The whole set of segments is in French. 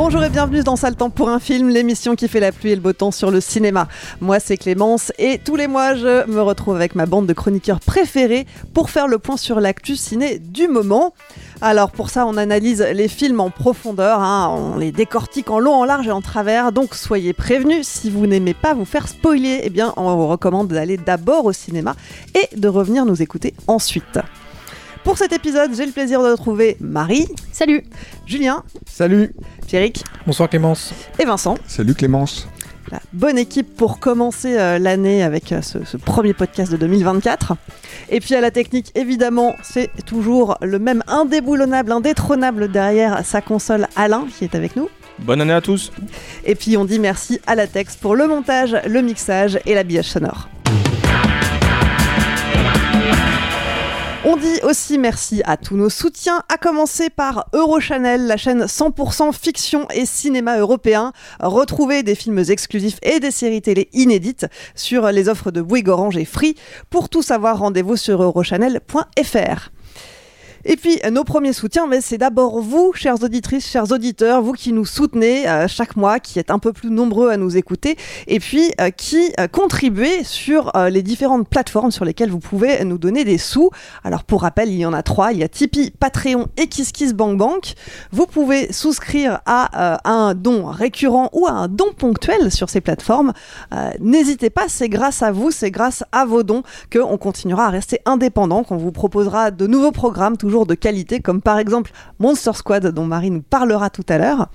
Bonjour et bienvenue dans Sale Temps pour un film, l'émission qui fait la pluie et le beau temps sur le cinéma. Moi c'est Clémence et tous les mois je me retrouve avec ma bande de chroniqueurs préférés pour faire le point sur l'actu ciné du moment. Alors pour ça on analyse les films en profondeur, hein, on les décortique en long, en large et en travers, donc soyez prévenus, si vous n'aimez pas vous faire spoiler, eh bien on vous recommande d'aller d'abord au cinéma et de revenir nous écouter ensuite. Pour cet épisode, j'ai le plaisir de retrouver Marie. Salut. Julien. Salut. Pierrick. Bonsoir Clémence. Et Vincent. Salut Clémence. La bonne équipe pour commencer euh, l'année avec euh, ce, ce, premier podcast de 2024. Et puis à la technique, évidemment, c'est toujours le même indéboulonnable, indétrônable derrière sa console Alain qui est avec nous. Bonne année à tous. Et puis on dit merci à la Tex pour le montage, le mixage et l'habillage sonore. On dit aussi merci à tous nos soutiens, à commencer par Eurochannel, la chaîne 100% fiction et cinéma européen. Retrouvez des films exclusifs et des séries télé inédites sur les offres de Bouygues Orange et Free. Pour tout savoir, rendez-vous sur eurochannel.fr. Et puis, nos premiers soutiens, mais c'est d'abord vous, chères auditrices, chers auditeurs, vous qui nous soutenez euh, chaque mois, qui êtes un peu plus nombreux à nous écouter, et puis euh, qui euh, contribuez sur les différentes plateformes sur lesquelles vous pouvez nous donner des sous. Alors, pour rappel, il y en a trois. Il y a Tipeee, Patreon et KissKissBankBank. Vous pouvez souscrire à un don récurrent ou à un don ponctuel sur ces plateformes. N'hésitez pas, c'est grâce à vous, c'est grâce à vos dons qu'on continuera à rester indépendant, qu'on vous proposera de nouveaux programmes toujours de qualité, comme par exemple Monster Squad, dont Marie nous parlera tout à l'heure.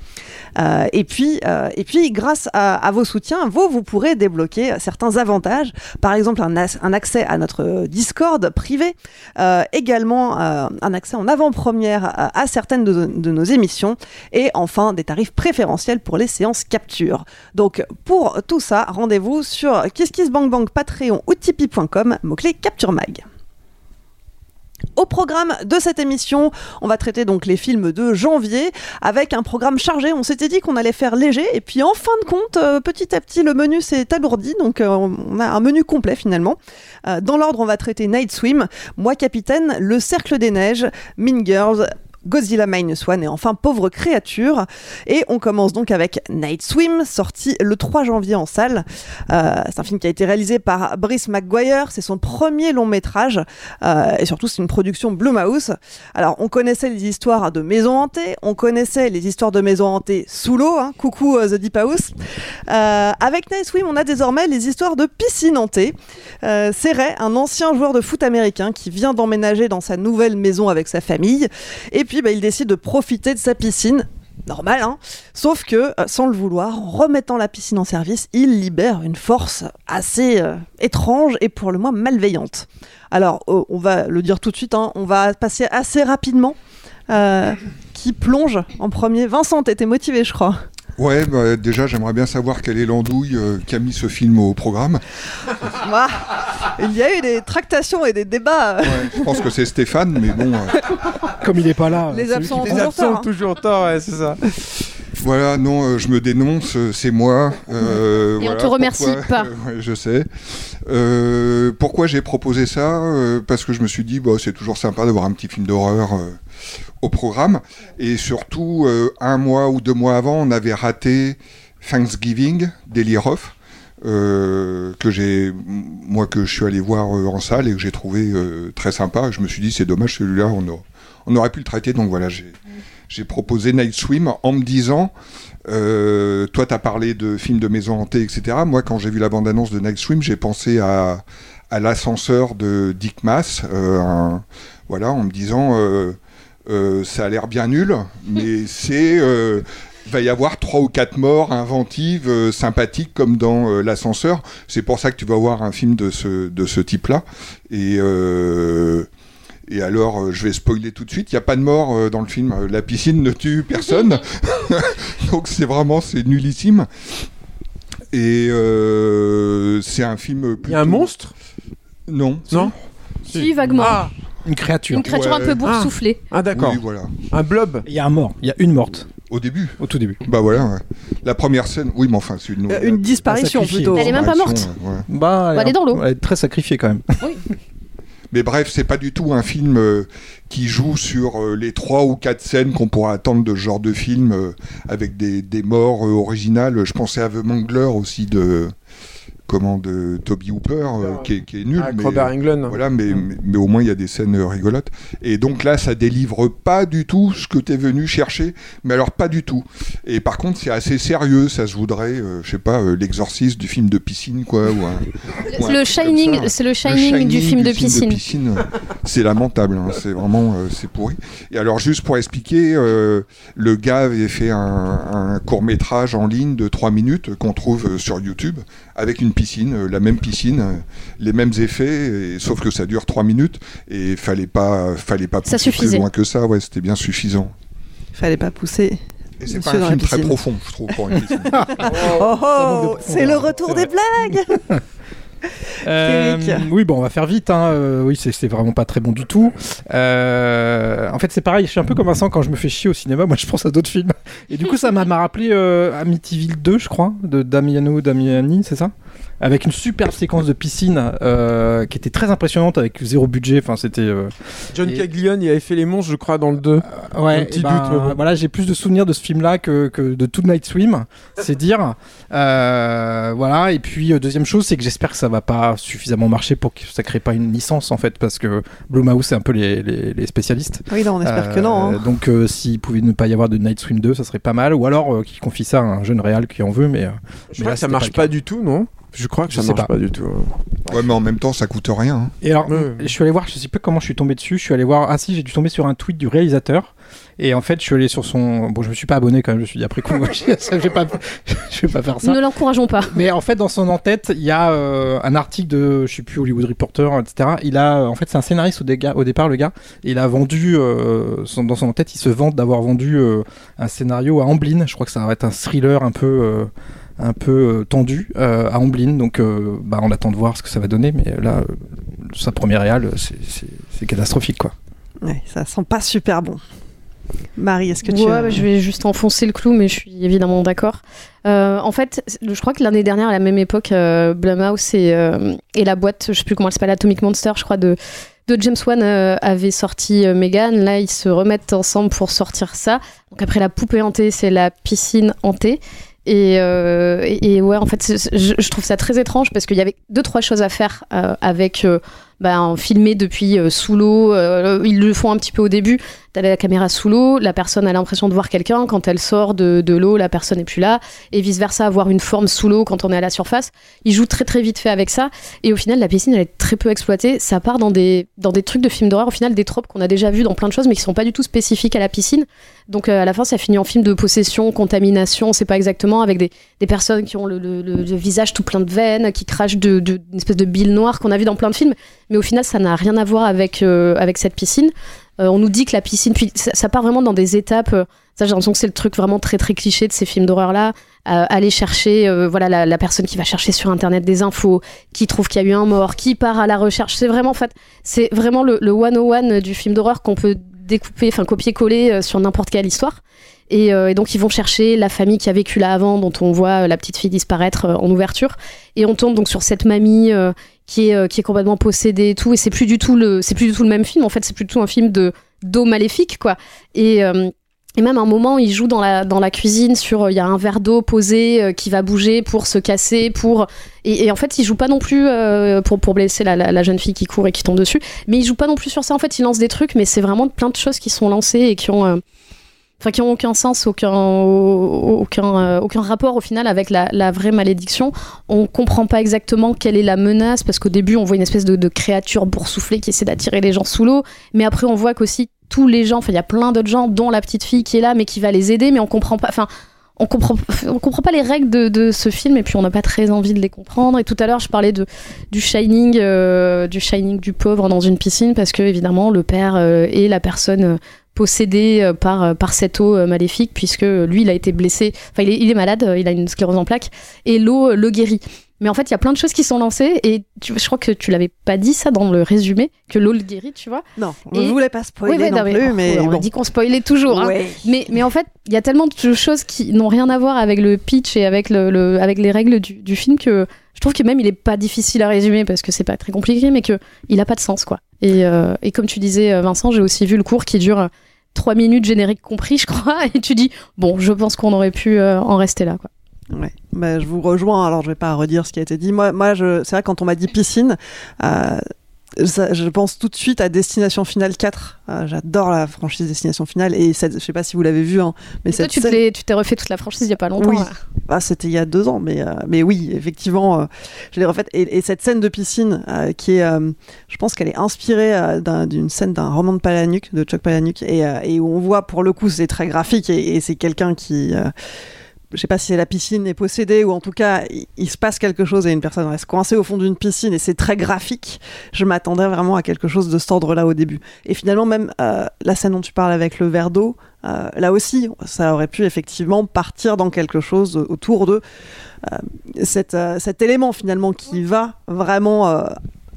Euh, et, puis, euh, et puis, grâce à, vos soutiens, vous, vous pourrez débloquer certains avantages, par exemple un, accès à notre Discord privé, euh, également un accès en avant-première à, certaines de, nos émissions, et enfin des tarifs préférentiels pour les séances capture. Donc pour tout ça, rendez-vous sur KissKissBankBank, Patreon ou Tipeee.com, mot-clé Capture Mag. Au programme de cette émission, on va traiter donc les films de janvier avec un programme chargé. On s'était dit qu'on allait faire léger et puis en fin de compte, euh, petit à petit, le menu s'est alourdi. Donc euh, on a un menu complet finalement. Euh, dans l'ordre, on va traiter Night Swim, Moi Capitaine, Le Cercle des Neiges, Mean Girls, Godzilla Minus One et enfin Pauvre Créature. Et on commence donc avec Night Swim, sorti le 3 janvier en salle. Euh, c'est un film qui a été réalisé par Brice McGuire, c'est son premier long métrage euh, et surtout c'est une production Blumhouse. Alors on connaissait les histoires de maisons hantées, on connaissait les histoires de maisons hantées sous l'eau, hein, coucou uh, The Deep House. Euh, avec Night Swim, on a désormais les histoires de piscine hantée. c'est Ray, un ancien joueur de foot américain qui vient d'emménager dans sa nouvelle maison avec sa famille. Et puis bah, il décide de profiter de sa piscine. Normal, hein Sauf que, euh, sans le vouloir, remettant la piscine en service, il libère une force assez euh, étrange et pour le moins malveillante. Alors, euh, on va le dire tout de suite, hein, on va passer assez rapidement. Qui plonge en premier Vincent, t'étais motivé, je crois. Ouais, bah, déjà j'aimerais bien savoir quelle est l'andouille euh, qui a mis ce film au programme. Bah, il y a eu des tractations et des débats. Ouais, je pense que c'est Stéphane, mais bon. Euh... Comme il n'est pas là. Les absents ont les toujours absents tort. hein. toujours tort, ouais, c'est ça. Voilà, non, euh, je me dénonce, c'est moi. Euh, Et on te remercie pourquoi- pas. Ouais, je sais. Euh, pourquoi j'ai proposé ça Euh, Parce que je me suis dit, bah, c'est toujours sympa d'avoir un petit film d'horreur euh, au programme. Et surtout, euh, un mois ou deux mois avant, on avait raté Thanksgiving d'Eli Roth, euh, que j'ai, moi, que je suis allé voir euh, en salle et que j'ai trouvé très sympa. Je me suis dit, c'est dommage, celui-là, on, aurait pu le traiter. Donc voilà, j'ai, proposé Night Swim en me disant, toi, tu as parlé de films de maison hantée, etc. Moi, quand j'ai vu la bande-annonce de Night Swim, j'ai pensé à, l'ascenseur de Dick Mass, voilà, en me disant, euh, ça a l'air bien nul, mais c'est, euh, il va y avoir trois ou quatre morts inventives, euh, sympathiques, comme dans euh, l'ascenseur. C'est pour ça que tu vas voir un film de ce, de ce type-là. Et euh, et alors, euh, je vais spoiler tout de suite, il n'y a pas de mort euh, dans le film. La piscine ne tue personne. Donc c'est vraiment, c'est nullissime. Et euh, c'est un film... Il y a un monstre? Non. Non Si, vaguement. Ah, Une créature. Une créature un peu boursouflée. ah d'accord. Oui, voilà. Un blob. Il y a un mort. Il y a une morte Au début. au tout début. Bah voilà, ouais. La première scène, oui, mais enfin, c'est une... Euh, une disparition plutôt. Elle est même pas morte. Ouais, ouais. Bah, elle est dans l'eau. Elle est très sacrifiée quand même. Mais bref, c'est pas du tout un film euh, qui joue sur euh, les trois ou quatre scènes qu'on pourrait attendre de ce genre de film euh, avec des, des morts euh, originales. Je pensais à The Mangler aussi de comment de Toby Hooper euh, qui, est, qui est nul. Ah, mais, Robert Englund. voilà, mais, mais, mais au moins il y a des scènes euh, rigolotes. Et donc là, ça délivre pas du tout ce que t'es venu chercher, mais alors pas du tout. Et par contre, c'est assez sérieux, ça se voudrait, euh, je sais pas, euh, l'exorcisme du film de piscine, quoi. Ou un, ou un Le Shining, c'est le Le Shining du film de piscine. c'est lamentable, hein, c'est vraiment euh, c'est pourri. Et alors juste pour expliquer, euh, le gars avait fait un, un court métrage en ligne de 3 minutes euh, qu'on trouve euh, sur YouTube avec une piscine, euh, la même piscine, euh, les mêmes effets, et- sauf que ça dure 3 minutes et fallait pas fallait pas Ça pousser plus loin que ça, ouais, c'était bien suffisant. Fallait pas pousser. Et c'est pas un film très profond, je trouve, pour une piscine. Oh oh, de c'est le retour des blagues Euh, oui, bon, on va faire vite. Hein. euh, oui, c'est- vraiment pas très bon du tout. Euh, en fait, c'est pareil. Je suis un peu comme Vincent quand je me fais chier au cinéma. Moi, je pense à d'autres films. Et du coup, ça m'a rappelé Amityville 2, je crois, de Damiano Damiani, c'est ça? Avec une superbe séquence de piscine euh, qui était très impressionnante avec zéro budget. Enfin, c'était. euh, John Et- Caglione, il avait fait les monstres, je crois, dans le 2. Ouais, Un petit eh ben, doute, mais bon. voilà, j'ai plus de souvenirs de ce film-là que, que de Two Night Swim, c'est dire. Euh, voilà, et puis euh, deuxième chose, c'est que j'espère que ça va pas suffisamment marcher pour que ça crée pas une licence en fait, parce que Blumhouse c'est un peu les, les, les spécialistes. Oui, non, on espère que non. Euh, hein. Donc euh, s'il pouvait ne pas y avoir de Night Swim 2, ça serait pas mal, ou alors euh, qu'il confie ça à un jeune réal qui en veut, mais, euh, Je mais crois là, que ça c'était marche le pas cas. du tout, non? Je crois que Je ça sais marche pas. pas du tout. hein. ouais, mais en même temps, ça coûte rien. hein. Et alors, Ouais. je suis allé voir, je sais plus comment je suis tombé dessus. Je suis allé voir, ah si, j'ai dû tomber sur un tweet du réalisateur. Et en fait, je suis allé sur son. Bon, je me suis pas abonné quand même. Je me suis dit après coup, je vais pas, je vais pas faire ça. Ne l'encourageons pas. Mais en fait, dans son en-tête, il y a euh, un article de, je sais plus, Hollywood Reporter, etc. Il a, euh, en fait, c'est un scénariste au, déga- au départ, le gars. Et il a vendu, euh, son- dans son en-tête, il se vante d'avoir vendu euh, un scénario à Amblin. Je crois que ça va être un thriller un peu. euh, un peu euh, tendu euh, à Amblin, donc euh, bah, on attend de voir ce que ça va donner, mais là, euh, sa première réal, c'est- catastrophique quoi. Ouais, ça sent pas super bon. Marie, est-ce que tu. Ouais, as- bah, je vais juste enfoncer le clou, mais je suis évidemment d'accord. Euh, en fait, je crois que l'année dernière, à la même époque, euh, Blumhouse et, euh, et la boîte, je sais plus comment elle s'appelle, Atomic Monster, je crois, de, de James Wan euh, avaient sorti euh, Megan. Là, ils se remettent ensemble pour sortir ça. Donc après la poupée hantée, c'est la piscine hantée. Et, euh, et, ouais, en fait, je, je trouve ça très étrange parce qu'il y avait deux, trois choses à faire euh, avec euh, ben, filmer depuis euh, sous l'eau. euh, ils le font un petit peu au début. T'as la caméra sous l'eau, la personne a l'impression de voir quelqu'un. Quand elle sort de, de l'eau, la personne n'est plus là. Et vice-versa, avoir une forme sous l'eau quand on est à la surface. Ils jouent très très vite fait avec ça. Et au final, la piscine, elle est très peu exploitée. Ça part dans des, dans des trucs de films d'horreur, au final, des tropes qu'on a déjà vus dans plein de choses, mais qui sont pas du tout spécifiques à la piscine. Donc euh, à la fin, ça finit en film de possession, contamination, on sait pas exactement, avec des, des personnes qui ont le- le visage tout plein de veines, qui crachent de, de- une espèce de bile noire qu'on a vu dans plein de films. Mais au final, ça n'a rien à voir avec, euh, avec cette piscine. Euh, on nous dit que la piscine, puis ça, part vraiment dans des étapes. euh, ça, j'ai l'impression que c'est le truc vraiment très très cliché de ces films d'horreur là. Aller chercher, voilà, la, personne qui va chercher sur internet des infos, qui trouve qu'il y a eu un mort, qui part à la recherche. C'est vraiment, en fait, c'est vraiment le, le 101 du film d'horreur qu'on peut découper, enfin copier-coller sur n'importe quelle histoire. Et, euh, et donc ils vont chercher la famille qui a vécu là avant, dont on voit euh, la petite fille disparaître euh, en ouverture. Et on tombe donc sur cette mamie qui est qui est complètement possédée et tout. Et c'est plus du tout le c'est plus du tout le même film. En fait, c'est plutôt un film de d'eau maléfique quoi. Et et même à un moment, il joue dans la, dans la cuisine sur, il y a un verre d'eau posé qui va bouger pour se casser, pour... Et, en fait, il joue pas non plus pour, pour blesser la, la, jeune fille qui court et qui tombe dessus, mais il joue pas non plus sur ça. En fait, il lance des trucs, mais c'est vraiment plein de choses qui sont lancées et qui ont... Enfin, qui ont aucun sens, aucun, aucun, euh, aucun rapport au final avec la, vraie malédiction. On comprend pas exactement quelle est la menace parce qu'au début on voit une espèce de, de créature boursouflée qui essaie d'attirer les gens sous l'eau, mais après on voit qu'aussi tous les gens, enfin il y a plein d'autres gens, dont la petite fille qui est là, mais qui va les aider, mais on comprend pas. Enfin, on comprend, on comprend pas les règles de, de ce film et puis on n'a pas très envie de les comprendre. Et tout à l'heure, je parlais de, du Shining, euh, du Shining du pauvre dans une piscine parce que évidemment le père euh, est la personne possédée euh, par, euh, par cette eau euh, maléfique puisque lui il a été blessé, enfin il est, malade, il a une sclérose en plaques et l'eau le guérit. Mais en fait, il y a plein de choses qui sont lancées et tu, je crois que tu l'avais pas dit ça dans le résumé que l'eau le guérit, tu vois. Non, je Et- voulais pas spoiler Oui, oui, non, non, mais- plus, mais on a dit qu'on spoilait toujours. hein. Ouais. Mais, mais en fait, il y a tellement de choses qui n'ont rien à voir avec le pitch et avec, le, le- avec les règles du, du film que je trouve que même il est pas difficile à résumer parce que c'est pas très compliqué, mais que il a pas de sens quoi. Et, euh, et comme tu disais, euh, Vincent, j'ai aussi vu le cours qui dure 3 minutes générique compris, je crois, et tu dis bon, je pense qu'on aurait pu euh, en rester là quoi. Ouais, bah, je vous rejoins. Alors, je vais pas redire ce qui a été dit. Moi, moi je... c'est vrai, quand on m'a dit piscine, euh, ça- je pense tout de suite à Destination Finale 4. Euh, J'adore la franchise Destination Finale. Et cette... je sais pas si vous l'avez vu, hein, mais Et toi, cette tu scène- t'es refait toute la franchise il y a pas longtemps. Oui. là. Ah, c'était il y a deux ans, mais, euh, mais oui, effectivement, euh, je l'ai refaite. Et, et cette scène de piscine, qui est, je pense qu'elle est inspirée d'un- d'une scène d'un roman de Palahniuk, de Chuck Palahniuk, et, et où on voit, pour le coup, c'est très graphique, et, et c'est quelqu'un qui... je sais pas si la piscine est possédée ou en tout cas il, il se passe quelque chose et une personne reste coincée au fond d'une piscine et c'est très graphique. Je m'attendais vraiment à quelque chose de cet ordre-là au début. Et finalement même euh, la scène dont tu parles avec le verre d'eau, euh, là aussi ça aurait pu effectivement partir dans quelque chose autour de euh, cet, cet élément finalement qui va vraiment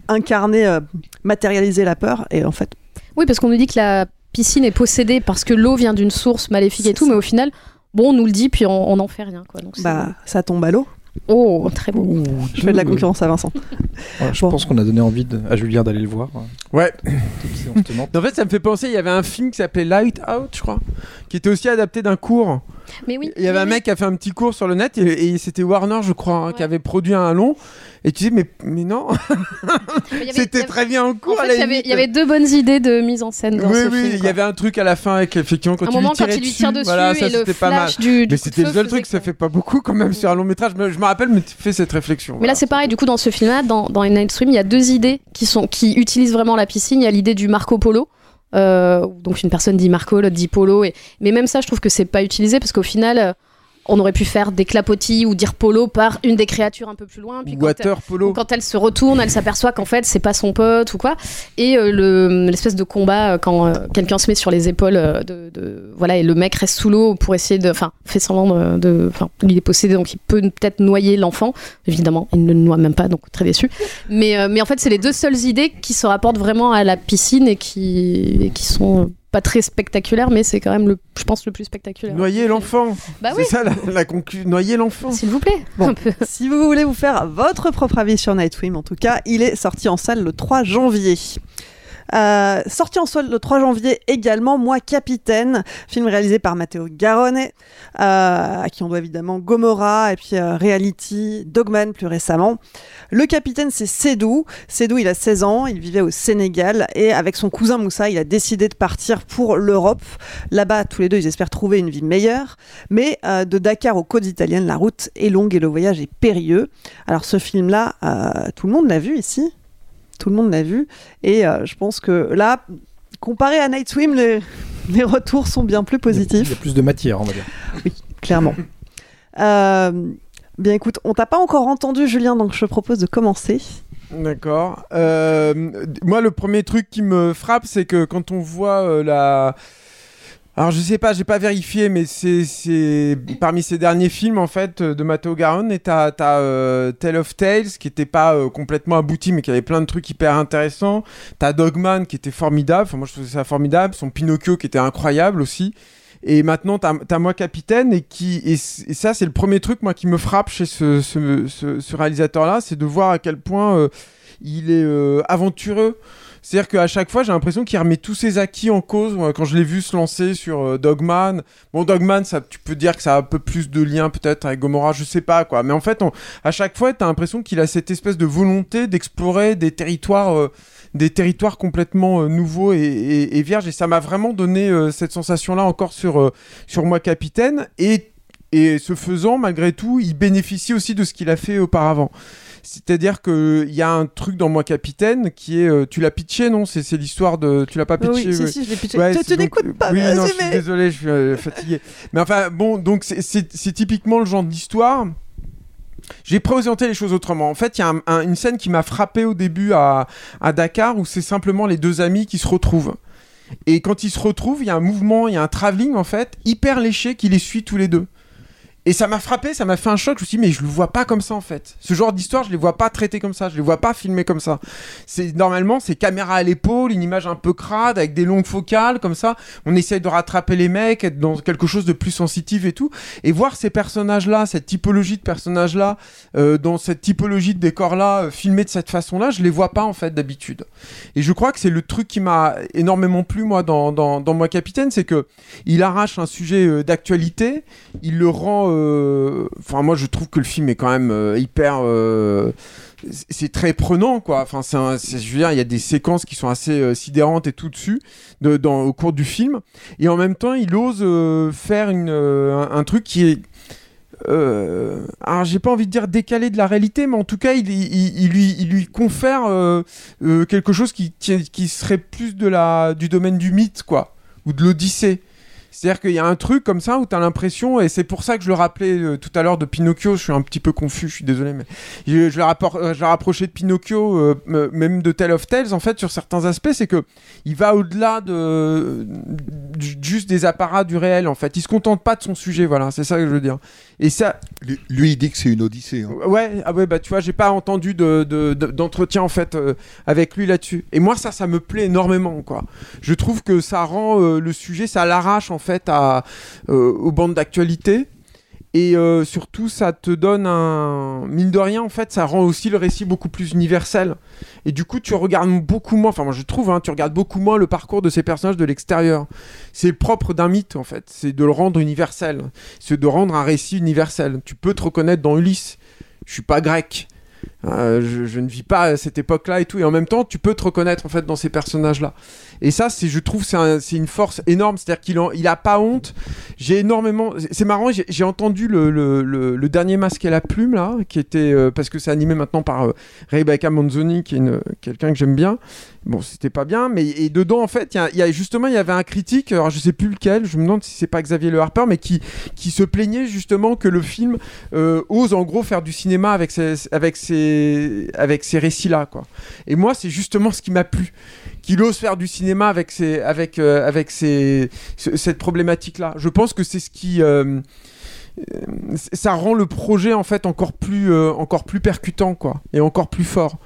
incarner, matérialiser la peur et en fait Oui, parce qu'on nous dit que la piscine est possédée parce que l'eau vient d'une source maléfique et tout, mais au final, bon, on nous le dit puis on n'en fait rien quoi. Donc bah ça tombe à l'eau. Oh, très beau. Je fais de la concurrence à Vincent. Ouais, je pense qu'on a donné envie de- à Julien d'aller le voir. Ouais. En fait, ça me fait penser, il y avait un film qui s'appelait Light Out, je crois, qui était aussi adapté d'un cours. Mais oui. Il y avait oui, un oui. mec qui a fait un petit cours sur le net et, et c'était Warner, je crois, hein, qui avait produit un long. Et tu dis, mais, mais non, Mais il il c'était très bien en cours. En fait, il y avait- il deux bonnes idées de mise en scène dans oui, ce oui, film. il y avait un truc à la fin avec effectivement quand un tu moment lui quand tirais il lui tire dessus voilà, ça et c'était pas mal. du, mais c'était le seul truc, ça fait pas beaucoup quand même sur un long métrage. Je me, je me rappelle me fait cette réflexion. Mais là, c'est pareil. Du coup, dans ce film-là, dans, dans Night Swim, il y a deux idées qui, sont, qui utilisent vraiment la piscine. Il y a l'idée du Marco Polo. Euh, donc, une personne dit Marco, l'autre dit Polo. Et... Mais même ça, je trouve que c'est pas utilisé parce qu'au final, euh, on aurait pu faire des clapotis ou dire Polo par une des créatures un peu plus loin. Puis quand Water Polo. quand elle se retourne, elle s'aperçoit qu'en fait c'est pas son pote ou quoi. Et euh, le- l'espèce de combat euh, quand euh, quelqu'un se met sur les épaules euh, de, de- voilà et le mec reste sous l'eau pour essayer de, enfin fait semblant de, enfin il est possédé donc il peut peut-être noyer l'enfant. Évidemment, il ne le noie même pas donc très déçu. Mais mais en fait c'est les deux seules idées qui se rapportent vraiment à la piscine et qui et qui sont pas très spectaculaires, mais c'est quand même le, je pense le plus spectaculaire. Noyer l'enfant. Bah c'est oui. ça la, la conclusion. Noyer l'enfant. S'il vous plaît. Bon, si vous voulez vous faire votre propre avis sur Night Swim, en tout cas, il est sorti en salle le 3 janvier. Euh, sorti en salle le 3 janvier également, Moi Capitaine, film réalisé par Matteo Garone, euh, à qui on doit évidemment Gomorrah et puis euh, Reality, Dogman plus récemment. Le capitaine c'est Sédou. Sédou il a 16 ans, il vivait au Sénégal et avec son cousin Moussa il a décidé de partir pour l'Europe. Là-bas tous les deux ils espèrent trouver une vie meilleure. Mais de Dakar aux côtes italiennes la route est longue et le voyage est périlleux. Alors ce film-là, tout le monde l'a vu ici. Tout le monde l'a vu. Et euh, je pense que là, comparé à Night Swim, les, les retours sont bien plus Il y positifs, a plus de matière, on va dire. clairement. Euh, bien écoute, on t'a pas encore entendu Julien, donc je te propose de commencer. D'accord. Euh, moi, le premier truc qui me frappe, c'est que quand on voit euh, la. Alors, je sais pas, j'ai pas vérifié, mais c'est parmi ces derniers films, en fait, euh, de Matteo Garonne, et t'as t'as, euh, Tale of Tales, qui était pas euh, complètement abouti, mais qui avait plein de trucs hyper intéressants. T'as Dogman, qui était formidable. Enfin, moi, je trouvais ça formidable. Son Pinocchio, qui était incroyable aussi. Et maintenant, t'as as moi capitaine et qui et, ça, c'est le premier truc moi qui me frappe chez ce, ce, ce- ce réalisateur-là, c'est de voir à quel point euh, il est euh, aventureux. C'est-à-dire qu'à chaque fois, j'ai l'impression qu'il remet tous ses acquis en cause. Quand je l'ai vu se lancer sur euh, Dogman, bon, Dogman, ça, tu peux dire que ça a un peu plus de lien peut-être avec Gomorrah, je sais pas quoi. Mais en fait, à chaque fois, t'as l'impression qu'il a cette espèce de volonté d'explorer des territoires, euh, des territoires complètement euh, nouveaux et, vierges. Et ça m'a vraiment donné cette sensation-là encore sur, sur moi, capitaine. Et, et ce faisant, malgré tout, il bénéficie aussi de ce qu'il a fait auparavant. C'est-à-dire qu'il y a un truc dans Moi Capitaine qui est. euh, tu l'as pitché, non? C'est l'histoire de. Tu l'as pas Oui, pitché si, si, je l'ai pitché. Tu- n'écoutes pas, Oui, vas-y, non, je suis mais- désolé, je suis euh, fatigué. Mais enfin, bon, donc c'est- typiquement le genre d'histoire. J'ai présenté les choses autrement. En fait, il y a un- un- une scène qui m'a frappé au début à, à Dakar où c'est simplement les deux amis qui se retrouvent. Et quand ils se retrouvent, il y a un mouvement, il y a un travelling en fait, hyper léché qui les suit tous les deux. Et ça m'a frappé, ça m'a fait un choc. Je me suis dit, mais je le vois pas comme ça en fait. Ce genre d'histoire, je les vois pas traités comme ça, je les vois pas filmés comme ça. C'est normalement, c'est caméra à l'épaule, une image un peu crade avec des longues focales comme ça. On essaye de rattraper les mecs, être dans quelque chose de plus sensitif et tout. Et voir ces personnages-là, cette typologie de personnages-là, euh, dans cette typologie de décor-là, euh, filmés de cette façon-là, je les vois pas en fait d'habitude. Et je crois que c'est le truc qui m'a énormément plu moi dans, dans, dans Moi Capitaine, c'est que il arrache un sujet euh, d'actualité, il le rend. Euh, Enfin, moi je trouve que le film est quand même euh, hyper. euh, c'est- très prenant quoi. Enfin, c'est je veux dire, il y a des séquences qui sont assez sidérantes et tout dessus au cours du film. Et en même temps, il ose faire un, truc qui est. Alors j'ai pas envie de dire décalé de la réalité, mais en tout cas il, lui, confère quelque chose qui serait plus de la, du domaine du mythe, quoi, ou de l'Odyssée. C'est-à-dire qu'il y a un truc comme ça où tu as l'impression, et c'est pour ça que je le rappelais euh, tout à l'heure de Pinocchio, je suis un petit peu confus, je suis désolé, mais je, je, le rapport, euh, je l'ai rapproché de Pinocchio, euh, même de Tale of Tales, en fait, sur certains aspects, c'est que il va au-delà de, juste des apparats du réel, en fait. Il se contente pas de son sujet, voilà, c'est ça que je veux dire. Et ça, Lui, lui, il dit que c'est une odyssée. hein. Ouais, ah ouais, bah tu vois, j'ai pas entendu de, de- de- d'entretien en fait euh, avec lui là-dessus. Et moi, ça, ça me plaît énormément, quoi. Je trouve que ça rend le sujet, ça l'arrache en fait à, euh, aux bandes d'actualité. Et euh, surtout, ça te donne un. Mine de rien, en fait, ça rend aussi le récit beaucoup plus universel. Et du coup, tu regardes beaucoup moins. Enfin, moi, je trouve, hein, tu regardes beaucoup moins le parcours de ces personnages de l'extérieur. C'est propre d'un mythe, en fait. C'est de le rendre universel. C'est de rendre un récit universel. Tu peux te reconnaître dans Ulysse. Je suis pas grec. Euh, je, je ne vis pas à cette époque-là et tout. Et en même temps, tu peux te reconnaître en fait dans ces personnages-là. Et ça, c'est, je trouve, c'est, un- c'est une force énorme. C'est-à-dire qu'il en- a pas honte. J'ai énormément. c'est- marrant. J'ai, entendu le, dernier masque et la plume là, qui était euh, parce que c'est animé maintenant par euh, Rebecca Manzoni, qui est quelqu'un que j'aime bien. Bon, c'était pas bien, mais et dedans en fait, il y justement, il y avait un critique. Alors je sais plus lequel. Je me demande si c'est pas Xavier Le Harper, mais qui qui se plaignait justement que le film euh, ose en gros faire du cinéma avec ces, avec ces, avec ces récits-là, quoi. Et moi, c'est justement ce qui m'a plu, qu'il ose faire du cinéma avec avec, euh, avec cette problématique-là. Je pense que c'est ce qui, euh, euh, ça rend le projet en fait encore plus, encore plus percutant, quoi, et encore plus fort.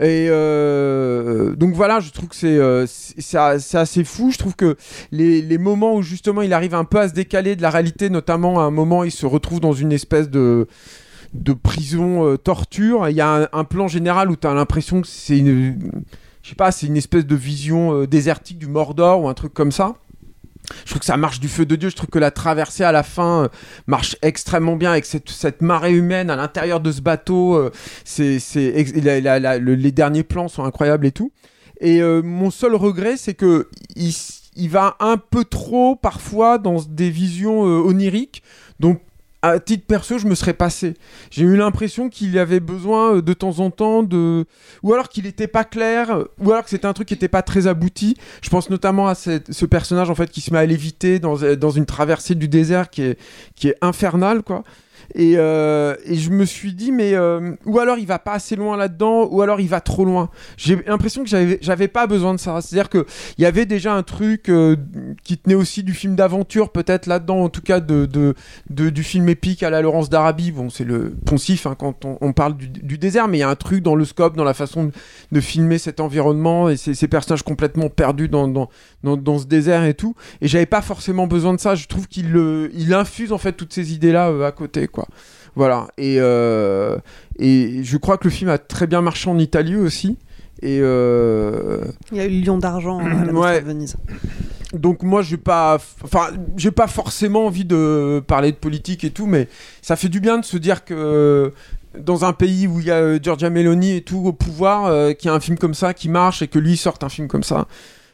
Et donc voilà, je trouve que c'est assez fou. Je trouve que les, les moments où justement il arrive un peu à se décaler de la réalité, notamment à un moment il se retrouve dans une espèce de de prison torture. Il y a un, un plan général où tu as l'impression que c'est une je sais pas, c'est une espèce de vision euh, désertique du Mordor ou un truc comme ça. Je trouve que ça marche du feu de Dieu. Je trouve que la traversée à la fin euh, marche extrêmement bien avec cette, cette marée humaine à l'intérieur de ce bateau. euh, c'est, les derniers plans sont incroyables et tout. Et mon seul regret, c'est que il, va un peu trop parfois dans des visions oniriques. Donc à titre perso, je me serais passé. J'ai eu l'impression qu'il avait besoin euh, de temps en temps de. Ou alors qu'il n'était pas clair, euh, ou alors que c'était un truc qui n'était pas très abouti. Je pense notamment à ce personnage en fait qui se met à léviter dans, euh, dans une traversée du désert qui est, qui est infernale, quoi. Et, euh, et je me suis dit, mais euh, ou alors il va pas assez loin là-dedans, ou alors il va trop loin. J'ai l'impression que j'avais, pas besoin de ça. C'est-à-dire que il y avait déjà un truc euh, qui tenait aussi du film d'aventure, peut-être là-dedans, en tout cas de, du film épique à la Laurence d'Arabie. Bon, c'est le poncif hein, quand on, parle du, désert, mais il y a un truc dans le scope, dans la façon de, filmer cet environnement et ces, personnages complètement perdus dans, dans, ce désert et tout. Et j'avais pas forcément besoin de ça. Je trouve qu'il il infuse en fait toutes ces idées-là à côté. Voilà. Et, euh, et je crois que le film a très bien marché en Italie aussi. Et euh, Il y a eu Lion d'argent à la Ouais. De Venise. donc moi j'ai pas enfin j'ai pas forcément envie de parler de politique et tout mais ça fait du bien de se dire que dans un pays où il y a euh, Giorgia Meloni et tout au pouvoir euh, qu'il y a un film comme ça qui marche et que lui sorte un film comme ça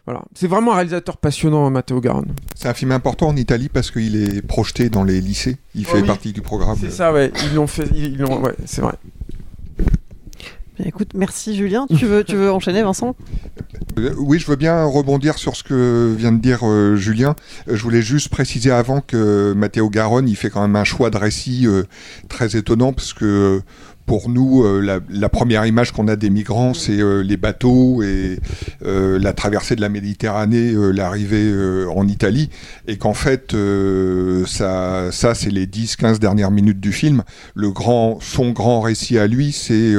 voilà c'est vraiment un réalisateur passionnant Matteo Garonne C'est un film important en Italie parce qu'il est projeté dans les lycées. Il fait oui. partie du programme. c'est ça ouais ils l'ont fait ils l'ont ouais c'est vrai Bien, écoute, merci Julien. Tu veux, tu veux enchaîner, Vincent? Euh, Oui, je veux bien rebondir sur ce que vient de dire euh, Julien. Euh, je voulais juste préciser avant que Matteo Garonne, il fait quand même un choix de récit euh, très étonnant parce que euh, pour nous, euh, la, la première image qu'on a des migrants, c'est euh, les bateaux et euh, la traversée de la Méditerranée, euh, l'arrivée euh, en Italie, et qu'en fait, euh, ça, ça c'est les 10-15 dernières minutes du film. Le grand, son grand récit à lui, c'est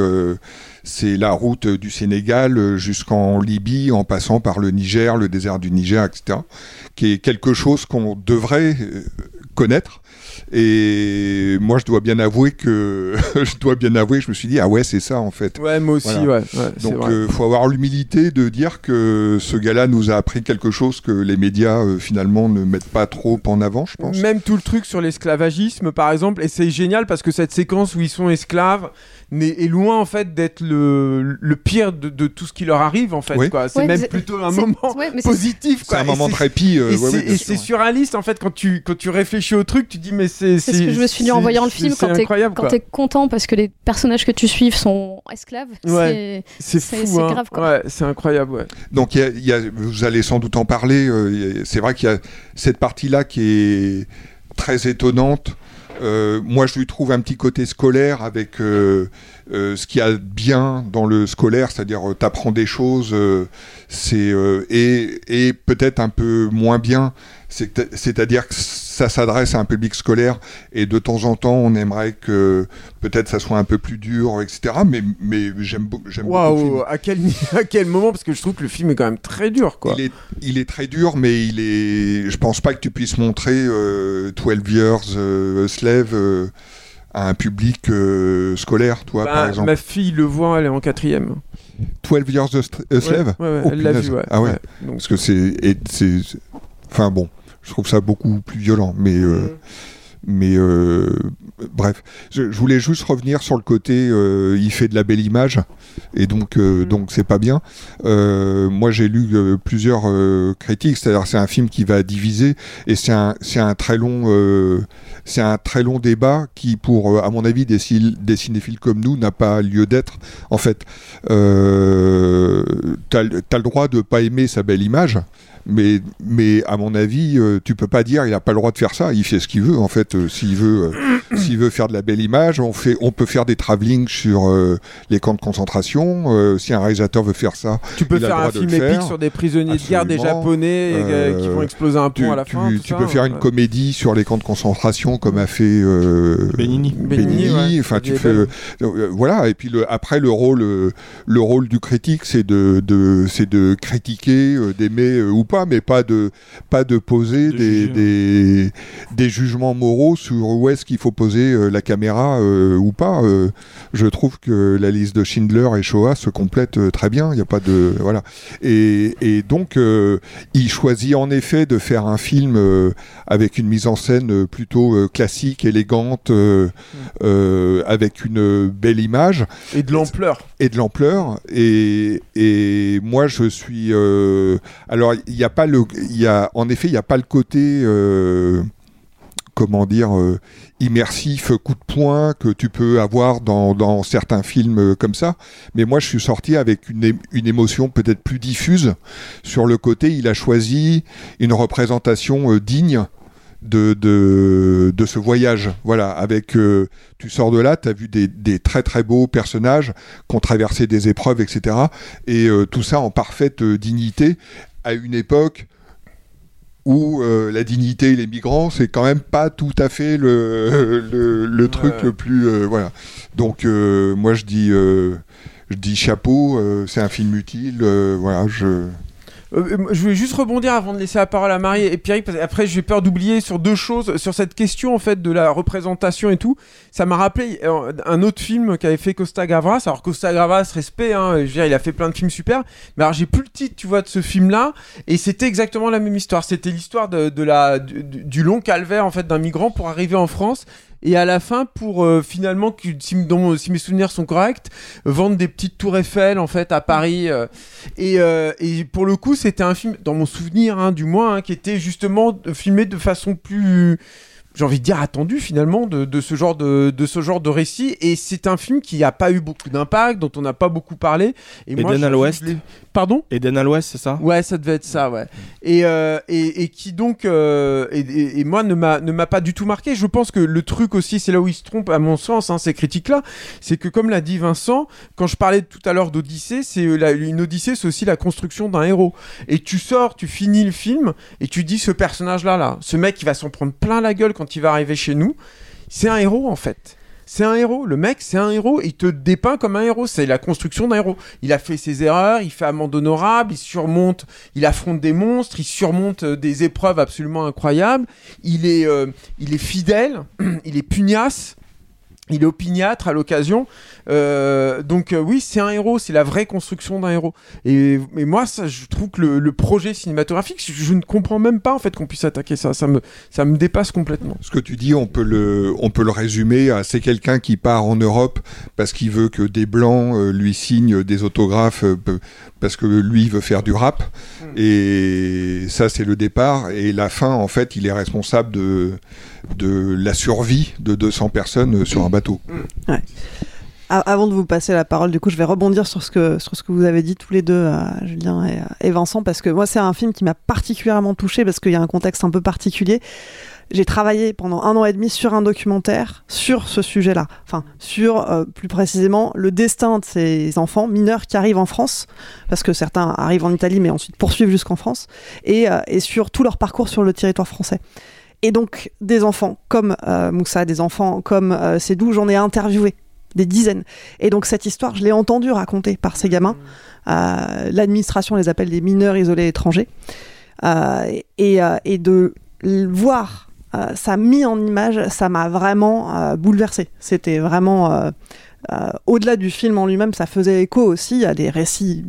c'est la route du Sénégal jusqu'en Libye, en passant par le Niger, le désert du Niger, etc., qui est quelque chose qu'on devrait connaître. Et moi, je dois bien avouer que je dois bien avouer, je me suis dit ah ouais, c'est ça en fait. ouais moi aussi Voilà. ouais, Donc, vrai. euh, faut avoir l'humilité de dire que ce gars-là nous a appris quelque chose que les médias euh, finalement ne mettent pas trop en avant, je pense. Même tout le truc sur l'esclavagisme, par exemple, et c'est génial parce que cette séquence où ils sont esclaves est loin en fait d'être le, le pire de, de tout ce qui leur arrive en fait. Oui. quoi. C'est Ouais, même plutôt un moment ouais, positif. C'est un moment de c'est- répit. euh, Et ouais, c'est surréaliste en fait quand tu, quand tu réfléchis au truc, tu dis mais c'est. C'est ce que je me suis dit en voyant le film quand t'es incroyable, quand quoi. t'es content parce que les personnages que tu suives sont esclaves. Ouais. c'est- fou, c'est hein. grave, quoi. Ouais, c'est incroyable, ouais. Donc il y a- il y a- vous allez sans doute en parler. euh, c'est vrai qu'il y a cette partie-là qui est très étonnante. Euh, moi, je lui trouve un petit côté scolaire avec euh, euh, ce qu'il y a de bien dans le scolaire, c'est-à-dire t'apprends des choses, c'est et, peut-être un peu moins bien, c'est-à-dire que ça s'adresse à un public scolaire et de temps en temps, on aimerait que peut-être ça soit un peu plus dur, etc. Mais mais j'aime beau- j'aime beaucoup. Waouh, à quel, à quel moment Parce que je trouve que le film est quand même très dur, quoi. Il est, il est très dur, mais il est. Je pense pas que tu puisses montrer euh, 12 Years euh, a Slave euh, à un public euh, scolaire, toi, Bah, par exemple. ma fille le voit, elle est en quatrième. 12 Years a St- a Slave? Ouais, ouais, Oh, elle l'a vu, ouais. Ah ouais. Donc, Parce que c'est- Enfin bon, je trouve ça beaucoup plus violent, mais. euh, Mm. Mais euh, bref, je, je voulais juste revenir sur le côté, euh, il fait de la belle image, et donc euh, Mm. donc c'est pas bien. Euh, moi j'ai lu plusieurs euh, critiques, c'est-à-dire c'est un film qui va diviser, et c'est un c'est un très long euh, c'est un très long débat qui, pour à mon avis des, des cinéphiles comme nous, n'a pas lieu d'être. En fait, euh, t'as le t'as le droit de pas aimer sa belle image. Mais, mais à mon avis, euh, tu peux pas dire il a pas le droit de faire ça. Il fait ce qu'il veut en fait. Euh, s'il veut, euh, s'il veut faire de la belle image, on fait, on peut faire des travelling sur euh, les camps de concentration. Euh, si un réalisateur veut faire ça, tu peux il a faire le un droit film épique faire. sur des prisonniers de guerre des japonais euh, qui Euh, vont exploser un pont tu, à la tu- fin. tu ça, peux faire une comédie sur les camps de concentration comme a fait euh, Benigni. Benigni, ouais. Enfin, tu fais euh, voilà. Et puis le, après le rôle, le rôle du critique, c'est de, de c'est de critiquer, d'aimer euh, ou pas, mais pas de pas de poser De des, des des jugements moraux sur où est-ce qu'il faut poser euh, la caméra euh, ou pas. Euh, je trouve que la liste de Schindler et Shoah se complètent euh, très bien. Il n'y a pas de voilà. Et, et donc il choisit en effet de faire un film avec une mise en scène plutôt classique, élégante, avec une belle image Et de l'ampleur. et de l'ampleur. Et, et moi, je suis. alors, il n'y a pas le. Y a, en effet, il n'y a pas le côté. euh, comment dire euh, immersif coup de poing que tu peux avoir dans, dans certains films euh, comme ça mais moi je suis sorti avec une, une émotion peut-être plus diffuse sur le côté il a choisi une représentation digne de, de, de ce voyage. Voilà, avec tu sors de là, tu as vu des, des très très beaux personnages qui ont traversé des épreuves, etc. Et tout ça en parfaite dignité à une époque où euh, la dignité et les migrants, c'est quand même pas tout à fait le, le, le truc le plus. euh, voilà. Donc, euh, moi, je dis, je dis chapeau, c'est un film utile. voilà, je. Euh, je voulais juste rebondir avant de laisser la parole à Marie et Pierrick parce qu'après j'ai peur d'oublier sur deux choses sur cette question en fait de la représentation et tout. Ça m'a rappelé euh, un autre film qu'avait fait Costa Gavras. Alors Costa Gavras respect hein, il a fait plein de films super. Mais alors j'ai plus le titre tu vois de ce film là et c'était exactement la même histoire. C'était l'histoire de la du, du long calvaire en fait d'un migrant pour arriver en France et à la fin pour euh, finalement si, si mes souvenirs sont corrects vendre des petites tours Eiffel en fait à Paris euh, et, euh, et pour le coup c'était un film dans mon souvenir hein, du moins hein, qui était justement euh, filmé de façon plus j'ai envie de dire attendu finalement de, de ce genre de, de ce genre de récit et c'est un film qui a pas eu beaucoup d'impact dont on n'a pas beaucoup parlé et moi, Eden je- à l'ouest pardon? Eden à l'ouest, c'est ça? Ouais, ça devait être ça, ouais. Et, euh, et, et qui donc, euh, et, moi, ne m'a ne m'a pas du tout marqué. Je pense que le truc aussi, c'est là où il se trompe, à mon sens, hein, ces critiques-là, c'est que comme l'a dit Vincent, quand je parlais tout à l'heure d'Odyssée, c'est euh, une Odyssée, c'est aussi la construction d'un héros. Et tu sors, tu finis le film, et tu dis ce personnage-là, là, ce mec qui va s'en prendre plein la gueule quand il va arriver chez nous, c'est un héros en fait. C'est un héros, le mec c'est un héros, il te dépeint comme un héros, c'est la construction d'un héros. Il a fait ses erreurs, il fait amende honorable, il surmonte, il affronte des monstres, il surmonte euh, des épreuves absolument incroyables, il est, euh, il est fidèle, il est pugnace, il est opiniâtre à l'occasion. Euh, donc euh, oui, c'est un héros, c'est la vraie construction d'un héros. Et, et moi, ça, je trouve que le, le projet cinématographique, je, je ne comprends même pas en fait qu'on puisse attaquer ça. Ça me, ça me dépasse complètement. Ce que tu dis, on peut le, on peut le résumer à c'est quelqu'un qui part en Europe parce qu'il veut que des blancs euh, lui signent des autographes parce que lui veut faire du rap. Et ça, c'est le départ. Et la fin, en fait, il est responsable de, de la survie de 200 personnes euh, sur un bateau. Ouais. A- Avant de vous passer la parole, du coup, je vais rebondir sur ce que, sur ce que vous avez dit tous les deux, euh, Julien et, et Vincent, parce que moi, c'est un film qui m'a particulièrement touché parce qu'il y a un contexte un peu particulier. J'ai travaillé pendant un an et demi sur un documentaire sur ce sujet-là, enfin sur euh, plus précisément le destin de ces enfants mineurs qui arrivent en France, parce que certains arrivent en Italie mais ensuite poursuivent jusqu'en France, et, euh, et sur tout leur parcours sur le territoire français. Et donc des enfants comme euh, Moussa, des enfants comme euh, Sédou, j'en ai interviewé des dizaines. Et donc cette histoire, je l'ai entendue raconter par ces gamins. Euh, L'administration les appelle des mineurs isolés étrangers. Euh, et, et de voir ça mis en image, ça m'a vraiment euh, bouleversé. C'était vraiment au-delà du film en lui-même, ça faisait écho aussi à des récits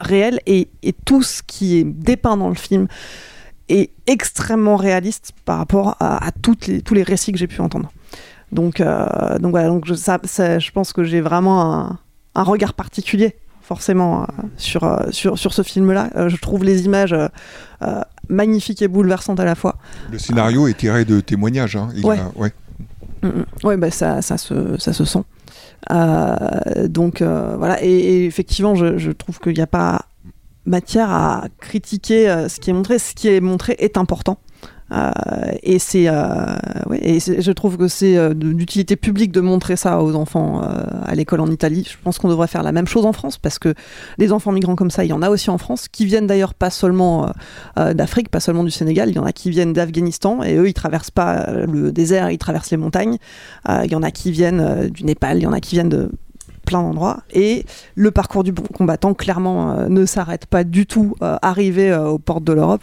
réels et, et tout ce qui est dépeint dans le film est extrêmement réaliste par rapport à, à toutes les, tous les récits que j'ai pu entendre. Donc, euh, donc voilà, donc je, ça, ça- je pense que j'ai vraiment un, un regard particulier, forcément, euh, sur, euh, sur, sur ce film-là. Je trouve les images magnifiques et bouleversantes à la fois. Le scénario est tiré de témoignages. hein. Il Ouais. a- ouais. Oui, bah ça, ça, se, ça se sent. Donc voilà, et, et effectivement, je, je trouve qu'il n'y a pas matière à critiquer euh, ce qui est montré. Ce qui est montré est important. Euh, euh, et c'est- je trouve que c'est d'utilité publique de montrer ça aux enfants à l'école en Italie. Je pense qu'on devrait faire la même chose en France parce que des enfants migrants comme ça, il y en a aussi en France, qui viennent d'ailleurs pas seulement d'Afrique, pas seulement du Sénégal. Il y en a qui viennent d'Afghanistan et eux, ils traversent pas le désert, ils traversent les montagnes. Il y en a qui viennent du Népal, il y en a qui viennent de plein d'endroits. Et le parcours du combattant, clairement, euh, ne s'arrête pas du tout euh, arrivé euh, aux portes de l'Europe.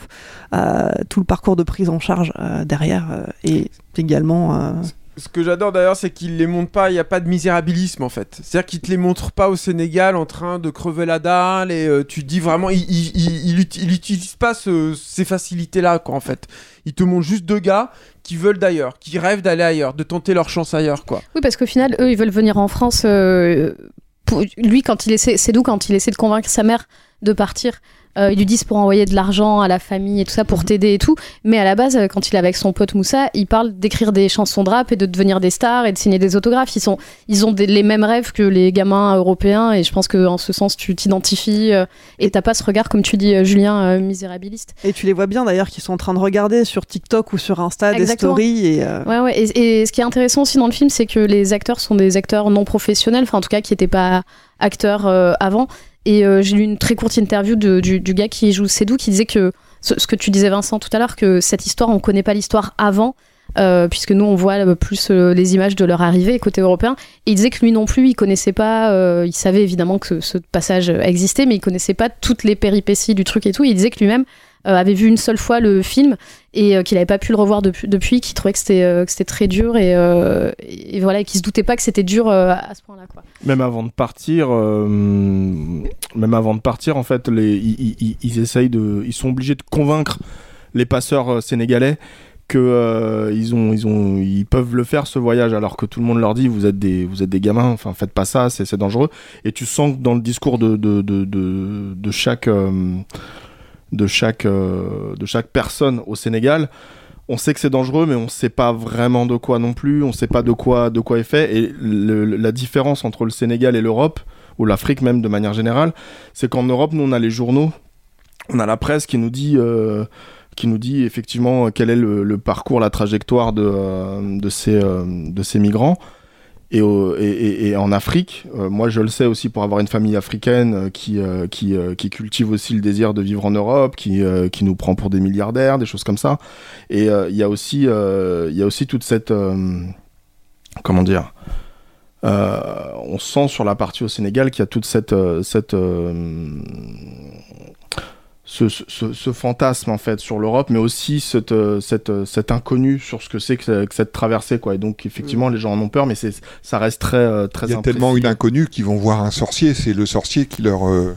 Tout le parcours de prise en charge derrière est également... Ce que j'adore d'ailleurs, c'est qu'il les montre pas, il n'y a pas de misérabilisme en fait. C'est-à-dire qu'il te les montre pas au Sénégal en train de crever la dalle et euh, tu dis vraiment, il, il, il, il uti- il utilise pas ce- ces facilités-là quoi en fait. Il te montre juste deux gars qui veulent d'ailleurs, qui rêvent d'aller ailleurs, de tenter leur chance ailleurs quoi. Oui, parce qu'au final, eux, ils veulent venir en France. euh, lui, quand il essaie, c'est d'où quand il essaie de convaincre sa mère de partir? Euh, ils lui disent pour envoyer de l'argent à la famille et tout ça, pour t'aider et tout. Mais à la base, euh, quand il est avec son pote Moussa, il parle d'écrire des chansons de rap et de devenir des stars et de signer des autographes. Ils, sont, ils ont des- les mêmes rêves que les gamins européens et je pense qu'en ce sens, tu t'identifies euh, et t'as pas ce regard, comme tu dis, euh, Julien, misérabiliste. Et tu les vois bien d'ailleurs qui sont en train de regarder sur TikTok ou sur Insta Exactement. des stories. Et, Ouais, ouais. Et, et ce qui est intéressant aussi dans le film, c'est que les acteurs sont des acteurs non professionnels, enfin en tout cas qui n'étaient pas acteurs euh, avant. Et euh, j'ai lu une très courte interview du, gars qui joue Cédou qui disait que ce, que tu disais Vincent tout à l'heure, que cette histoire, on connaît pas l'histoire avant. euh, puisque nous on voit euh, plus les images de leur arrivée côté européen et il disait que lui non plus il connaissait pas il savait évidemment que ce, passage existait mais il connaissait pas toutes les péripéties du truc et tout il disait que lui-même avait vu une seule fois le film et euh, qu'il n'avait pas pu le revoir depuis, depuis qu'il trouvait que c'était euh, très dur et, euh, et voilà qu'il se doutait pas que c'était dur euh, à ce point-là. Même avant de partir, euh, même avant de partir, en fait, les, ils, essayent de, ils sont obligés de convaincre les passeurs euh, sénégalais que euh, ils ont, ils ont, ils peuvent le faire ce voyage, alors que tout le monde leur dit vous êtes des, vous êtes des gamins, enfin faites pas ça, c'est dangereux. Et tu sens que dans le discours de de de, de, chaque euh, de chaque euh, de chaque personne au Sénégal. On sait que c'est dangereux, mais on sait pas vraiment de quoi non plus. On sait pas de quoi de quoi est fait. Et la différence entre le Sénégal et l'Europe, ou l'Afrique même de manière générale, c'est qu'en Europe, nous on a les journaux, on a la presse qui nous dit euh, qui nous dit effectivement quel est le, parcours, la trajectoire de, euh, de, ces, de ces migrants. Et, en Afrique, euh, moi je le sais aussi pour avoir une famille africaine euh, qui, euh, qui, cultive aussi le désir de vivre en Europe, qui, qui nous prend pour des milliardaires, des choses comme ça. Et il y, a aussi, y a aussi toute cette... comment dire on sent sur la partie au Sénégal qu'il y a toute cette, cette ce, ce- ce fantasme en fait sur l'Europe, mais aussi cette, euh, cette, euh, cet inconnu sur ce que c'est que, que cette traversée quoi. Et donc effectivement les gens en ont peur, mais c'est ça reste très euh, très Il y a tellement une inconnue qu'ils vont voir un sorcier. C'est le sorcier qui leur euh,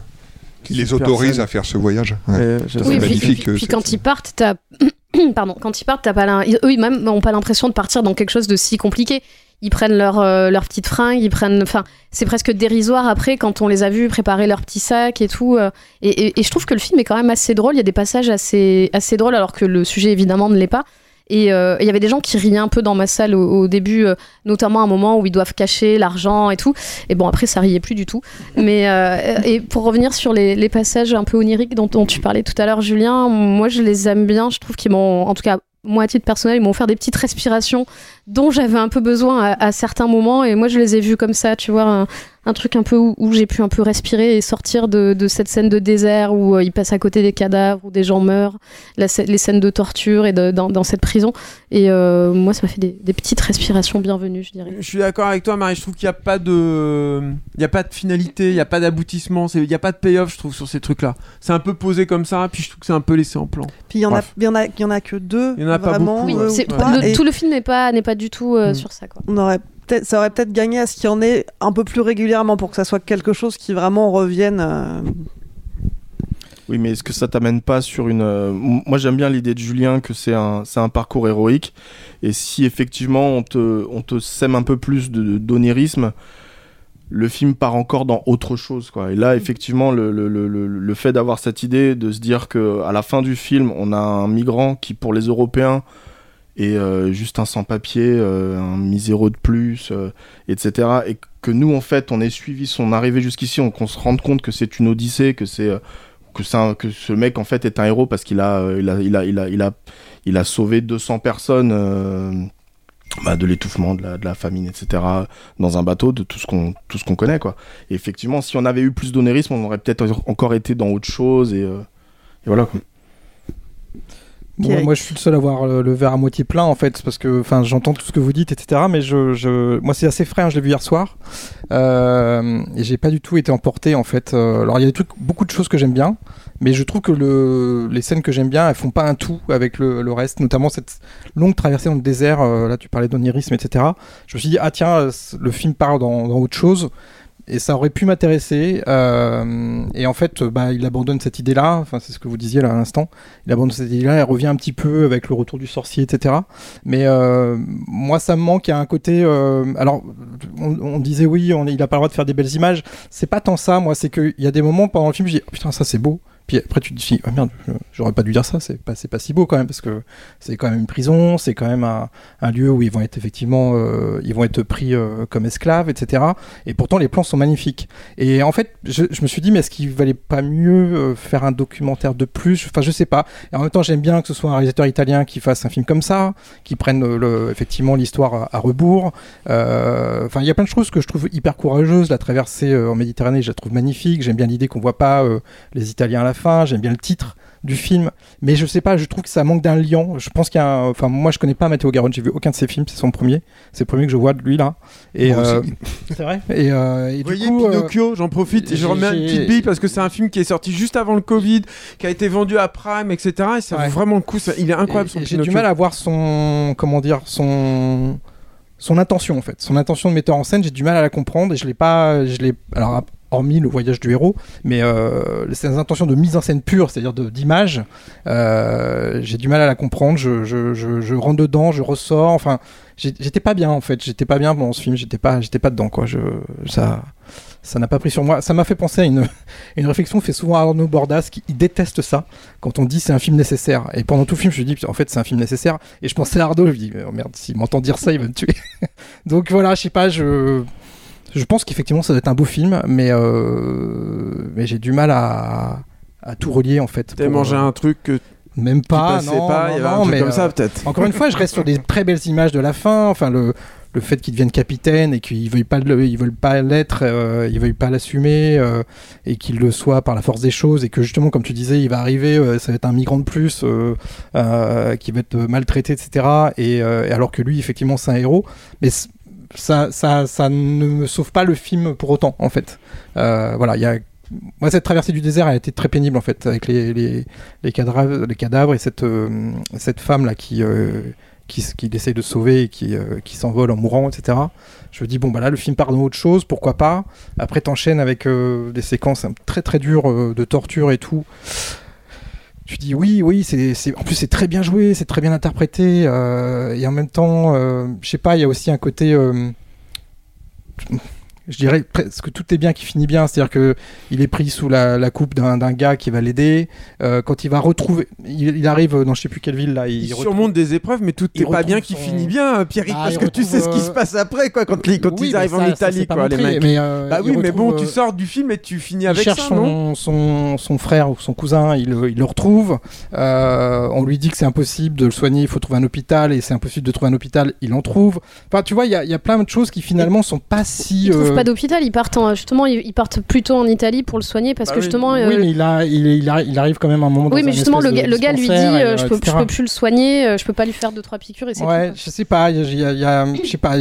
qui les autorise à faire ce voyage. Ouais. C'est Oui, puis, magnifique. puis- puis quand ils partent, t'as pardon, quand ils partent, t'as pas eux même n'ont pas l'impression de partir dans quelque chose de si compliqué. Ils prennent leur euh, leurs petites fringues, ils prennent, enfin, c'est presque dérisoire après quand on les a vus préparer leurs petits sacs et tout. euh, et, et- je trouve que le film est quand même assez drôle. Il y a des passages assez assez drôles alors que le sujet évidemment ne l'est pas. Et euh, il y avait des gens qui riaient un peu dans ma salle au, début, euh, notamment à un moment où ils doivent cacher l'argent et tout. Et bon, après, ça riait plus du tout. Mais euh, et pour revenir sur les, les passages un peu oniriques dont tu parlais tout à l'heure, Julien, moi je les aime bien. Je trouve qu'ils m'ont, en tout cas, moi à titre personnel, ils m'ont offert des petites respirations dont j'avais un peu besoin à, certains moments. Et moi je les ai vus comme ça, tu vois, un truc un peu où, où j'ai pu un peu respirer et sortir de, de cette scène de désert où euh, ils passent à côté des cadavres, où des gens meurent, la les scènes de torture et de- dans, dans cette prison. Et euh, moi ça m'a fait des, des petites respirations bienvenues, je dirais. Je suis d'accord avec toi, Marie. Je trouve qu'il n'y a pas de, il y a pas de finalité, il n'y a pas d'aboutissement, il n'y a pas de payoff, je trouve, sur ces trucs-là. C'est un peu posé comme ça, puis je trouve que c'est un peu laissé en plan. Puis il y en a, Bref. il y en a, il y en a que deux. Il y en a pas vraiment, beaucoup, euh, ouais. le- tout le film n'est pas, n'est pas du tout euh, Mm. sur ça. Quoi. on aurait ça aurait peut-être gagné à ce qu'il y en ait un peu plus régulièrement pour que ça soit quelque chose qui vraiment revienne. euh, Oui, mais est-ce que ça t'amène pas sur une. euh, Moi, j'aime bien l'idée de Julien que c'est un, parcours héroïque. Et si effectivement on te, on te sème un peu plus de- d'onirisme, le film part encore dans autre chose. Quoi. Et là, effectivement, le, le, le, le- le fait d'avoir cette idée de se dire que à la fin du film, on a un migrant qui, pour les Européens, est euh, juste un sans-papier, euh, un miséreux de plus, euh, etc. Et que nous, en fait, on ait suivi son arrivée jusqu'ici, on- qu'on se rende compte que c'est une odyssée, que c'est que, que ce mec en fait est un héros parce qu'il a, il a, il a, il a, il a, il a sauvé 200 personnes bah, de l'étouffement, de la, famine, etc. dans un bateau, de tout ce qu'on, tout ce qu'on connaît quoi. Et effectivement, si on avait eu plus d'onérisme, on aurait peut-être encore été dans autre chose et, et voilà. Bon, moi, je suis le seul à voir le, le verre à moitié plein, en fait, parce que, enfin, j'entends tout ce que vous dites, etc. Mais je, je... moi, c'est assez frais. hein, je l'ai vu hier soir, euh, et j'ai pas du tout été emporté, en fait. Euh, alors, il y a des trucs, beaucoup de choses que j'aime bien, mais je trouve que le... les scènes que j'aime bien, elles font pas un tout avec le, le reste, notamment cette longue traversée dans le désert. euh, là, tu parlais d'onirisme, etc. Je me suis dit, ah tiens, le film part dans, dans autre chose. Et ça aurait pu m'intéresser. euh, et en fait, bah, il abandonne cette idée-là. Enfin, c'est ce que vous disiez là à l'instant. Il abandonne cette idée-là. Elle revient un petit peu avec le retour du sorcier, etc. Mais euh, moi, ça me manque. Il y a un côté. euh, alors, on, disait oui, il a pas le droit de faire des belles images. C'est pas tant ça. Moi, c'est qu'il y a des moments pendant le film, je dis oh, putain, ça c'est beau. Puis après, tu te dis, oh merde, j'aurais pas dû dire ça, c'est pas, pas si beau quand même, parce que c'est quand même une prison, c'est quand même un, lieu où ils vont être effectivement, euh, ils vont être pris euh, comme esclaves, etc. Et pourtant, les plans sont magnifiques. Et en fait, je, me suis dit, mais est-ce qu'il valait pas mieux euh, faire un documentaire de plus? Enfin, je sais pas. Et en même temps, j'aime bien que ce soit un réalisateur italien qui fasse un film comme ça, qui prenne effectivement l'histoire à, rebours. Enfin, il y a plein de choses que je trouve hyper courageuses. La traversée en Méditerranée, je la trouve magnifique. J'aime bien l'idée qu'on voit pas les Italiens à la fin. J'aime bien le titre du film, mais je sais pas, je trouve que ça manque d'un lien. Je pense qu'il y a, un- enfin moi je connais pas Matteo Garonne, j'ai vu aucun de ses films, c'est son premier, c'est le premier que je vois de lui là. Et euh, c'est vrai. Et, euh, et Vous du voyez coup, euh, Pinocchio, j'en profite et je remets une petite bille parce que c'est un film qui est sorti juste avant le Covid, qui a été vendu à Prime, etc. Et ça vaut vraiment le coup, ça- il est incroyable son J'ai du mal à voir son, comment dire, son, son intention en fait, son intention de metteur en scène. J'ai du mal à la comprendre et je l'ai pas, je l'ai, alors hormis le voyage du héros, mais euh, ses intentions de mise en scène pure, c'est-à-dire d'image, euh, j'ai du mal à la comprendre. Je, rentre dedans, je ressors. Enfin, j'étais pas bien en fait. J'étais pas bien dans ce film. J'étais pas, j'étais pas dedans quoi. Je, ça. Ça n'a pas pris sur moi. Ça m'a fait penser à une, une réflexion fait souvent Arnaud Bordas qui déteste ça quand on dit c'est un film nécessaire. Et pendant tout film, je me dis en fait c'est un film nécessaire. Et je pensais à Arnaud, je me dis oh merde, s'il m'entend dire ça, il va me tuer. Donc voilà, je sais pas, je je pense qu'effectivement ça doit être un beau film, mais euh, mais j'ai du mal à, à tout relier en fait. T'as mangé euh, un truc que même pas, non, pas, non, il y avait un non, truc mais comme ça, euh, peut-être. Encore une fois, je reste sur des très belles images de la fin. Enfin, le, le fait qu'ils deviennent capitaine et qu'ils veuillent pas le, ils veulent pas l'être, euh, ils veulent pas l'assumer euh, et qu'il le soit par la force des choses et que justement, comme tu disais, il va arriver, ça va être un migrant de plus qui va être maltraité, etc. Et, et alors que lui, effectivement, c'est un héros, mais ça, ça, ça ne me sauve pas le film pour autant, en fait. Euh, voilà, il y a moi, cette traversée du désert a été très pénible en fait, avec les, les, cadavres, les cadavres et cette, euh, cette femme là qui, euh, qui, qui essaye de sauver et qui, euh, qui s'envole en mourant, etc. Je me dis, bon, bah là, le film part dans autre chose, pourquoi pas? Après, t'enchaînes avec des séquences euh, très très dures de torture et tout. Tu dis oui, oui, c'est, en plus c'est très bien joué, c'est très bien interprété, euh, et en même temps, euh, je sais pas, il y a aussi un côté, euh, je dirais presque tout est bien qui finit bien, c'est-à-dire que il est pris sous la, la coupe d'un, gars qui va l'aider. Euh, quand il va retrouver, il, il arrive dans je sais plus quelle ville là, il, Il retrouve- surmonte des épreuves, mais tout il n'est pas bien qui son- finit bien, Pierrick, Bah, parce il que tu sais ce qui se euh, passe après, quoi, quand, les- quand Oui, ils bah arrivent ça- en Italie, quoi, les montré, mecs. mais, euh, bah il oui, mais bon, tu euh, sors du film et tu finis il avec cherche ça, son, non son, son frère ou son cousin, il, le- il le retrouve. Euh, on lui dit que c'est impossible de le soigner, il faut trouver un hôpital, et c'est impossible de trouver un hôpital, il en trouve. Enfin, tu vois, il y, a- il y a plein de choses qui finalement sont pas si. Euh, pas d'hôpital, ils partent en- justement, ils, partent plutôt en Italie pour le soigner parce bah que oui. justement. Oui, euh, mais il, a, il, il, a- il arrive quand même à un moment. oui, dans mais justement, le gars, de le gars lui dit et, euh, je, peux, je peux plus le soigner, euh, je peux pas lui faire deux trois piqûres et c'est Ouais, tout. je sais pas, il y a, il y a- je sais pas,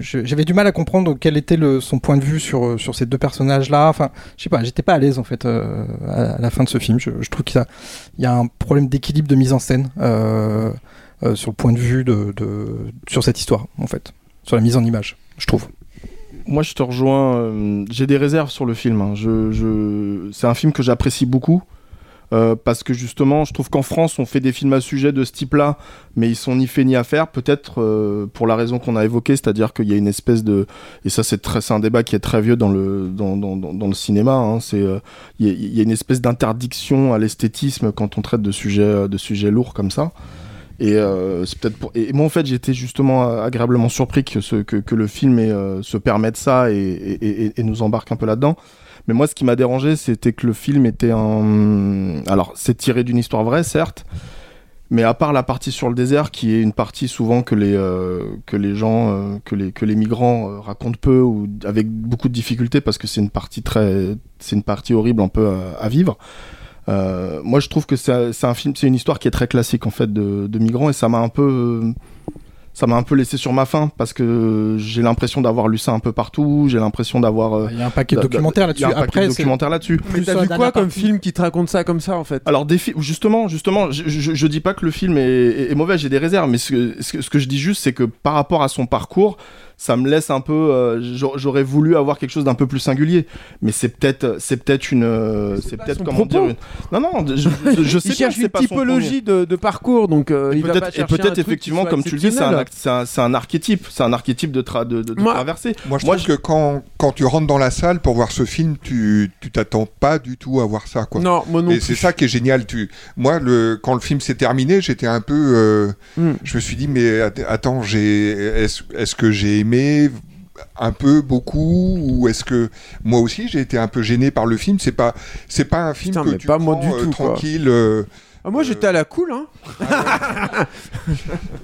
j'avais du mal à comprendre quel était le, son point de vue sur, sur ces deux personnages-là. Enfin, je sais pas, j'étais pas à l'aise en fait euh, à, à la fin de ce film. Je, je trouve qu'il y a, il y a un problème d'équilibre de mise en scène euh, euh, sur le point de vue de, de- sur cette histoire en fait, sur la mise en image, je trouve. Moi, je te rejoins. euh, J'ai des réserves sur le film. hein. C'est un film que j'apprécie beaucoup. euh, parce que justement, je trouve qu'en France, on fait des films à sujet de ce type-là, mais ils sont ni faits ni à faire. Peut-être euh, pour la raison qu'on a évoquée, c'est-à-dire qu'il y a une espèce de. Et ça, c'est un débat qui est très vieux dans le, cinéma. Il y, a- une espèce d'interdiction à l'esthétisme quand on traite de sujets lourds comme ça. Et euh, c'est peut-être moi en fait j'étais justement agréablement surpris que, le film ait, euh, se permette ça et, nous embarque un peu là-dedans. Mais moi ce qui m'a dérangé c'était que le film était un... Alors c'est tiré d'une histoire vraie certes, mais à part la partie sur le désert qui est une partie souvent que les, euh, gens, euh, que, les, migrants racontent peu ou avec beaucoup de difficultés parce que c'est une partie très... c'est une partie horrible un peu à vivre. Euh, moi, je trouve que c'est un film, c'est une histoire qui est très classique en fait de, de migrants et ça m'a un peu, euh, ça m'a un peu laissé sur ma faim parce que j'ai l'impression d'avoir lu ça un peu partout. J'ai l'impression d'avoir. euh, Il y a un paquet de documentaires d'a- il y a là-dessus. un paquet Après, de c'est- documentaires là-dessus. Mais t'as vu quoi comme film qui te raconte ça comme ça, en fait? Alors des films, justement, justement, je, je, je dis pas que le film est, est- est mauvais, j'ai des réserves, mais ce que je dis juste, c'est que par rapport à son parcours, ça me laisse un peu. euh, j'a- J'aurais voulu avoir quelque chose d'un peu plus singulier, mais c'est peut-être, c'est peut-être une, euh, c'est peut-être comment propos. dire. une- Non, non, je, je, je sais il bien cherche que c'est une typologie de, de parcours, donc euh, Et il va peut-être et effectivement, comme tu le dis, c'est un, un, un archétype, c'est un archétype de, tra- de, de, de Moi- traversée. Moi, je trouve que quand, quand tu rentres dans la salle pour voir ce film, tu tu t'attends pas du tout à voir ça. Quoi. Non, moi non Et c'est ça qui est génial. Tu... Moi, le... quand le film s'est terminé, j'étais un peu. euh, Hmm. Je me suis dit, mais att- attends, j'ai... est-ce est-ce que j'ai aimé un peu, beaucoup, ou est-ce que moi aussi j'ai été un peu gêné par le film? C'est pas, c'est pas un film Putain, que mais tu pas moi du euh, tout, tranquille. euh, Ah, moi j'étais à la cool, hein.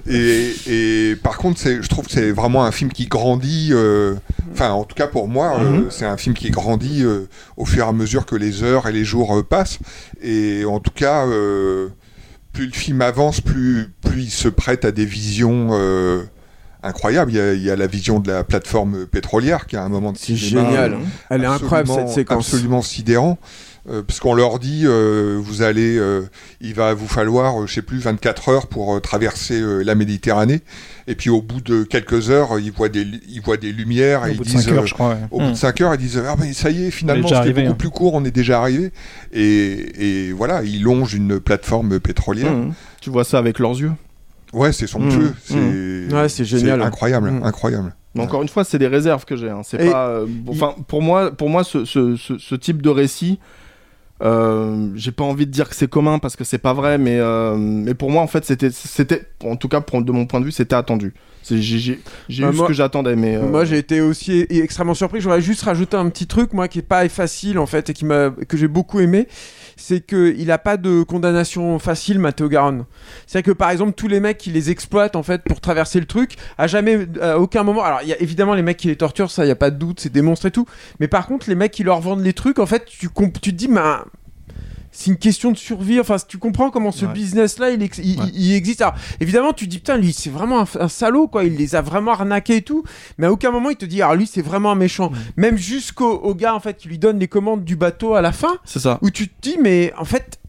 et, et par contre, c'est- je trouve que c'est vraiment un film qui grandit. euh, Enfin, en tout cas pour moi, euh, Mhm. c'est un film qui grandit euh, au fur et à mesure que les heures et les jours euh, passent. Et en tout cas, euh, plus le film avance, plus, plus il se prête à des visions incroyables. Il y, a, il y a la vision de la plateforme pétrolière qui a un moment de cinéma. génial. euh, Elle est incroyable, absolument- cette séquence. Absolument sidérant. euh, parce qu'on leur dit, euh, vous allez, euh, il va vous falloir, euh, je sais plus, 24 heures pour euh, traverser euh, la Méditerranée. Et puis au bout de quelques heures, ils voient des, ils voient des lumières Au et bout ils de disent, heures, euh, je crois, ouais. au bout de 5 heures, ils disent, ah mais ça y est, finalement, c'était beaucoup hein. plus court, on est déjà arrivé. Et, et voilà, ils longent une plateforme pétrolière. Mhm. Tu vois ça avec leurs yeux? Ouais, c'est somptueux, Mhm. c'est Ouais, c'est génial. incroyable, Mhm. incroyable. Mais encore une fois, c'est des réserves que j'ai. hein. C'est Et- pas. euh, pour moi, pour moi, ce, ce, ce, ce type de récit, euh, j'ai pas envie de dire que c'est commun parce que c'est pas vrai, mais euh, mais pour moi, en fait, c'était, c'était, en tout cas, pour- de mon point de vue, c'était attendu. J'ai, Bah, eu moi- ce que j'attendais, mais. euh, Moi j'ai été aussi extrêmement surpris. J'aurais juste rajouté un petit truc, moi, qui est pas facile en fait et qui m'a que j'ai beaucoup aimé. C'est que il a pas de condamnation facile, Matteo Garonne. C'est que par exemple tous les mecs qui les exploitent en fait pour traverser le truc, à jamais, à aucun moment. Alors il y a évidemment les mecs qui les torturent, ça y a pas de doute, c'est des monstres et tout. Mais par contre les mecs qui leur vendent les trucs, en fait, tu tu te dis, mais c'est une question de survie. Enfin, tu comprends comment ce Ouais. business-là, il, ex- il, il existe. Alors, évidemment, tu te dis, putain, lui, c'est vraiment un, un salaud, quoi. Il les a vraiment arnaqués et tout. Mais à aucun moment, il te dit, alors lui, c'est vraiment un méchant. Même jusqu'au au gars, en fait, qui lui donne les commandes du bateau à la fin, C'est ça. où tu te dis, mais en fait,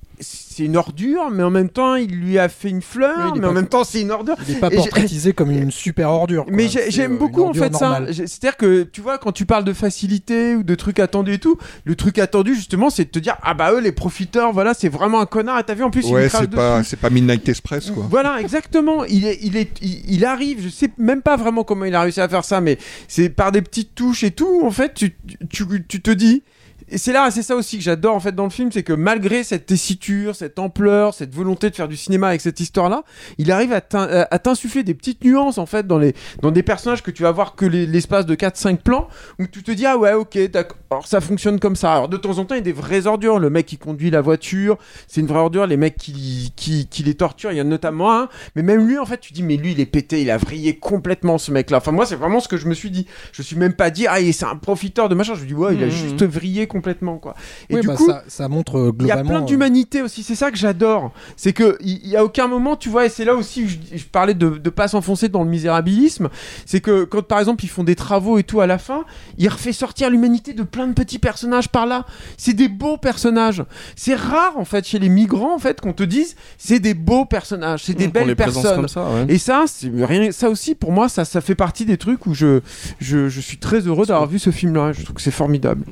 c'est une ordure, mais en même temps, il lui a fait une fleur, Oui, mais en même temps, c'est une ordure. Il n'est pas portraitisé comme une super ordure. quoi. mais j'aime euh, beaucoup en fait ça. normale. C'est-à-dire que tu vois, quand tu parles de facilité ou de trucs attendus et tout, le truc attendu justement, c'est de te dire ah bah eux les profiteurs, voilà, c'est vraiment un connard. Et t'as vu en plus il Ouais, c'est pas, c'est pas Midnight Express, quoi. Voilà, exactement. Il, est, il, est, il, il arrive, je sais même pas vraiment comment il a réussi à faire ça, mais c'est par des petites touches et tout, en fait, tu, tu, tu te dis. Et c'est là, c'est ça aussi que j'adore en fait dans le film, c'est que malgré cette tessiture, cette ampleur, cette volonté de faire du cinéma avec cette histoire-là, il arrive à t'in- à à t'insuffler des petites nuances en fait dans, les, dans des personnages que tu vas voir que les- l'espace de 4-5 plans, où tu te dis ah ouais ok d'accord, alors ça fonctionne comme ça. Alors de temps en temps il y a des vraies ordures, le mec qui conduit la voiture, c'est une vraie ordure, les mecs qui, qui, qui les torturent, il y en a notamment un, mais même lui en fait tu dis mais lui il est pété, il a vrillé complètement ce mec là. Enfin moi c'est vraiment ce que je me suis dit. Je suis même pas dit ah il- c'est un profiteur de machin, je me dis ouais il a Mhm. juste vrillé complètement quoi. Et Oui, du bah, coup ça, ça montre euh, il y a globalement. plein euh, d'humanité aussi, c'est ça que j'adore. C'est que il y a aucun moment, tu vois, et c'est là aussi où je, je parlais de, de pas s'enfoncer dans le misérabilisme. C'est que quand par exemple ils font des travaux et tout à la fin, il refait sortir l'humanité de plein de petits personnages par là. C'est des beaux personnages. C'est rare en fait chez les migrants en fait qu'on te dise c'est des beaux personnages, c'est des Mmh, belles personnes. comme ça, ouais. Et ça, c'est rien. Ça aussi pour moi, ça, ça fait partie des trucs où je, je, je suis très heureux d'avoir vu ce film-là. Je trouve que c'est formidable.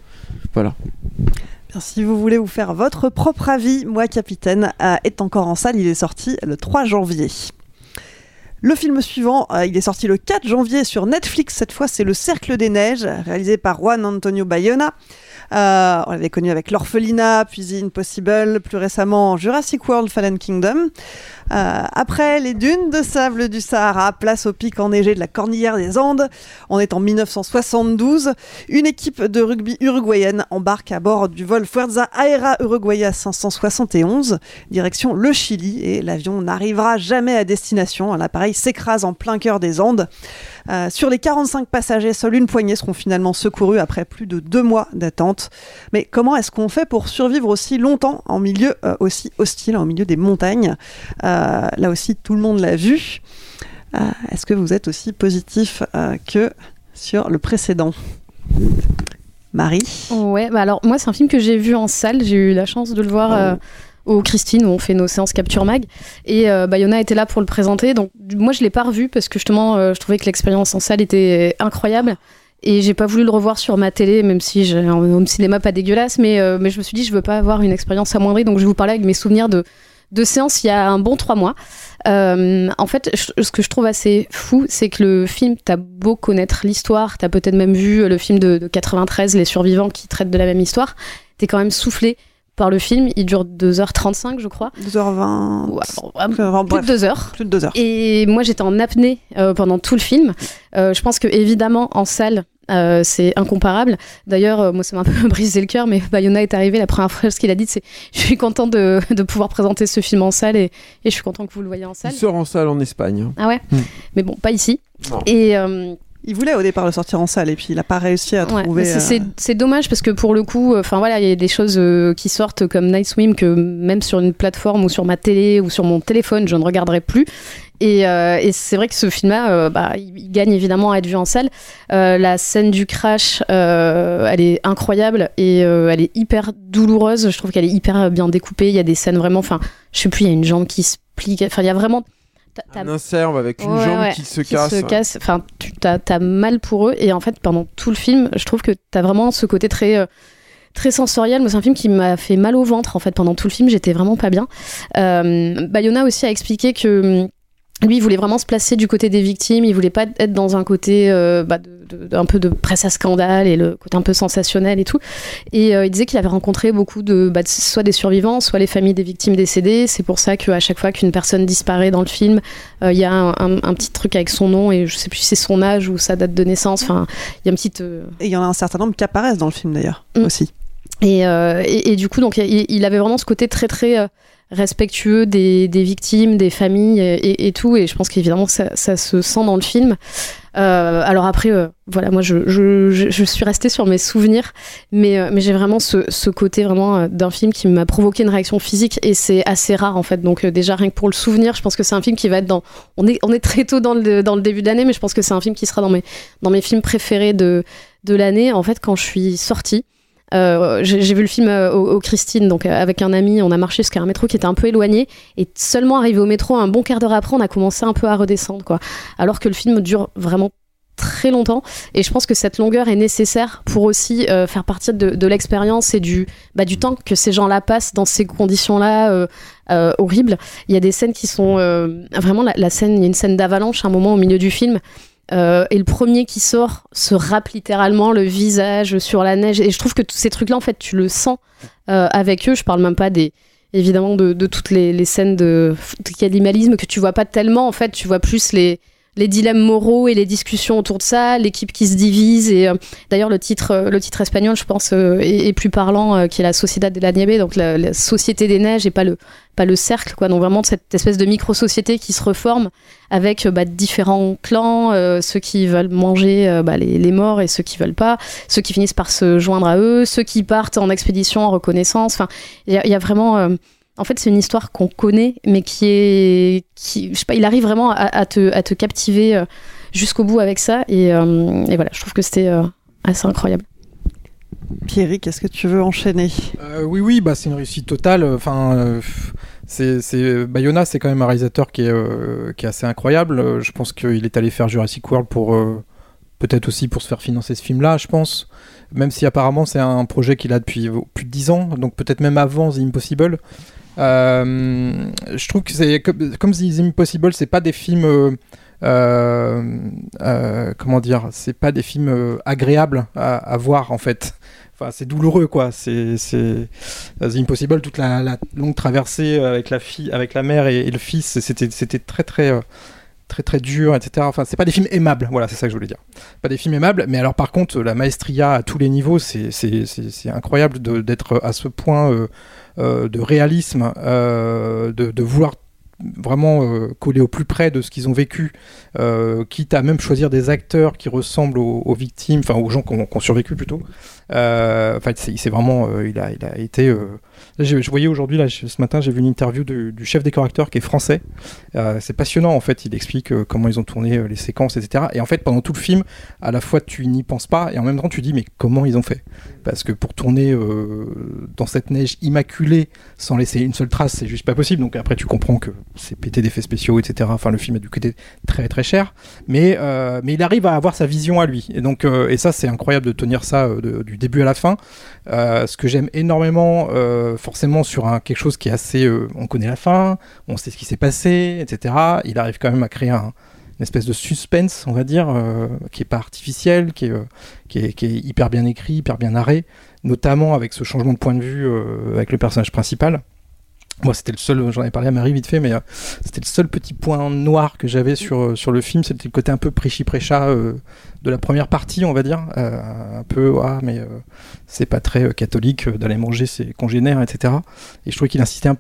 Voilà. Si vous voulez vous faire votre propre avis, Moi Capitaine euh, est encore en salle. Il est sorti le 3 janvier. Le film suivant, euh, il est sorti le 4 janvier sur Netflix. Cette fois, c'est Le Cercle des Neiges, réalisé par Juan Antonio Bayona. Euh, on l'avait connu avec L'Orphelinat, puis Impossible, plus récemment Jurassic World Fallen Kingdom. Euh, après les dunes de sable du Sahara, place au pic enneigé de la Cornillère des Andes. On est en 1972. Une équipe de rugby uruguayenne embarque à bord du vol Fuerza Aérea Uruguaya 571, direction le Chili, et l'avion n'arrivera jamais à destination. S'écrase en plein cœur des Andes. Euh, sur les 45 passagers, seule une poignée seront finalement secourus après plus de deux mois d'attente. Mais comment est-ce qu'on fait pour survivre aussi longtemps en milieu euh, aussi hostile, en milieu des montagnes Euh, Là aussi, tout le monde l'a vu. Est-ce que vous êtes aussi positif que sur le précédent? Marie? Ouais, bah alors moi c'est un film que j'ai vu en salle, j'ai eu la chance de le voir Oh. Au Christine où on fait nos séances capture mag. Et euh, Bayona était là pour le présenter. Donc moi je l'ai pas revu parce que justement euh, je trouvais que l'expérience en salle était incroyable. Et j'ai pas voulu le revoir sur ma télé même si j'ai un home cinéma pas dégueulasse. Mais, euh, mais je me suis dit je veux pas avoir une expérience amoindrie. Donc je vais vous parler avec mes souvenirs de de séances il y a un bon trois mois. Euh, en fait, ce que je trouve assez fou, c'est que le film, t'as beau connaître l'histoire, t'as peut-être même vu le film de, de 93, Les Survivants, qui traite de la même histoire, t'es quand même soufflé par le film. Il dure 2h35, je crois. 2h20. Ouais, bon, Enfin, plus bref, de 2 heures. Plus de 2 heures. Et moi, j'étais en apnée euh, pendant tout le film. Euh, je pense que évidemment en salle. euh, c'est incomparable. D'ailleurs, euh, moi, ça m'a un peu brisé le cœur, mais Bayona est arrivé. La première fois, ce qu'il a dit, c'est Je suis content de, de pouvoir présenter ce film en salle et, et je suis content que vous le voyez en Il salle. sort en salle en Espagne. Ah ouais? Hmm. Mais bon, pas ici. Non. Et. euh, Il voulait au départ le sortir en salle et puis il a pas réussi à Ouais, trouver. c'est- euh, c'est dommage parce que pour le coup, enfin voilà, il y a des choses euh, qui sortent comme Night Swim que même sur une plateforme ou sur ma télé ou sur mon téléphone, je ne regarderai plus. Et, euh, et c'est vrai que ce film-là, euh, bah, il, gagne évidemment à être vu en salle. Euh, la scène du crash, elle est incroyable et elle est hyper douloureuse. Je trouve qu'elle est hyper bien découpée. Il y a des scènes vraiment, enfin, je sais plus, il y a une jambe qui se plie. Enfin, il y a vraiment. Un insert avec une Ouais, jambe ouais, qui se casse. casse. Enfin, tu t'as mal pour eux. Et en fait, pendant tout le film, je trouve que t'as vraiment ce côté très. euh, Très sensoriel, moi c'est un film qui m'a fait mal au ventre en fait pendant tout le film, j'étais vraiment pas bien. Euh, Bayona aussi a expliqué que hum, lui il voulait vraiment se placer du côté des victimes, il voulait pas être dans un côté euh, bah, de, de- un peu de presse à scandale et le côté un peu sensationnel et tout. Et euh, il disait qu'il avait rencontré beaucoup de bah, de- soit des survivants, soit les familles des victimes décédées. C'est pour ça qu'à chaque fois qu'une personne disparaît dans le film, euh, il y a un, un- un petit truc avec son nom et je sais plus si c'est son âge ou sa date de naissance. Enfin, il y a une petite. euh, Et il y en a un certain nombre qui apparaissent dans le film d'ailleurs Mm. aussi. et, euh, et, et du coup, donc, il, il avait vraiment ce côté très, très respectueux des, des victimes, des familles et, et tout. Et je pense qu'évidemment, ça, ça se sent dans le film. Euh, alors après, euh, voilà, moi, je, je, je, suis restée sur mes souvenirs, mais, euh, mais j'ai vraiment ce, ce côté vraiment euh, d'un film qui m'a provoqué une réaction physique et c'est assez rare en fait. Donc euh, déjà rien que pour le souvenir, je pense que c'est un film qui va être dans. On est, on est très tôt dans le, dans le début de l'année, mais je pense que c'est un film qui sera dans mes, dans mes films préférés de, de l'année. En fait, quand je suis sortie. Euh, j'ai vu le film euh, au, Christine, donc euh, avec un ami, on a marché jusqu'à un métro qui était un peu éloigné, et seulement arrivé au métro, un bon quart d'heure après, on a commencé un peu à redescendre, quoi. Alors que le film dure vraiment très longtemps, et je pense que cette longueur est nécessaire pour aussi faire partie de, l'expérience et du, bah, du temps que ces gens-là passent dans ces conditions-là horribles. Il y a des scènes qui sont vraiment la scène, il y a une scène d'avalanche à un moment au milieu du film. Euh, et le premier qui sort se râpe littéralement le visage sur la neige. Et je trouve que tous ces trucs-là, en fait, tu le sens euh, avec eux. Je parle même pas des évidemment de, de toutes les, les scènes de, de cannibalisme que tu vois pas tellement. En fait, tu vois plus les les dilemmes moraux et les discussions autour de ça, l'équipe qui se divise et euh, d'ailleurs le titre euh, le titre espagnol je pense euh, est, plus parlant euh, qui est la Sociedad de la Nieve donc la, la société des neiges et pas le pas le cercle quoi. Donc vraiment cette espèce de micro société qui se reforme avec euh, bah, différents clans euh, ceux qui veulent manger bah, les, les morts et ceux qui veulent pas ceux qui finissent par se joindre à eux ceux qui partent en expédition en reconnaissance. Enfin il y, y a vraiment en fait, c'est une histoire qu'on connaît, mais qui est, qui, je sais pas, il arrive vraiment à, à te, à te captiver euh, jusqu'au bout avec ça, et, euh, et voilà, je trouve que c'était euh, assez incroyable. Pierrick, est-ce que tu veux enchaîner? Euh, oui, oui, bah, c'est une réussite totale. Enfin, euh, c'est, c'est Bayona, c'est quand même un réalisateur qui est, euh, qui est assez incroyable. Euh, Je pense qu'il est allé faire Jurassic World pour euh, peut-être aussi pour se faire financer ce film-là, je pense. Même si apparemment c'est un projet qu'il a depuis plus de 10 ans, donc peut-être même avant The Impossible. Euh, je trouve que c'est comme, The Impossible, c'est pas des films. euh, euh, comment dire C'est pas des films agréables à, voir en fait. Enfin, c'est douloureux quoi. C'est The Impossible, toute la, longue traversée avec la fille, avec la mère et, et le fils. C'était c'était très très très très dur, etc. Enfin, c'est pas des films aimables. Voilà, c'est ça que je voulais dire. Pas des films aimables. Mais alors, par contre, la maestria à tous les niveaux, c'est incroyable d'être à ce point euh, euh, de réalisme, euh, de, vouloir vraiment coller au plus près de ce qu'ils ont vécu, quitte à même choisir des acteurs qui ressemblent aux, victimes, enfin aux gens qui ont, survécu plutôt. En fait, c'est c'est vraiment, il, a, il a été je, voyais aujourd'hui, là, ce matin, j'ai vu une interview du, chef décorateur qui est français. Euh, c'est passionnant en fait. Il explique euh, comment ils ont tourné euh, les séquences, etc. Et en fait, pendant tout le film, à la fois tu n'y penses pas et en même temps tu dis mais comment ils ont fait? Parce que pour tourner dans cette neige immaculée sans laisser une seule trace, c'est juste pas possible. Donc après, tu comprends que c'est pété d'effets spéciaux, etc. Enfin, le film a dû coûter très très cher, mais mais il arrive à avoir sa vision à lui. Et donc et ça, c'est incroyable de tenir ça du début à la fin. Ce que j'aime énormément, forcément sur un, quelque chose qui est assez, euh, on connaît la fin, on sait ce qui s'est passé, etc. Il arrive quand même à créer un, une espèce de suspense, on va dire, euh, qui est pas artificiel, qui est, euh, qui est, hyper bien écrit, hyper bien narré, notamment avec ce changement de point de vue avec le personnage principal. Moi, c'était le seul, j'en ai parlé à Marie vite fait, mais euh, c'était le seul petit point noir que j'avais sur, euh, sur le film, c'était le côté un peu prêchi-prêcha euh, de la première partie, on va dire. Euh, un peu, ah, mais euh, c'est pas très catholique d'aller manger ses congénères, etc. Et je trouvais qu'il insistait un,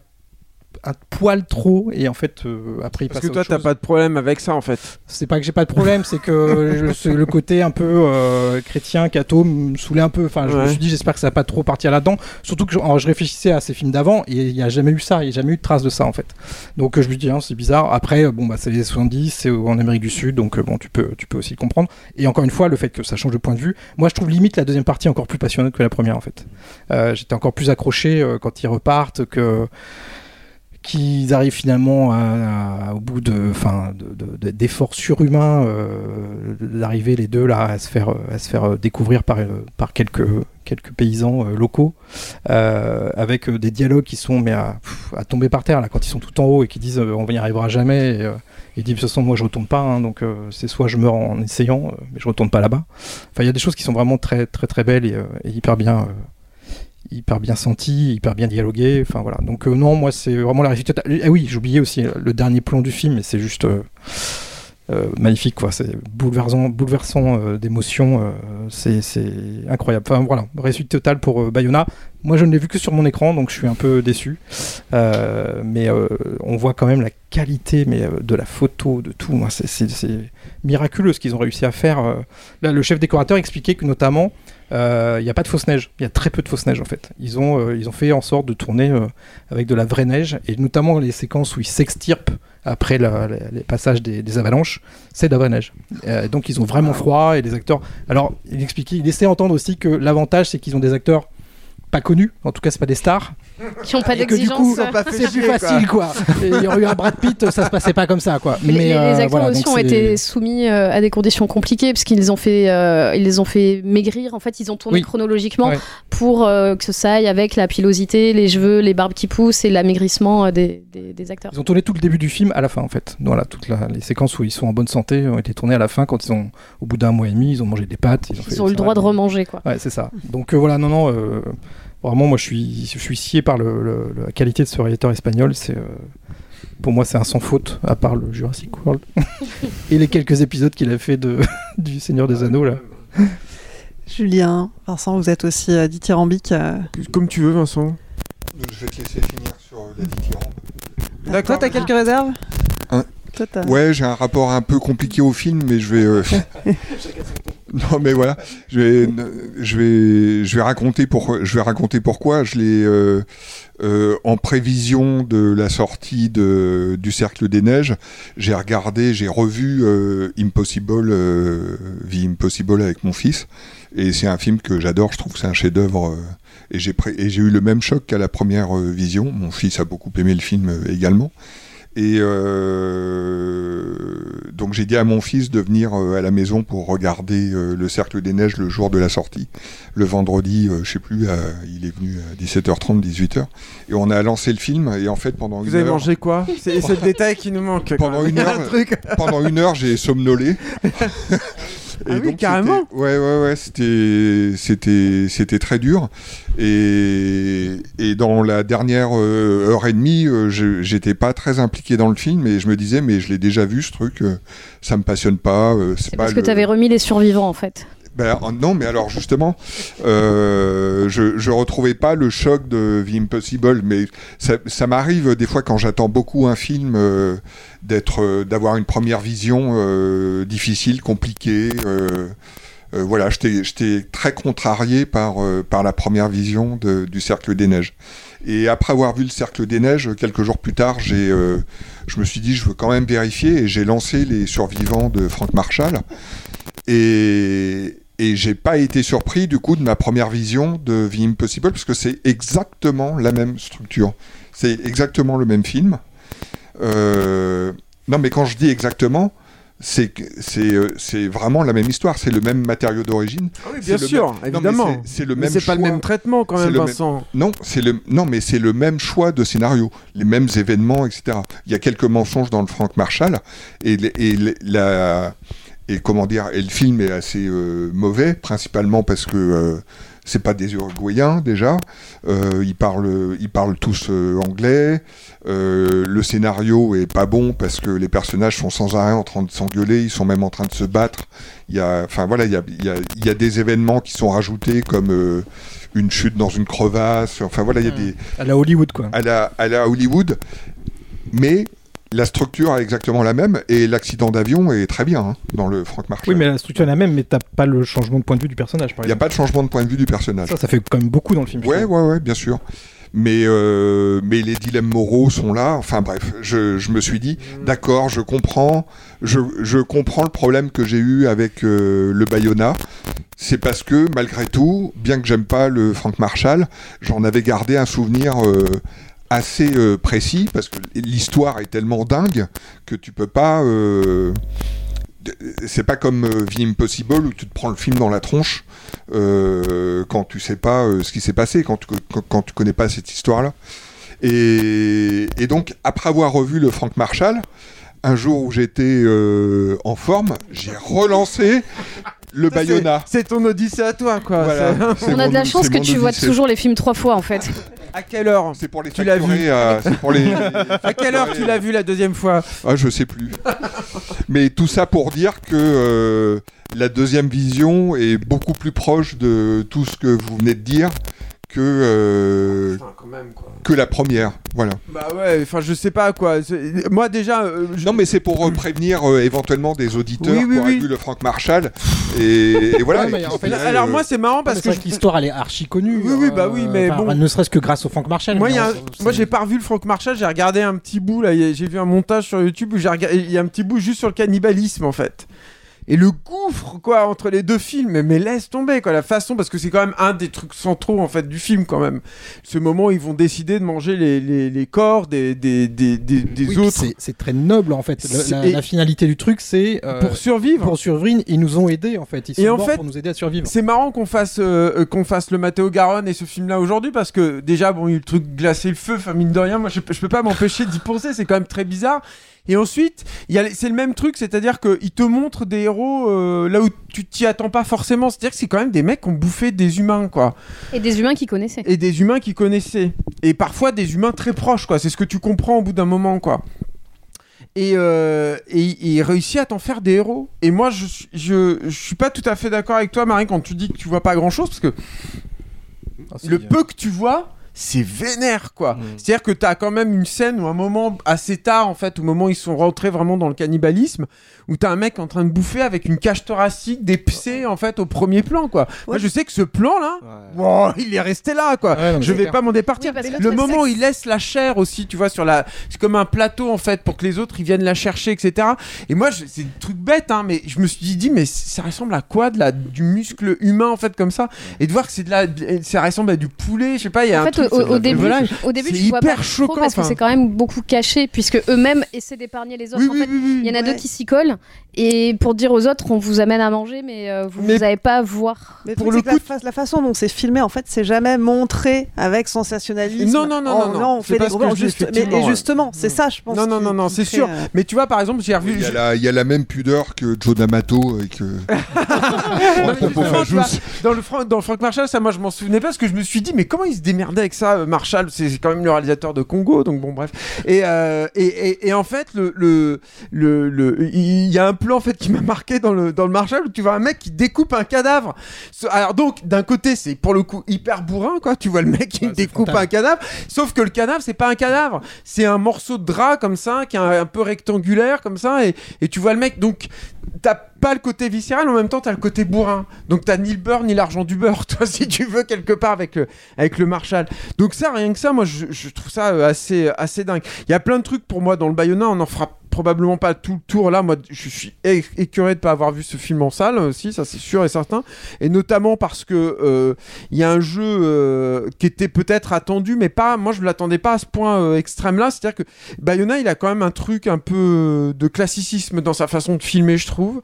un poil trop, et en fait, euh, après, il Parce passe que toi, t'as pas de problème avec ça en fait. C'est pas que j'ai pas de problème, c'est que je- le côté un peu euh, chrétien, catho, me saoulait un peu. Enfin, je me suis dit, j'espère que ça va pas trop partir là-dedans. Surtout que je, alors, je réfléchissais à ces films d'avant et il y a jamais eu ça, il y a jamais eu de trace de ça en fait. Donc euh, je me dis, hein, c'est bizarre. Après, bon, bah, c'est les années 70, c'est en Amérique du Sud, donc bon, tu peux, tu peux aussi le comprendre. Et encore une fois, le fait que ça change de point de vue, moi je trouve limite la deuxième partie encore plus passionnante que la première en fait. Euh, J'étais encore plus accroché quand ils repartent que qu'ils arrivent finalement à- au bout de, de- d'efforts surhumains euh, d'arriver les deux là à se faire, à se faire découvrir par, euh, par quelques, quelques paysans euh, locaux, euh, avec euh, des dialogues qui sont mais à, à tomber par terre là quand ils sont tout en haut et qui disent on n'y arrivera jamais. Et, euh, il dit de toute façon moi je retourne pas, hein, donc c'est soit je meurs en essayant, mais je retourne pas là-bas. Enfin il y a des choses qui sont vraiment très très très belles et, et hyper bien. Hyper bien senti, hyper bien dialogué. Enfin voilà. Donc euh, non, moi c'est vraiment la réussite. Ah oui, j'oubliais aussi le dernier plan du film, mais c'est juste euh, euh, magnifique quoi. C'est bouleversant, bouleversant d'émotions. c'est incroyable. Enfin voilà, réussite totale pour Bayona. Moi je ne l'ai vu que sur mon écran, donc je suis un peu déçu. Mais on voit quand même la qualité, mais de la photo, de tout. C'est- miraculeux ce qu'ils ont réussi à faire. Là, le chef décorateur expliquait que notamment il n'y a pas de fausse neige, il y a très peu de fausse neige en fait. Ils ont, euh, ils ont fait en sorte de tourner euh, avec de la vraie neige, et notamment les séquences où ils s'extirpent après la- la- les passages des, des avalanches, c'est de la vraie neige. Euh, donc ils ont vraiment froid, et les acteurs... Alors il expliquait, il laissait entendre aussi que l'avantage c'est qu'ils ont des acteurs pas connus, en tout cas c'est pas des stars, Qui n'ont pas d'exigence. c'est plus facile quoi. Il y aurait eu un Brad Pitt, ça se passait pas comme ça quoi. Mais les, les euh, acteurs voilà, aussi ont été soumis euh, à des conditions compliquées parce qu'ils les ont fait, euh, ils les ont fait maigrir. En fait, ils ont tourné Oui. chronologiquement Ouais. pour euh, que ça aille avec la pilosité, les cheveux, les barbes qui poussent et l'amaigrissement euh, des, des, des acteurs. Ils ont tourné tout le début du film à la fin en fait. Voilà, toutes la- les séquences où ils sont en bonne santé ont été tournées à la fin quand ils ont, au bout d'un mois et demi, ils ont mangé des pâtes. Ils ont, fait- ont eu le droit de remanger quoi. Ouais, c'est ça. Donc euh, voilà, non, non, euh, vraiment, moi je suis, je suis scié par le, le- la qualité de ce réalisateur espagnol. C'est, euh, pour moi, c'est un sans faute, à part le Jurassic World et les quelques épisodes qu'il a fait de, du Seigneur des Anneaux là. Julien, Vincent, vous êtes aussi euh, dithyrambique. euh. Comme tu veux, Vincent. Je vais te laisser finir sur euh, la dithyrambe. Ah, Toi, t'as quelques réserves? Hein Toi, Ouais, j'ai un rapport un peu compliqué au film, mais je vais. euh, non, mais voilà, je vais, je vais, je vais raconter pourquoi. Je vais raconter pourquoi je l'ai euh, euh, en prévision de la sortie de, du Cercle des Neiges. J'ai regardé, j'ai revu euh, Impossible, euh, The Impossible avec mon fils, et c'est un film que j'adore. Je trouve que c'est un chef-d'œuvre. euh, et j'ai eu le même choc qu'à la première euh, vision. Mon fils a beaucoup aimé le film euh, également. Et euh, donc j'ai dit à mon fils de venir euh, à la maison pour regarder euh, le Cercle des Neiges le jour de la sortie. Le vendredi, euh, je sais plus, à- il est venu à 17h30, 18h. Et on a lancé le film et en fait pendant Vous une avez heure... mangé quoi? C'est c'est le détail qui nous manque. Pendant une heure, Un pendant une heure, j'ai somnolé. Ah oui, carrément. c'était- Ouais, ouais, ouais, c'était, c'était, c'était très dur. Et, et dans la dernière euh, heure et demie, euh, j'étais pas très impliqué dans le film et je me disais, mais je l'ai déjà vu ce truc, euh, ça me passionne pas. euh, c'est pas Parce que le- tu avais remis les survivants en fait. Ben, euh, non, mais alors justement, euh, je, je retrouvais pas le choc de The Impossible, mais ça, m'arrive des fois quand j'attends beaucoup un film euh, d'être, euh, d'avoir une première vision difficile, compliquée. voilà, j'étais très contrarié par, la première vision du Cercle des Neiges. Et après avoir vu le Cercle des Neiges, quelques jours plus tard, j'ai, je me suis dit, je veux quand même vérifier, et j'ai lancé les survivants de Frank Marshall. Et, et j'ai pas été surpris du coup de ma première vision de The Impossible, parce que c'est exactement la même structure. C'est exactement le même film. Euh, non, mais quand je dis exactement, c'est euh, c'est vraiment la même histoire, c'est le même matériau d'origine. Ah oui, bien sûr, même- évidemment. c'est- le Mais même. c'est pas le même traitement quand même, le même- Vincent. Non, c'est le non, mais c'est le même choix de scénario, les mêmes événements, etc. Il y a quelques mensonges dans le Frank Marshall et les- et les- la et comment dire et le film est assez euh, mauvais, principalement parce que euh, c'est pas des Uruguayens déjà. Euh, ils parlent ils parlent tous euh, anglais. Euh, le scénario est pas bon parce que les personnages sont sans arrêt en train de s'engueuler, ils sont même en train de se battre. Il y a, enfin voilà, il y a, il y a- il y a des événements qui sont rajoutés comme euh, une chute dans une crevasse. Enfin voilà, il y a des À la Hollywood, quoi. à la, à la Hollywood, mais la structure est exactement la même et l'accident d'avion est très bien hein, dans le Frank Marshall. Oui, mais la structure est la même, mais t'as pas le changement de point de vue du personnage, par Il n'y a pas de changement de point de vue du personnage. Ça, ça fait quand même beaucoup dans le film. Ouais, ouais, ouais, bien sûr. Mais, euh, mais les dilemmes moraux sont là. Enfin bref, je, je me suis dit, d'accord, je comprends, je, je comprends le problème que j'ai eu avec euh, le Bayona. C'est parce que malgré tout, bien que j'aime pas le Frank Marshall, j'en avais gardé un souvenir euh, assez euh, précis parce que l'histoire est tellement dingue que tu peux pas. euh, c'est pas comme euh, The Impossible où tu te prends le film dans la tronche euh, quand tu sais pas euh, ce qui s'est passé, quand tu, quand, tu connais pas cette histoire-là. Et donc, après avoir revu le Frank Marshall, un jour où j'étais euh, en forme, j'ai relancé le Bayona. C'est ton odyssée à toi, quoi. Voilà. C'est On a de la chance que tu vois toujours les films trois fois en fait. À quelle heure C'est pour les Tu l'as facturer, vu euh, c'est pour les- À quelle heure tu l'as vu la deuxième fois Ah, je sais plus. Mais tout ça pour dire que euh, la deuxième vision est beaucoup plus proche de tout ce que vous venez de dire que, euh, que la première. Voilà. Bah ouais, enfin je sais pas quoi. C'est- Moi déjà. euh, je- Non, mais c'est pour euh, prévenir euh, éventuellement des auditeurs Oui, oui, qui auraient oui. vu le Frank Marshall. Et, et voilà. Ouais, mais et en fait, Alors euh, moi c'est marrant parce que que je- l'histoire, elle est archi connue. Oui, oui, bah oui, mais enfin, bon. Ne serait-ce que grâce au Frank Marshall. Moi, mais il y a on- un- moi, j'ai pas revu le Frank Marshall, j'ai regardé un petit bout, là, y a- j'ai vu un montage sur YouTube où j'ai regardé, il y a un petit bout juste sur le cannibalisme, en fait. Et le gouffre, quoi, entre les deux films, mais laisse tomber, quoi, la façon, parce que c'est quand même un des trucs centraux, en fait, du film, quand même. Ce moment où ils vont décider de manger les, les, les corps des, des, des, des, des Oui, puis autres. c'est- très noble en fait. Le- la, finalité du truc, c'est euh, Pour survivre. Pour survivre, ils nous ont aidés en fait. Ils sont Et en morts fait, pour nous aider à survivre. C'est marrant qu'on fasse euh, qu'on fasse le Matteo Garonne et ce film-là aujourd'hui parce que déjà bon il y a eu le truc glacer le feu, enfin mine de rien, moi je, je peux pas m'empêcher d'y penser, c'est quand même très bizarre. Et ensuite, c'est le même truc, c'est-à-dire qu'il te montre des héros euh, là où tu t'y attends pas forcément. C'est-à-dire que c'est quand même des mecs qui ont bouffé des humains, quoi. Et des humains qui connaissaient. Et des humains qui connaissaient. Et parfois des humains très proches, quoi. C'est ce que tu comprends au bout d'un moment, quoi. Et, euh, et, réussit à t'en faire des héros. Et moi, je, je, je suis pas tout à fait d'accord avec toi, Marie, quand tu dis que tu vois pas grand-chose, parce que le peu que tu vois, c'est vénère, quoi. C'est-à-dire que t'as quand même une scène ou un moment assez tard, en fait, au moment où ils sont rentrés vraiment dans le cannibalisme, où t'as un mec en train de bouffer avec une cage thoracique, des psés, en fait, au premier plan, quoi. Moi, je sais que ce plan-là, wow, il est resté là, quoi. Ouais, je vais clair. pas m'en départir. Oui, le le moment sexe- où il laisse la chair aussi, tu vois, sur la. C'est comme un plateau, en fait, pour que les autres, ils viennent la chercher, etc. Et moi, je- c'est un truc bête, hein, mais je me suis dit, mais ça ressemble à quoi de la... du muscle humain, en fait, comme ça? Et de voir que c'est de la. Ça ressemble à du poulet, je sais pas, il y a En un fait, truc, au, c'est au de la début, volaille. au début, C'est tu vois pas hyper trop choquant, parce que c'est quand même beaucoup caché, puisque eux-mêmes essaient d'épargner les autres. Oui, en oui, fait, oui, oui. il y en a Ouais. deux qui s'y collent, et pour dire aux autres, on vous amène à manger, mais euh, vous Mais- n'avez pas à voir. Mais Pour le que coup- la, fa- la façon dont c'est filmé, en fait, c'est jamais montré avec sensationnalisme. Non, non, non, Oh, non, non. on C'est fait pas des gros. que juste- mais, et ouais. justement, c'est ça, je pense. Non, non, non, non, c'est sûr. euh, Mais tu vois, par exemple, j'ai revu. Il y, a la, même pudeur que Joe D'Amato euh, vois, juste. dans le Frank Marshall, ça, moi, je m'en souvenais pas parce que je me suis dit, mais comment il se démerdait avec ça, euh, Marshall C'est quand même le réalisateur de Congo, donc bon, bref. Et, euh, et, et, et en fait, le, le, le, le- il y a un plan en fait qui m'a marqué dans le, dans le Marshall où tu vois un mec qui découpe un cadavre. Alors donc, d'un côté, c'est pour le coup hyper bourrin, quoi. Tu vois le mec qui Ouais, découpe un cadavre, sauf que le cadavre, c'est pas un cadavre, c'est un morceau de drap comme ça, qui est un, un peu rectangulaire comme ça, et, et tu vois le mec, donc t'as pas le côté viscéral, en même temps, t'as le côté bourrin. Donc t'as ni le beurre ni l'argent du beurre, toi, si tu veux, quelque part avec le, avec le Marshall. Donc ça, rien que ça, moi, je, je trouve ça euh, assez, assez dingue. Il y a plein de trucs pour moi dans le Bayona, on en fera probablement pas tout le tour là. Moi, je suis écœuré de pas avoir vu ce film en salle aussi, ça c'est sûr et certain. Et notamment parce que euh, il y a un jeu euh, qui était peut-être attendu, mais pas. Moi, je ne l'attendais pas à ce point euh, extrême là. C'est-à-dire que Bayona, il a quand même un truc un peu euh, de classicisme dans sa façon de filmer, je trouve.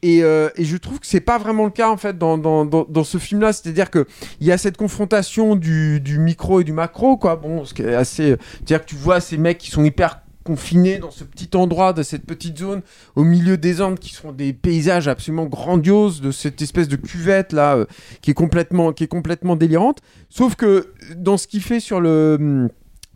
Et, euh, je trouve que c'est pas vraiment le cas en fait dans, ce film-là. C'est-à-dire que il y a cette confrontation du, du micro et du macro, quoi. Bon, ce qui est assez. C'est-à-dire que tu vois ces mecs qui sont hyper confinés dans ce petit endroit de cette petite zone au milieu des Andes qui sont des paysages absolument grandioses de cette espèce de cuvette là euh, qui est complètement qui est complètement délirante. Sauf que dans ce qu'il fait sur le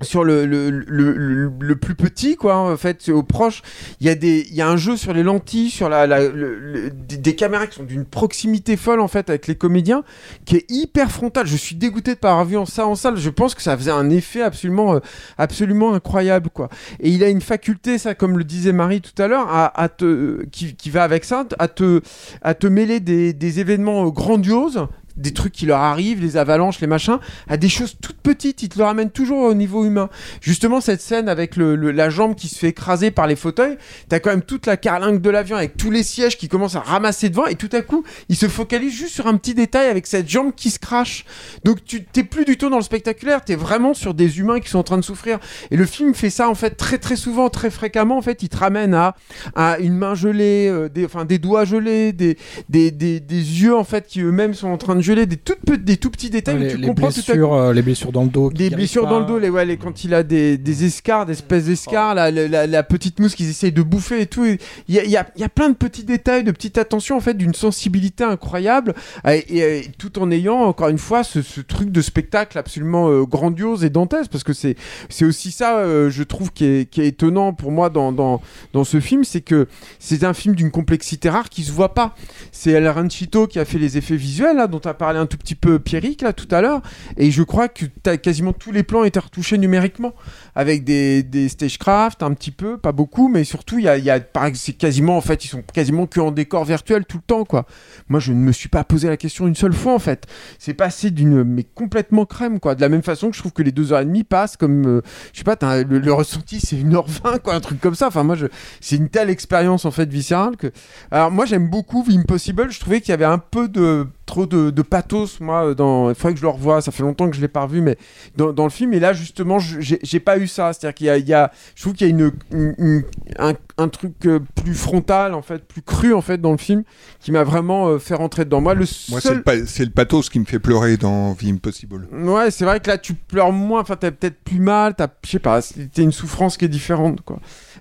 sur le, le, le, le- plus petit quoi en fait au proche il y a des il y a un jeu sur les lentilles sur la, la- le- des, des caméras qui sont d'une proximité folle en fait avec les comédiens qui est hyper frontal je suis dégoûté de pas avoir vu ça en salle. Je pense que ça faisait un effet absolument euh, absolument incroyable quoi. Et il a une faculté ça comme le disait Marie tout à l'heure à, à te qui, qui va avec ça à te à te mêler des, des événements euh, grandioses des trucs qui leur arrivent, les avalanches, les machins, à des choses toutes petites. Il te le ramène toujours au niveau humain. Justement, cette scène avec la jambe qui se fait écraser par les fauteuils, t'as quand même toute la carlingue de l'avion avec tous les sièges qui commencent à ramasser devant et tout à coup, il se focalise juste sur un petit détail avec cette jambe qui se crache. Donc tu t'es plus du tout dans le spectaculaire, t'es vraiment sur des humains qui sont en train de souffrir. Et le film fait ça en fait très très souvent, très fréquemment. En fait, il te ramène à, une main gelée, euh, des, enfin des doigts gelés, des, des yeux en fait qui eux-mêmes sont en train de geler, des, toutes, des tout petits détails les, tu les comprends tout à blessures, euh, les blessures dans le dos. guérissent blessures pas. dans le dos, les, ouais, les- quand il a des, des escarres, des espèces d'escarres, la, la, la- la petite mousse qu'ils essayent de bouffer et tout. Il y a, y, a, y a plein de petits détails, de petites attentions, en fait, d'une sensibilité incroyable, et, et- et tout en ayant, encore une fois, ce, ce truc de spectacle absolument euh, grandiose et dantesque, parce que c'est c'est aussi ça, euh, je trouve, qui est, qui est étonnant pour moi dans, dans, dans ce film, c'est que c'est un film d'une complexité rare qui se voit pas. C'est El Ranchito qui a fait les effets visuels, là, dont a parlé un tout petit peu Pierrick, là, tout à l'heure. Et je crois que t'as quasiment tous les plans étaient retouchés numériquement, avec des, des stagecraft, un petit peu, pas beaucoup, mais surtout, il y a, y a c'est quasiment, en fait, ils sont quasiment que en décor virtuel tout le temps, quoi. Moi, je ne me suis pas posé la question une seule fois, en fait. C'est passé d'une, mais complètement crème, quoi. De la même façon que je trouve que les deux heures et demie passent comme, euh, je sais pas, le, le ressenti, c'est 1h20, quoi, un truc comme ça. Enfin, moi, je, c'est une telle expérience, en fait, viscérale que. Alors, moi, j'aime beaucoup Impossible. Je trouvais qu'il y avait un peu de trop de pathos, moi, dans. Il faudrait que je le revoie. Ça fait longtemps que je l'ai pas revu, mais dans, dans le film. Et là, justement, je- j'ai pas eu ça. C'est-à-dire qu'il y a, il y a- je trouve qu'il y a une, une- une- un, un truc euh, plus frontal, en fait, plus cru, en fait, dans le film, qui m'a vraiment euh, fait rentrer dedans. Moi, le Moi, c'est seul. le, c'est le pathos qui me fait pleurer dans The Impossible. Ouais, c'est vrai que là, tu pleures moins. Enfin, t'as peut-être plus mal. T'as, je sais pas, c'était une souffrance qui est différente, quoi.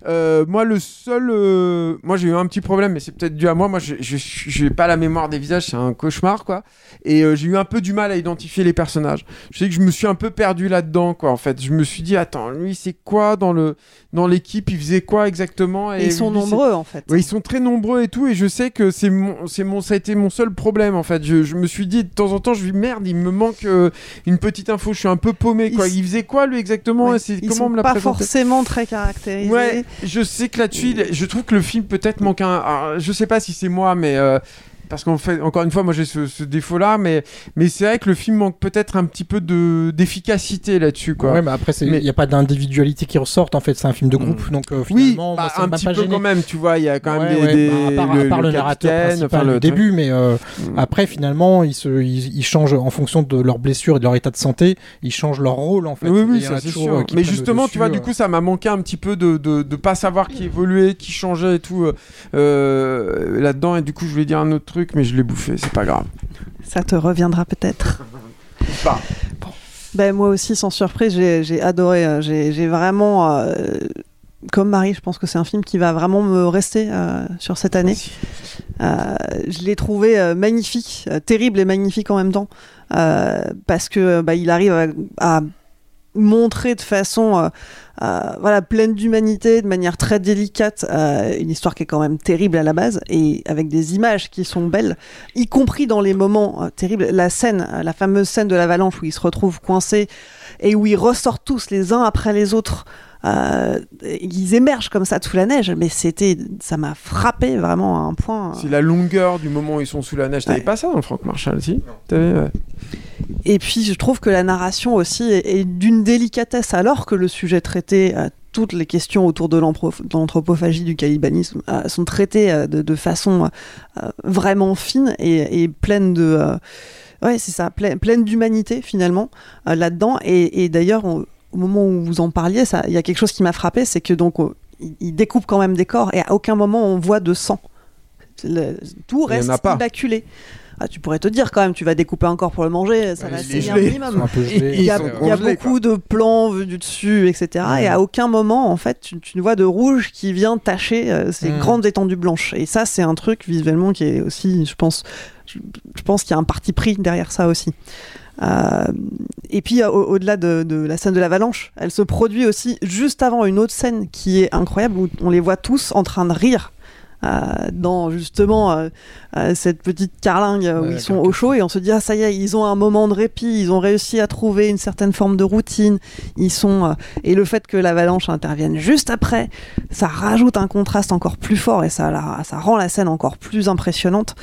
Euh, moi, le seul. euh, Moi, j'ai eu un petit problème, mais c'est peut-être dû à moi. Moi, je j'ai pas la mémoire des visages, c'est un cauchemar, quoi. Et euh, j'ai eu un peu du mal à identifier les personnages. Je sais que je me suis un peu perdu là-dedans, quoi. En fait, je me suis dit, attends, lui, c'est quoi dans le dans l'équipe? Il faisait quoi exactement? Et ils sont lui, nombreux, en fait. Ouais, ils sont très nombreux et tout, et je sais que c'est mon, mon, ça a été mon seul problème en fait. Je, je me suis dit de temps en temps, je dis merde, il me manque une petite info, je suis un peu paumé quoi. Il faisait quoi lui exactement? Ouais, et c'est- Ils Comment sont me l'a pas présenté? forcément très caractérisés. Ouais, je sais que là-dessus, je trouve que le film peut-être manque un. un- je sais pas si c'est moi, mais. euh, parce qu'en fait, encore une fois, moi j'ai ce, ce défaut-là, mais, mais c'est vrai que le film manque peut-être un petit peu de, d'efficacité là-dessus. Quoi. Ouais, mais après, il Mais- n'y a pas d'individualité qui ressorte en fait, c'est un film de groupe, donc euh, Oui, finalement, bah, moi, ça un petit peu gêné. quand même, tu vois, il y a quand même Ouais, des. ouais, des- bah, à part, à part le, narrateur enfin, le début, mais euh, Mm. après finalement ils, se, ils, ils changent en fonction de leurs blessures et de leur état de santé, ils changent leur rôle en fait. Oui, oui, ça c'est sûr. euh, Mais le justement, dessus, tu vois, du euh. coup, ça m'a manqué un petit peu de, de pas savoir qui évoluait, qui changeait et tout euh, euh, là-dedans. Et du coup, je voulais dire un autre truc, mais je l'ai bouffé, c'est pas grave. Ça te reviendra peut-être. Bah. Ben, moi aussi, sans surprise, j'ai j'ai adoré. euh, J'ai j'ai vraiment. euh, comme Marie, je pense que c'est un film qui va vraiment me rester euh, sur cette année. Euh, je l'ai trouvé euh, magnifique, euh, terrible et magnifique en même temps, euh, parce que bah, il arrive à, à montrer de façon voilà pleine d'humanité, de manière très délicate, euh, une histoire qui est quand même terrible à la base et avec des images qui sont belles, y compris dans les moments euh, terribles. La scène, euh, la fameuse scène de l'avalanche où ils se retrouvent coincés et où ils ressortent tous les uns après les autres. Euh, ils émergent comme ça sous la neige, mais c'était, ça m'a frappé vraiment à un point. C'est la longueur du moment où ils sont sous la neige. T'avais pas ça dans Frank Marshall, si T'avais, ouais. Et puis je trouve que la narration aussi est, est d'une délicatesse alors que le sujet traité, euh, toutes les questions autour de l'anthro- de l'anthropophagie, du cannibalisme euh, sont traitées euh, de, de façon euh, vraiment fine et, et pleine de... euh, ouais, c'est ça, pleine, pleine d'humanité finalement euh, là-dedans. Et, et d'ailleurs, on- au moment où vous en parliez, il y a quelque chose qui m'a frappé, c'est que donc euh, il découpe quand même des corps et à aucun moment on voit de sang. Le- tout reste immaculé. Ah, tu pourrais te dire quand même, tu vas découper un corps pour le manger, ça va saigner un minimum. Il y a, y beaucoup de plans vus du dessus, etc. Et à aucun moment, en fait, tu, tu ne vois de rouge qui vient tacher euh, ces Mm. grandes étendues blanches. Et ça, c'est un truc visuellement qui est aussi, je pense, je, je pense qu'il y a un parti pris derrière ça aussi. Euh, et puis au- au-delà de, de la scène de l'avalanche, elle se produit aussi juste avant une autre scène qui est incroyable où on les voit tous en train de rire. euh, dans justement euh, euh, cette petite carlingue où Ouais, ils sont au chaud et on se dit ah ça y est ils ont un moment de répit ils ont réussi à trouver une certaine forme de routine ils sont et le fait que l'avalanche intervienne juste après ça rajoute un contraste encore plus fort et ça la- ça rend la scène encore plus impressionnante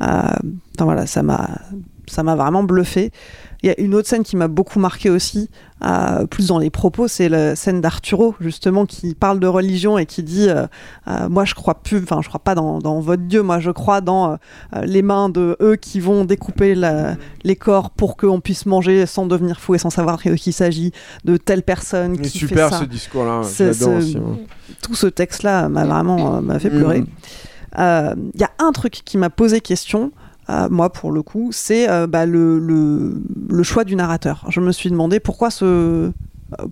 enfin voilà ça m'a ça m'a vraiment bluffé il y a une autre scène qui m'a beaucoup marqué aussi, euh, plus dans les propos, c'est la scène d'Arturo, justement, qui parle de religion et qui dit euh, euh, Moi, je crois plus, enfin, je crois pas dans, dans votre Dieu, moi, je crois dans les mains de eux qui vont découper la- les corps pour qu'on puisse manger sans devenir fou et sans savoir de qui il s'agit, de telle personne qui super, fait ça. ce discours-là, ouais. Tout ce texte-là m'a vraiment m'a fait Mm. pleurer. Euh, Il y a un truc qui m'a posé question, euh, moi pour le coup, c'est euh, bah, le, le, le choix du narrateur. Je me suis demandé pourquoi ce euh,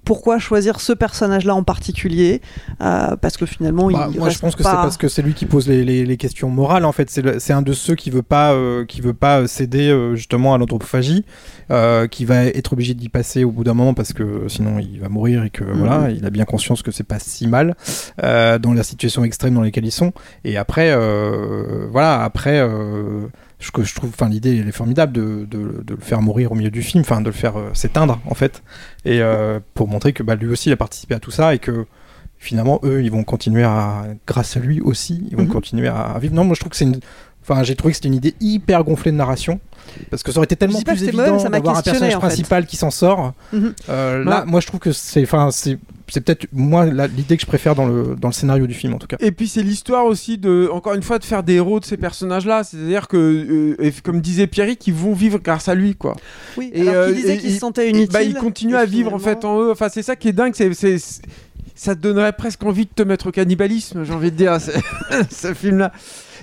pourquoi choisir ce personnage-là en particulier euh, Parce que finalement, Bah, il moi, je pense que pas... c'est parce que c'est lui qui pose les, les- les questions morales. En fait, c'est un de ceux qui veut pas, qui veut pas céder justement à l'anthropophagie, qui va être obligé d'y passer au bout d'un moment parce que sinon il va mourir et que Mhm. voilà, il a bien conscience que c'est pas si mal dans la situation extrême dans lesquelles ils sont. Et après, voilà, après. Ce que je trouve, enfin l'idée elle est formidable de, de- de le faire mourir au milieu du film, enfin de le faire euh, s'éteindre en fait, et euh, pour montrer que bah, lui aussi il a participé à tout ça et que finalement eux ils vont continuer à, grâce à lui aussi, ils vont Mhm. continuer à, à vivre. Non, moi je trouve que c'est une, enfin j'ai trouvé que c'était une idée hyper gonflée de narration parce que ça aurait été tellement plus évident mauvais, ça m'a d'avoir un personnage en fait. principal qui s'en sort. Mhm. Euh, Bah- là, moi je trouve que c'est, enfin c'est, c'est peut-être moi l'idée que je préfère dans le dans le scénario du film en tout cas. Et puis c'est l'histoire aussi de, encore une fois, de faire des héros de ces personnages-là. C'est-à-dire que, euh, comme disait Pierry, qu'ils vont vivre grâce à lui, quoi. Oui, Et, alors euh, qu'il disait et- qu'il se et- sentait et- inutile. Bah, il continue et à vivre en fait en eux. Enfin, c'est ça qui est dingue. C'est, ça te donnerait presque envie de te mettre au cannibalisme, j'ai envie de dire, c'est- ce film-là.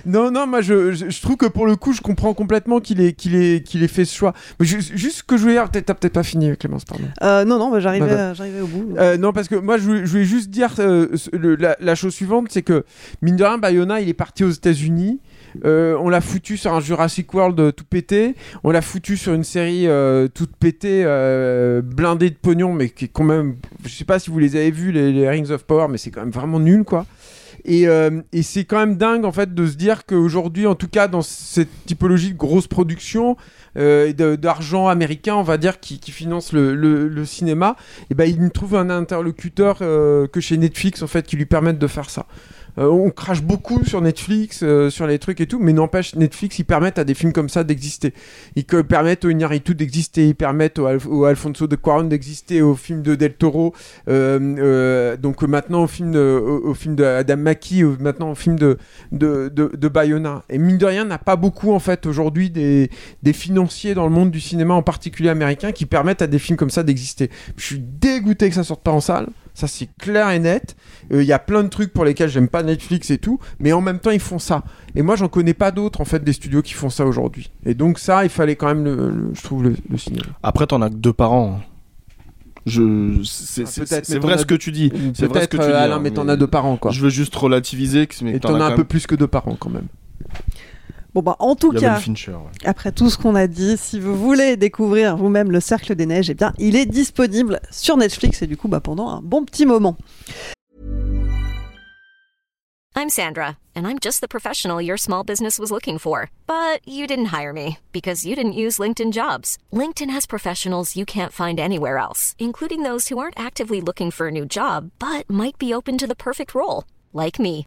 Non, non, moi je, je, je trouve que pour le coup, je comprends complètement qu'il ait, qu'il ait, qu'il ait fait ce choix. Mais juste ce que je voulais dire, peut-être- t'as peut-être pas fini, Clémence, pardon. Euh, non, non, bah, j'arrivais, Bah, bah. j'arrivais au bout. Euh, non, parce que moi, je voulais, juste dire euh, le- la, la chose suivante, c'est que mine de rien, Bayona, il est parti aux États-Unis. Euh, on l'a foutu sur un Jurassic World euh, tout pété. On l'a foutu sur une série euh, toute pétée, blindée de pognon, mais qui est quand même. Je sais pas si vous les avez vus, les, les Rings of Power, mais c'est quand même vraiment nul, quoi. Et, euh, et c'est quand même dingue en fait de se dire qu'aujourd'hui, en tout cas dans cette typologie de grosse production euh, d'argent américain, on va dire, qui, finance le, cinéma, et ben il trouve un interlocuteur euh, que chez Netflix en fait qui lui permette de faire ça. Euh, on crache beaucoup sur Netflix, euh, sur les trucs et tout, mais n'empêche, Netflix, ils permettent à des films comme ça d'exister. Ils permettent au Iñárritu d'exister, ils permettent au, Alf- au Alfonso de Cuarón d'exister, au film de Del Toro, euh, donc maintenant au film de, au, Adam Mackie, maintenant au film de Bayona. Et mine de rien, n'a pas beaucoup en fait aujourd'hui des, des financiers dans le monde du cinéma, en particulier américain, qui permettent à des films comme ça d'exister. Je suis dégoûté que ça sorte pas en salle. Ça, c'est clair et net. Euh, Il y a plein de trucs pour lesquels j'aime pas Netflix et tout, mais en même temps, ils font ça. Et moi, j'en connais pas d'autres, en fait, des studios qui font ça aujourd'hui. Et donc, ça, il fallait quand même, le, le- je trouve, le, le signaler. Après, t'en as que deux par an. Je, c'est Ah, c'est- vrai ce que tu dis. C'est vrai ce que tu euh, dis. Alain, hein, mais t'en as deux par an, quoi. Je veux juste relativiser. mais Et t'en as un peu même- plus que deux par an, quand même. Bon bah en tout cas, Fincher, ouais. après tout ce qu'on a dit, si vous voulez découvrir vous-même le Cercle des Neiges, eh bien il est disponible sur Netflix et du coup bah, pendant un bon petit moment. I'm Sandra, and I'm just the professional your small business was looking for. But you didn't hire me because you didn't use LinkedIn jobs. LinkedIn has professionals you can't find anywhere else, including those who aren't actively looking for a new job but might be open to the perfect role, like me.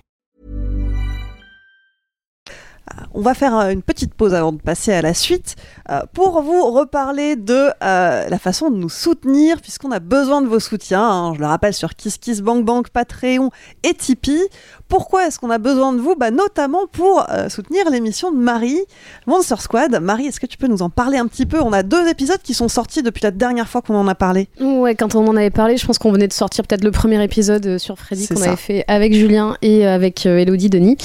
On va faire euh, une petite pause avant de passer à la suite euh, pour vous reparler de euh, la façon de nous soutenir puisqu'on a besoin de vos soutiens. hein. Je le rappelle sur KissKissBankBank, Patreon et Tipeee. Pourquoi est-ce qu'on a besoin de vous? Bah, Notamment pour euh, soutenir l'émission de Marie, Monster Squad. Marie, est-ce que tu peux nous en parler un petit peu? On a deux épisodes qui sont sortis depuis la dernière fois qu'on en a parlé. Ouais, quand on en avait parlé, je pense qu'on venait de sortir peut-être le premier épisode euh, sur Freddy qu'on avait fait avec Julien et euh, avec euh, Elodie Denis.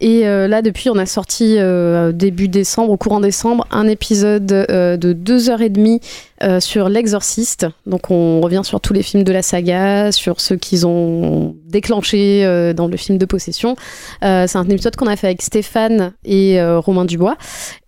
Et euh, là, depuis, on a sorti euh, début décembre, au courant décembre, un épisode euh, de deux heures et demie euh, sur L'Exorciste. Donc, on revient sur tous les films de la saga, sur ceux qu'ils ont déclenchés euh, dans le film de possession. Euh, c'est un épisode qu'on a fait avec Stéphane et Romain Dubois.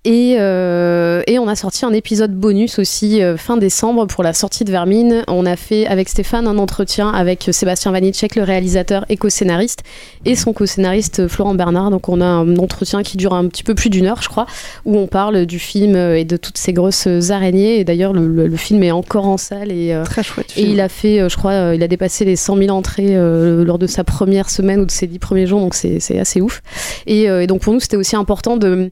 Et, et on a sorti un épisode bonus aussi fin décembre pour la sortie de Vermine. On a fait avec Stéphane un entretien avec Sébastien Vanitschek, le réalisateur et co-scénariste, et son co-scénariste Florent Bernard. Donc on a un entretien qui dure un petit peu plus d'une heure, je crois, où on parle du film et de toutes ces grosses araignées. Et d'ailleurs, le, le- le film est encore en salle et, euh, Très chouette et il a fait, euh, je crois, euh, il a dépassé les 100 000 entrées lors de sa première semaine ou de ses 10 premiers jours, donc c'est c'est assez ouf. Et, et donc pour nous, c'était aussi important de,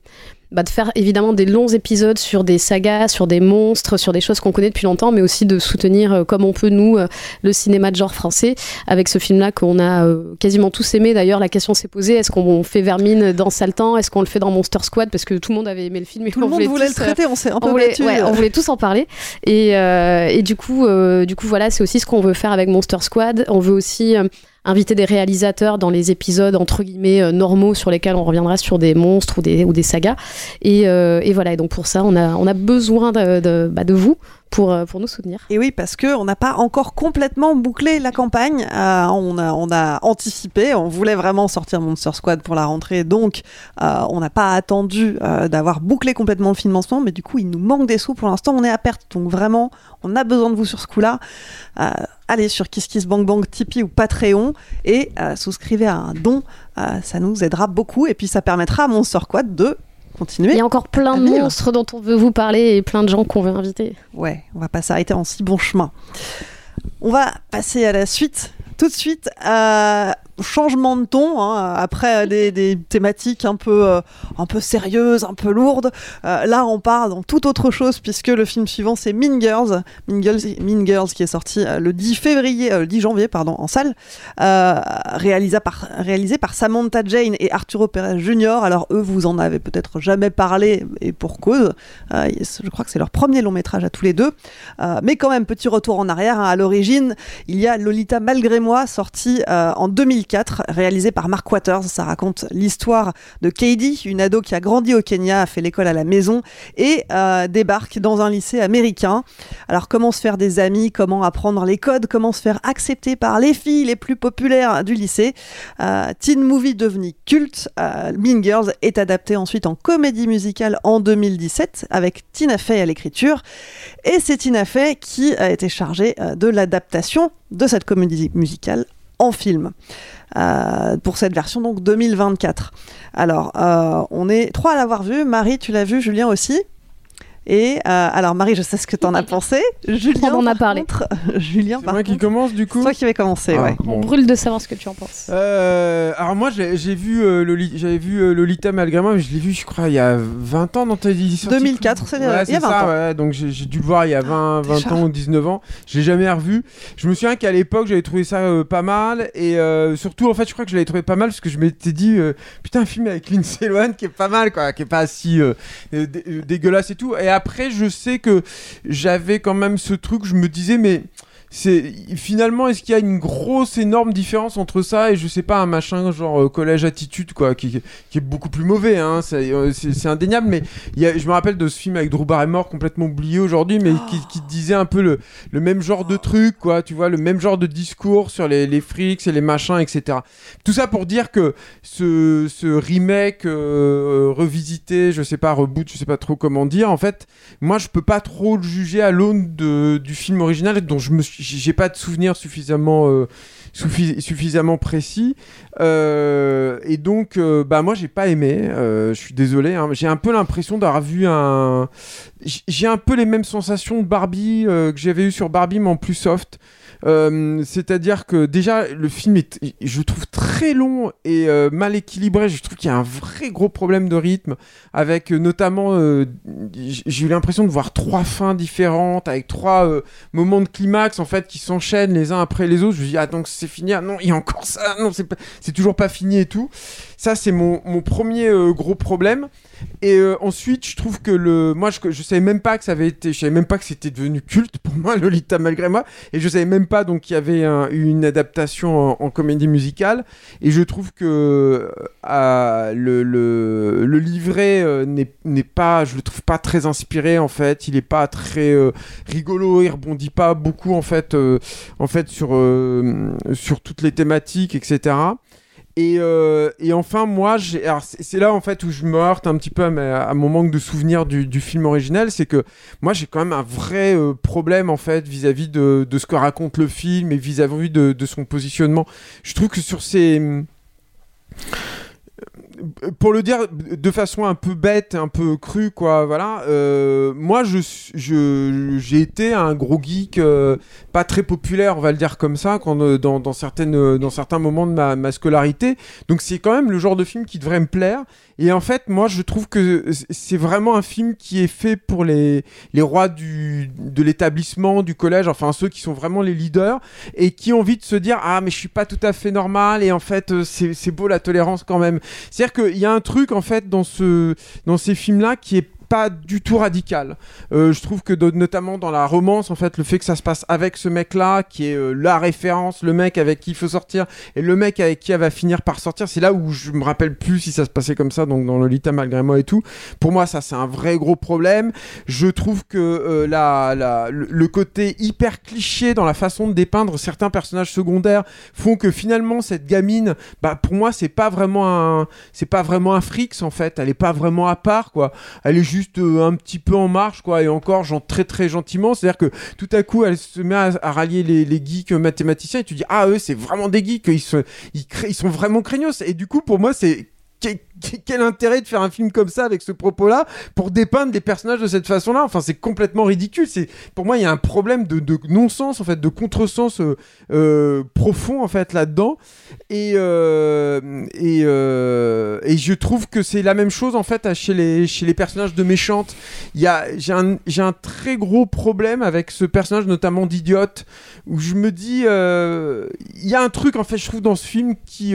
bah, de faire évidemment des longs épisodes sur des sagas, sur des monstres, sur des choses qu'on connaît depuis longtemps, mais aussi de soutenir euh, comme on peut, nous, euh, le cinéma de genre français. Avec ce film-là qu'on a euh, quasiment tous aimé, d'ailleurs, la question s'est posée est-ce qu'on fait Vermine dans Saltan Est-ce qu'on le fait dans Monster Squad? Parce que tout le monde avait aimé le film. Et Tout le on monde voulait tous, le traiter, on s'est un peu on voulait, battu, ouais, on voulait tous en parler. Et, euh, et du coup, euh, du coup, voilà, c'est aussi ce qu'on veut faire avec Monster Squad. On veut aussi euh, inviter des réalisateurs dans les épisodes entre guillemets euh, normaux sur lesquels on reviendra sur des monstres ou des, ou des sagas. Et, euh, et voilà. Et donc pour ça, on a, on a besoin de, de, bah, de vous pour, euh, pour nous soutenir. Et oui, parce que on n'a pas encore complètement bouclé la campagne. Euh, on, a, anticipé, on voulait vraiment sortir Monster Squad pour la rentrée, donc euh, on n'a pas attendu d'avoir bouclé complètement le financement, mais du coup, il nous manque des sous pour l'instant, on est à perte. Donc vraiment, on a besoin de vous sur ce coup-là. Allez sur KissKissBankBank, Tipeee ou Patreon et souscrivez à un don. Ça nous aidera beaucoup et puis ça permettra à Monster Squad de continuer. Il y a encore plein de à monstres dont on veut vous parler et plein de gens qu'on veut inviter. Ouais, on va pas s'arrêter en si bon chemin. On va passer à la suite. Tout de suite, euh, changement de ton, hein, après des, thématiques un peu, euh, un peu sérieuses, un peu lourdes. Euh, là, on part dans toute autre chose puisque le film suivant, c'est Mean Girls. Mean qui est sorti euh, le 10 février, euh, le 10 janvier, pardon, en salle, réalisé, par, réalisé par Samantha Jane et Arturo Perez Jr. Alors eux, vous en avez peut-être jamais parlé et pour cause. Je crois que c'est leur premier long métrage à tous les deux. Mais quand même, petit retour en arrière. hein. À l'origine, il y a Lolita Malgré moi, sorti en 2004, réalisé par Mark Waters. Ça raconte l'histoire de Katie, une ado qui a grandi au Kenya, a fait l'école à la maison et euh, débarque dans un lycée américain. Alors, comment se faire des amis, comment apprendre les codes, comment se faire accepter par les filles les plus populaires du lycée? Euh, teen movie devenu culte, euh, Mean Girls est adapté ensuite en comédie musicale en 2017 avec Tina Fey à l'écriture. Et c'est Tina Fey qui a été chargée euh, de l'adaptation de cette comédie musicale en film. Euh, pour cette version donc 2024. Alors, euh, on est trois à l'avoir vu. Marie, tu l'as vu, Julien aussi? Et euh, alors Marie, je sais ce que t'en as pensé. Julien, On en a par parlé. contre, Julien, C'est par moi qui commence du coup c'est toi qui vais commencer. Ah, ouais. bon. On brûle de savoir ce que tu en penses. Euh, alors moi j'ai j'ai vu euh, Loli- j'avais vu euh, Lolita malgré moi mais je l'ai vu je crois il y a 20 ans dans ta édition 2004, c'est- ouais, il y a 20 ça, ans. ouais, donc j'ai j'ai dû le voir il y a 20, 20 Déjà. ans ou 19 ans je l'ai jamais revu je me souviens qu'à l'époque j'avais trouvé ça euh, pas mal et euh, surtout en fait je crois que je l'avais trouvé pas mal parce que je m'étais dit euh, putain un film avec Lindsay Lohan qui est pas mal quoi qui est pas si dé- dégueulasse et tout et après je sais que j'avais quand même ce truc je me disais mais c'est finalement est-ce qu'il y a une grosse énorme différence entre ça et je sais pas un machin genre euh, collège attitude quoi qui, est beaucoup plus mauvais hein, c'est euh, c'est- indéniable mais je me rappelle de ce film avec Drew Barrymore complètement oublié aujourd'hui mais qui, disait un peu le, même genre de truc quoi tu vois le même genre de discours sur les, les frics et les machins etc tout ça pour dire que ce, remake euh, revisité je sais pas reboot je sais pas trop comment dire en fait moi je peux pas trop le juger à l'aune du film original dont je me suis- j'ai pas de souvenir suffisamment euh, suffi- suffisamment précis Euh, et donc euh, bah moi j'ai pas aimé euh, je suis désolé hein, j'ai un peu l'impression d'avoir vu un j'ai un peu les mêmes sensations de Barbie que j'avais eu sur Barbie mais en plus soft c'est-à-dire que déjà le film est, je trouve très long et mal équilibré. Je trouve qu'il y a un vrai gros problème de rythme, avec notamment, j'ai eu l'impression de voir trois fins différentes, avec trois moments de climax en fait qui s'enchaînent les uns après les autres. Je me dis ah donc c'est fini, ah non il y a encore ça, non c'est pas- c'est toujours pas fini et tout. Ça c'est mon, mon premier euh, gros problème. Et euh, ensuite, je trouve que le, moi, je, je savais même pas que ça avait été, je savais même pas que c'était devenu culte pour moi, Lolita malgré moi, et je savais même pas qu'il y avait un- une adaptation en, comédie musicale. Et je trouve que euh, le, le, le livret euh, n'est pas, je le trouve pas très inspiré en fait. Il est pas très euh, rigolo, il rebondit pas beaucoup en fait, en fait sur sur toutes les thématiques, etc. Et, euh, et enfin, moi, c'est là en fait où je me heurte un petit peu à, à mon manque de souvenir du, du film original, c'est que moi j'ai quand même un vrai euh, problème en fait vis-à-vis de, de ce que raconte le film et vis-à-vis de, de son positionnement. Je trouve que sur ces pour le dire de façon un peu bête, un peu crue, quoi, voilà. euh, moi, je, je, j'ai été un gros geek, euh, pas très populaire, on va le dire comme ça, quand, euh, dans, dans certaines, euh, dans certains moments de ma, ma scolarité. Donc, c'est quand même le genre de film qui devrait me plaire. Et en fait, moi, je trouve que c'est vraiment un film qui est fait pour les, les rois du, de l'établissement, du collège, enfin ceux qui sont vraiment les leaders et qui ont envie de se dire ah mais je suis pas tout à fait normal et en fait euh, c'est beau la tolérance quand même. C'est-à-dire qu'il y a un truc en fait dans ce dans ces films là qui est pas du tout radical. Euh, je trouve que notamment dans la romance, en fait, le fait que ça se passe avec ce mec-là, qui est euh, la référence, le mec avec qui il faut sortir, et le mec avec qui elle va finir par sortir, c'est là où je me rappelle plus si ça se passait comme ça, donc dans Lolita malgré moi et tout. Pour moi, ça c'est un vrai gros problème. Je trouve que euh, le, côté hyper cliché dans la façon de dépeindre certains personnages secondaires font que finalement cette gamine, bah pour moi c'est pas vraiment un, c'est pas vraiment un frics en fait. Elle est pas vraiment à part quoi. Elle est juste euh, un petit peu en marche quoi et encore genre très très gentiment. C'est-à-dire que tout à coup elle se met à, rallier les, geeks mathématiciens et tu dis ah eux c'est vraiment des geeks. Ils ils sont vraiment craignos et du coup pour moi c'est quel, intérêt de faire un film comme ça avec ce propos-là pour dépeindre des personnages de cette façon-là? Enfin, c'est complètement ridicule. C'est pour moi, il y a un problème de, non-sens en fait, de contresens euh, euh, profond en fait là-dedans. Et euh, euh, et je trouve que c'est la même chose en fait chez les chez les personnages de méchantes. Il y a j'ai un j'ai un très gros problème avec ce personnage notamment d'idiote où je me dis il y a un truc en fait je trouve dans ce film qui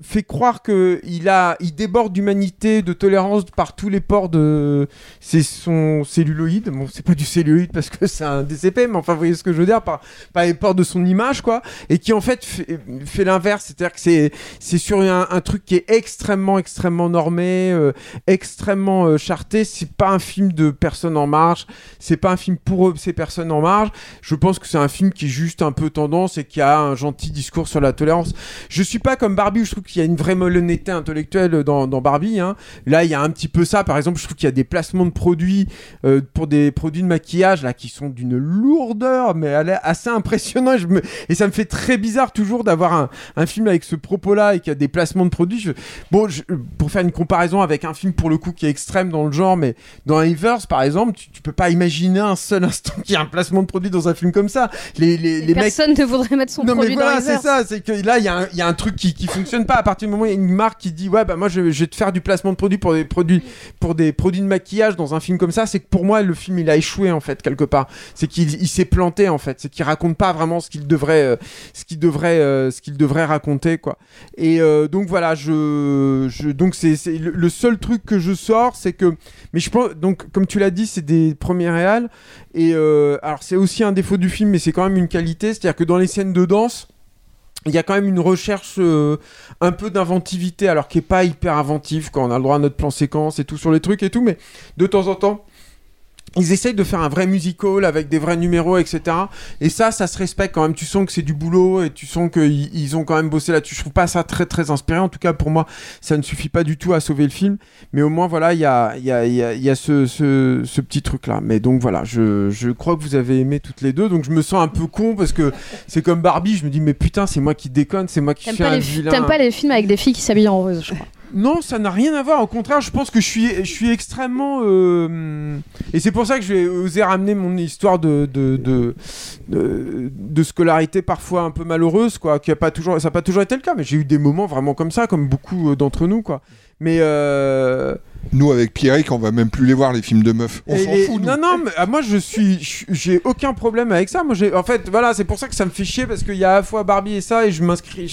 fait croire que il a il déborde d'humanité de tolérance par tous les pores de c'est son celluloïde. Bon c'est pas du celluloïde parce que c'est un DCP mais enfin vous voyez ce que je veux dire par, par les pores de son image quoi. Et qui en fait fait, l'inverse. C'est-à-dire que c'est c'est sur un, truc qui est extrêmement extrêmement normé euh, extrêmement euh, charté. C'est pas un film de personnes en marge. C'est pas un film pour ces personnes en marge. Je pense que c'est un film qui est juste un peu tendance et qui a un gentil discours sur la tolérance. Je suis pas comme Barbie je trouve qu'il y a une vraie malhonnêteté intellectuelle dans, dans Barbie hein. là il y a un petit peu ça. Par exemple je trouve qu'il y a des placements de produits euh, pour des produits de maquillage là qui sont d'une lourdeur mais elle est assez impressionnant et, je me- et ça me fait très bizarre toujours d'avoir un, un film avec ce propos là et qui a des placements de produits. Je- bon je- pour faire une comparaison avec un film pour le coup qui est extrême dans le genre mais dans Ivers par exemple tu, tu peux pas imaginer un seul instant qu'il y a un placement de produit dans un film comme ça. Les, les, les mecs Personne ne voudrait mettre son non mais voilà c'est ça c'est que là il y, a un- il y a un truc qui, qui fonctionne pas à partir du moment où il y a une marque qui dit ouais bah moi je, vais te faire du placement de produits pour des produits pour des produits de maquillage dans un film comme ça, c'est que pour moi le film il a échoué en fait quelque part. C'est qu'il il s'est planté en fait, c'est qu'il raconte pas vraiment ce qu'il devrait euh, ce qu'il devrait euh, ce qu'il devrait raconter quoi. Et euh, donc voilà, je, donc c'est le, seul truc que je sors, c'est que mais je pense donc comme tu l'as dit, c'est des premiers réals et alors c'est aussi un défaut du film mais c'est quand même une qualité, c'est-à-dire que dans les scènes de danse il y a quand même une recherche un peu d'inventivité, alors qui est pas hyper inventif quand on a le droit à notre plan séquence et tout sur les trucs et tout, mais de temps en temps, ils essayent de faire un vrai musical avec des vrais numéros, etc. Et ça, ça se respecte quand même. Tu sens que c'est du boulot et tu sens qu'ils ils ont quand même bossé là-dessus. Je trouve pas ça très très inspiré. En tout cas, pour moi, ça ne suffit pas du tout à sauver le film. Mais au moins, voilà, il y a, y a, y a, y a ce, ce, ce petit truc-là. Mais donc voilà, je, je crois que vous avez aimé toutes les deux. Donc je me sens un peu con parce que c'est comme Barbie. Je me dis, mais putain, c'est moi qui déconne, c'est moi qui fais un vilain. t'aimes pas les films avec des filles qui s'habillent en rose, je crois. Non, ça n'a rien à voir. Au contraire, je pense que je suis, je suis extrêmement. euh, Et c'est pour ça que je vais oser ramener mon histoire de, de, de, scolarité parfois un peu malheureuse, quoi. Qui a pas toujours, ça n'a pas toujours été le cas, mais j'ai eu des moments vraiment comme ça, comme beaucoup euh, d'entre nous, quoi. Mais. Euh... Nous, avec Pierrick, on va même plus les voir, les films de meufs. On s'en fout, nous. Non, non, mais ah, moi je suis, j'ai aucun problème avec ça. Moi, j'ai, en fait, voilà, c'est pour ça que ça me fait chier parce qu'il y a à la fois Barbie et ça et je m'inscris,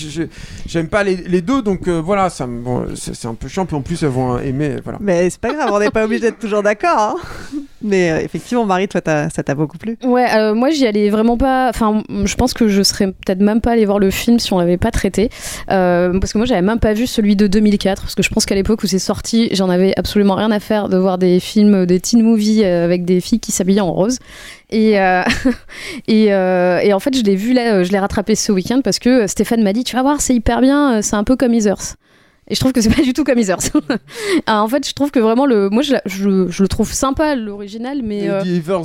j'aime pas les, les deux, donc euh, voilà, ça, me- bon, c'est, un peu chiant. Puis en plus, elles vont aimer, voilà. Mais c'est pas grave, on n'est pas obligé d'être toujours d'accord. hein. Mais euh, effectivement, Marie, toi, t'as- ça t'a beaucoup plu. Ouais, euh, moi j'y allais vraiment pas. Enfin, je pense que je serais peut-être même pas allé voir le film si on l'avait pas traité. Euh, parce que moi j'avais même pas vu celui de 2004. Parce que je pense qu'à l'époque où c'est sorti, j'en avais absolument rien à faire de voir des films, des teen movies euh, avec des filles qui s'habillaient en rose. Et, euh, euh, et en fait, je l'ai vu là, je l'ai rattrapé ce week-end parce que Stéphane m'a dit Tu vas voir, c'est hyper bien, c'est un peu comme Heathers. Et je trouve que c'est pas du tout comme Heathers. Ah, en fait, je trouve que vraiment, le, moi je, je, je le trouve sympa l'original, mais. Euh,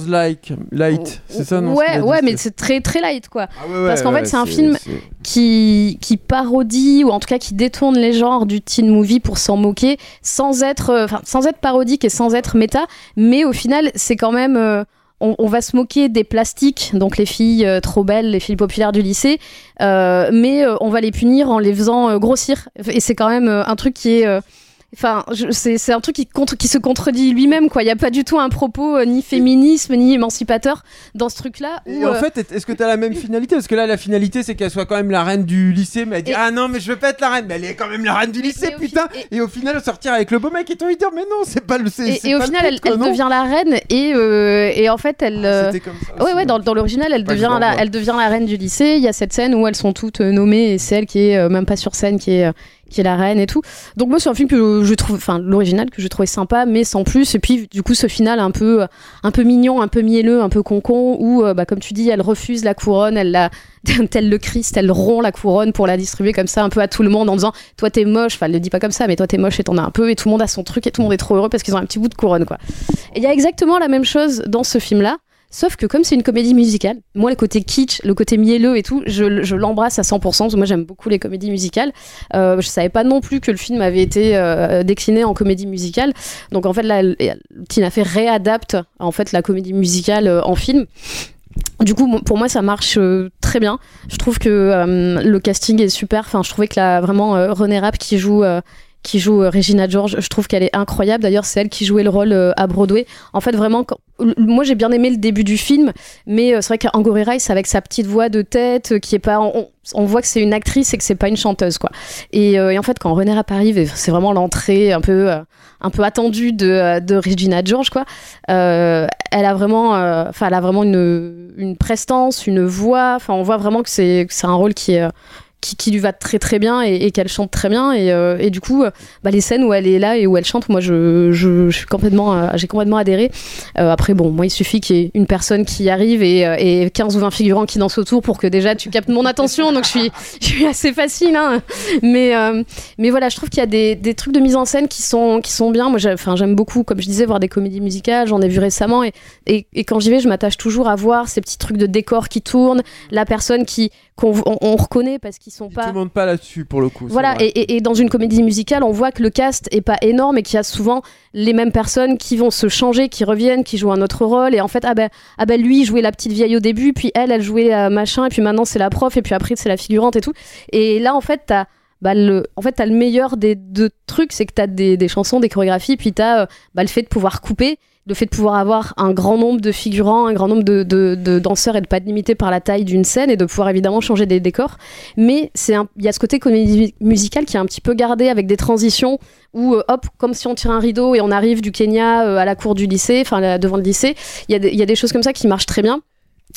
Like, Light, c'est ça, non Ouais, ouais, mais c'est- très très light quoi. ouais, Parce qu'en ouais, fait, c'est un film qui, qui parodie ou en tout cas qui détourne les genres du teen movie pour s'en moquer sans être, euh, enfin, sans être parodique et sans être méta. Mais au final, c'est quand même. euh, on, on va se moquer des plastiques, donc les filles euh, trop belles, les filles populaires du lycée, euh, mais euh, on va les punir en les faisant grossir. Et c'est quand même un truc qui est. Enfin, c'est un truc qui, contre, qui se contredit lui-même, quoi. Il n'y a pas du tout un propos euh, ni féminisme ni émancipateur dans ce truc-là. Et en euh, fait, est- est-ce que t'as la même finalité? Parce que là, la finalité, c'est qu'elle soit quand même la reine du lycée, mais elle dit Ah non, mais je veux pas être la reine, mais elle est quand même la reine du lycée, putain Et au final, sortir avec le beau mec et toi lui dire Mais non, c'est pas le. Et, et au le final, elle, quoi, elle non devient la reine et, euh, et en fait, elle. c'était comme ça ouais, ouais, dans, dans l'original, elle devient, la, elle devient la reine du lycée. Il y a cette scène où elles sont toutes nommées et c'est elle qui est même pas sur scène qui est. qui est la reine et tout. Donc moi c'est un film que je trouve, enfin l'original que je trouvais sympa, mais sans plus. Et puis du coup ce final un peu, un peu mignon, un peu mielleux, un peu concon, où euh, bah, comme tu dis, elle refuse la couronne, elle la, tel le Christ, elle rompt la couronne pour la distribuer comme ça un peu à tout le monde en disant toi t'es moche, enfin elle le dit pas comme ça, mais toi t'es moche et t'en as un peu et tout le monde a son truc et tout le monde est trop heureux parce qu'ils ont un petit bout de couronne quoi. Et il y a exactement la même chose dans ce film là. Sauf que comme c'est une comédie musicale, moi le côté kitsch, le côté mielleux et tout, je, l'embrasse à 100%, parce que moi j'aime beaucoup les comédies musicales. Euh, je savais pas non plus que le film avait été euh, décliné en comédie musicale. Donc en fait là, Tina Fey réadapte en fait la comédie musicale euh, en film. Du coup, pour moi, ça marche euh, très bien. Je trouve que le casting est super. Enfin, je trouvais que là, vraiment, René Rapp qui joue, qui joue euh, Regina George, je trouve qu'elle est incroyable. D'ailleurs, c'est elle qui jouait le rôle euh, à Broadway. En fait, vraiment, moi, j'ai bien aimé le début du film, mais euh, c'est vrai qu'Angourie Rice, avec sa petite voix de tête, qui est pas, on, voit que c'est une actrice et que c'est pas une chanteuse, quoi. Et, en fait, quand René Rapp arrive, c'est vraiment l'entrée un peu, un peu attendue de, de Regina George, quoi. Elle a vraiment, enfin, elle a vraiment une, une prestance, une voix. Enfin, on voit vraiment que c'est, un rôle qui est, qui, lui va très très bien et, qu'elle chante très bien. Et, euh, du coup, euh, bah, les scènes où elle est là et où elle chante, moi, je, je, suis complètement, euh, j'ai complètement adhéré. Après, bon, moi, il suffit qu'il y ait une personne qui arrive et, et 15 ou 20 figurants qui dansent autour pour que déjà tu captes mon attention. Donc, je suis, je suis assez facile. Hein. Mais, mais voilà, je trouve qu'il y a des, des trucs de mise en scène qui sont, qui sont bien. Moi, j'aime beaucoup, comme je disais, voir des comédies musicales. J'en ai vu récemment. Et, et, quand j'y vais, je m'attache toujours à voir ces petits trucs de décor qui tournent, la personne qui qu'on on, on reconnaît parce qu'ils sont pas. pas là-dessus pour le coup. Voilà, et, et- et dans une comédie musicale, on voit que le cast est pas énorme et qu'il y a souvent les mêmes personnes qui vont se changer, qui reviennent, qui jouent un autre rôle. Et en fait, ah ben, ah ben lui, il jouait la petite vieille au début, puis elle, elle jouait euh, machin, et puis maintenant c'est la prof, et puis après c'est la figurante et tout. Et là, en fait, t'as bah, le, en fait, t'as le meilleur des deux trucs, c'est que t'as des, des chansons, des chorégraphies, puis t'as euh, bah, le fait de pouvoir couper, le fait de pouvoir avoir un grand nombre de figurants, un grand nombre de, de- de danseurs et de pas être limité par la taille d'une scène et de pouvoir évidemment changer des décors. Mais il y a ce côté comédie musicale qui est un petit peu gardé avec des transitions où euh, hop, comme si on tire un rideau et on arrive du Kenya euh, à la cour du lycée, enfin devant le lycée. Il y a des choses comme ça qui marchent très bien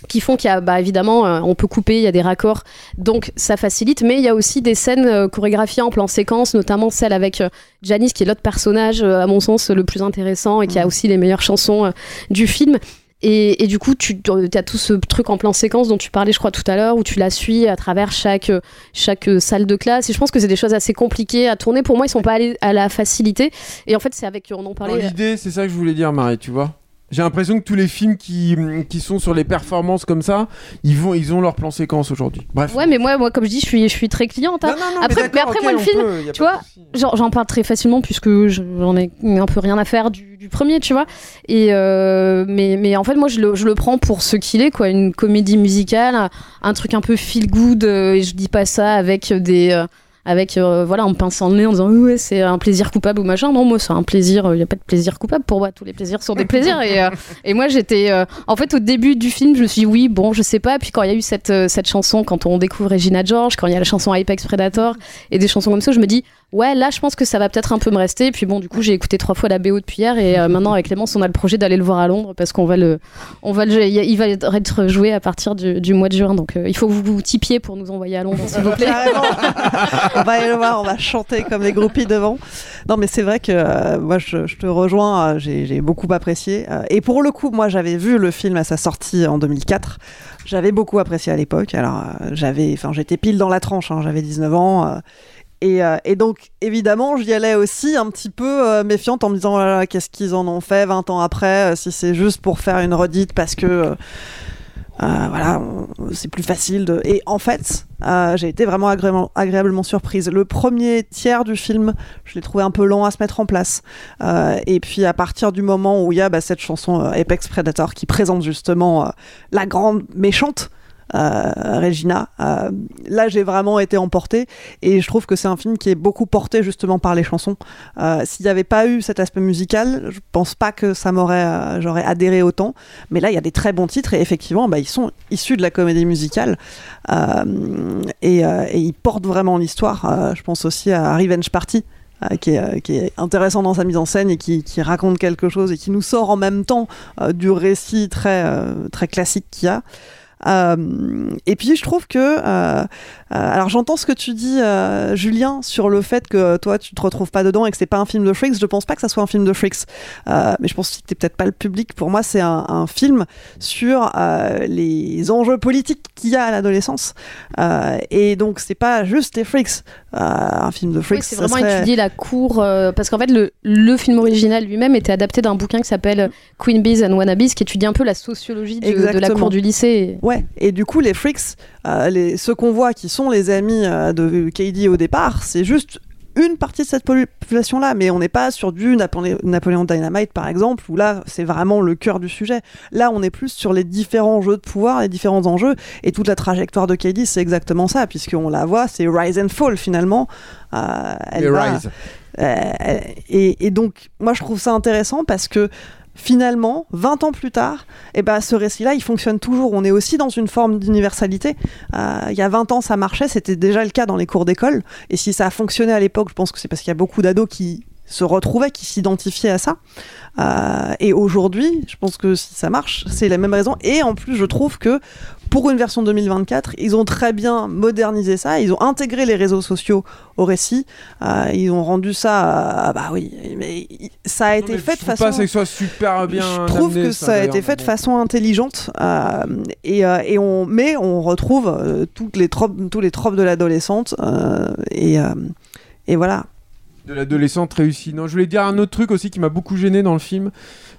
qui font qu'il y a bah, évidemment euh, on peut couper, il y a des raccords, donc ça facilite, mais il y a aussi des scènes euh, chorégraphiées en plan séquence, notamment celle avec euh, Janice qui est l'autre personnage à mon sens le plus intéressant et qui a aussi les meilleures chansons du film. Et, et du coup, tu as tout ce truc en plan séquence dont tu parlais, je crois, tout à l'heure, où tu la suis à travers chaque, chaque salle de classe. Et je pense que c'est des choses assez compliquées à tourner. Pour moi, ils sont pas allés à la facilité. Et en fait, c'est avec, on en parlait. l'idée, c'est ça que je voulais dire, Marie, tu vois. J'ai l'impression que tous les films qui, qui sont sur les performances comme ça, ils, vont, ils ont leur plan séquence aujourd'hui. Bref. Ouais, mais moi, moi, comme je dis, je suis, je suis très cliente. hein. mais après, mais, d'accord, après, moi, le film, peut, tu vois, j'en parle très facilement puisque j'en ai un peu rien à faire du, du premier, tu vois. Et euh, mais, mais en fait, moi, je le, je le prends pour ce qu'il est, quoi, une comédie musicale, un, un truc un peu feel good. euh, et je dis pas ça avec des euh, avec euh, voilà en pinçant le nez en disant ouais c'est un plaisir coupable ou machin. Non moi c'est un plaisir il y a pas de plaisir coupable pour moi. Tous les plaisirs sont des plaisirs. Et, euh, et moi j'étais euh, en fait au début du film je me suis dit oui bon je sais pas. Puis quand il y a eu cette, euh, cette chanson quand on découvre Regina George quand il y a la chanson Apex Predator et des chansons comme ça je me dis ouais là je pense que ça va peut-être un peu me rester puis bon du coup j'ai écouté trois fois la BO depuis hier et euh, maintenant avec Clémence on a le projet d'aller le voir à Londres parce qu'on va le on va le il va être joué à partir du, mois de juin donc euh, il faut que vous vous tipiez pour nous envoyer à Londres s'il vous plaît on va aller le voir, on va chanter comme les groupies devant. Non, mais c'est vrai que euh, moi, je, te rejoins, j'ai beaucoup apprécié. Et pour le coup, moi, j'avais vu le film à sa sortie en 2004. J'avais beaucoup apprécié à l'époque. Alors, j'avais, j'étais pile dans la tranche, hein, j'avais 19 ans. Euh, et, donc, évidemment, j'y allais aussi un petit peu euh, méfiante en me disant, oh qu'est-ce qu'ils en ont fait 20 ans après, euh, si c'est juste pour faire une redite parce que... voilà, c'est plus facile. Et en fait, j'ai été vraiment agréablement, agréablement surprise. Le premier tiers du film, je l'ai trouvé un peu lent à se mettre en place. Et puis à partir du moment où il y a bah, cette chanson Apex Predator qui présente justement la grande méchante. Euh, Regina, euh, là j'ai vraiment été emportée et je trouve que c'est un film qui est beaucoup porté justement par les chansons. Euh, S'il n'y avait pas eu cet aspect musical, je pense pas que ça m'aurait, j'aurais adhéré autant. Mais là, il y a des très bons titres et effectivement, bah, ils sont issus de la comédie musicale et, ils portent vraiment l'histoire. Je pense aussi à Revenge Party. Qui est, intéressant dans sa mise en scène et qui, raconte quelque chose et qui nous sort en même temps du récit très, très classique qu'il y a. Euh, et puis je trouve que, euh, euh, alors j'entends ce que tu dis, Julien, sur le fait que toi tu te retrouves pas dedans et que c'est pas un film de Freaks. Je pense pas que ça soit un film de Freaks, mais je pense que t'es peut-être pas le public. Pour moi, c'est un, un film sur les enjeux politiques qu'il y a à l'adolescence. Et donc c'est pas juste les Freaks. Un film de Freaks, Oui, c'est vraiment serait- étudier la cour parce qu'en fait le, le film original lui-même était adapté d'un bouquin qui s'appelle Queen Bees and Wannabes qui étudie un peu la sociologie de, de la cour du lycée. Ouais, et du coup, les freaks, euh, les, ceux qu'on voit qui sont les amis euh, de Katie au départ, c'est juste une partie de cette population-là, mais on n'est pas sur du Napolé- Napoléon Dynamite, par exemple, où là, c'est vraiment le cœur du sujet. Là, on est plus sur les différents jeux de pouvoir, les différents enjeux, et toute la trajectoire de Katie, c'est exactement ça, puisqu'on la voit, c'est rise and fall, finalement. Euh, elle va- rise. euh, et, et donc, moi, je trouve ça intéressant parce que finalement, 20 ans plus tard, eh ben, ce récit-là, il fonctionne toujours. On est aussi dans une forme d'universalité. Euh, il y a 20 ans, ça marchait, c'était déjà le cas dans les cours d'école. Et si ça a fonctionné à l'époque, je pense que c'est parce qu'il y a beaucoup d'ados qui se retrouvaient, qui s'identifiaient à ça. Euh, et aujourd'hui, je pense que si ça marche, c'est la même raison. Et en plus, je trouve que pour une version 2024, ils ont très bien modernisé ça. Ils ont intégré les réseaux sociaux au récit. Euh, ils ont rendu ça, euh, bah oui, mais ça a été fait de façon. pas que soit super bien. Je trouve amené, que ça, a été fait de façon intelligente euh, et, euh, et on, mais on retrouve toutes les tropes, tous les tropes de l'adolescente et, et voilà. de l'adolescente réussie. Non, je voulais dire un autre truc aussi qui m'a beaucoup gêné dans le film,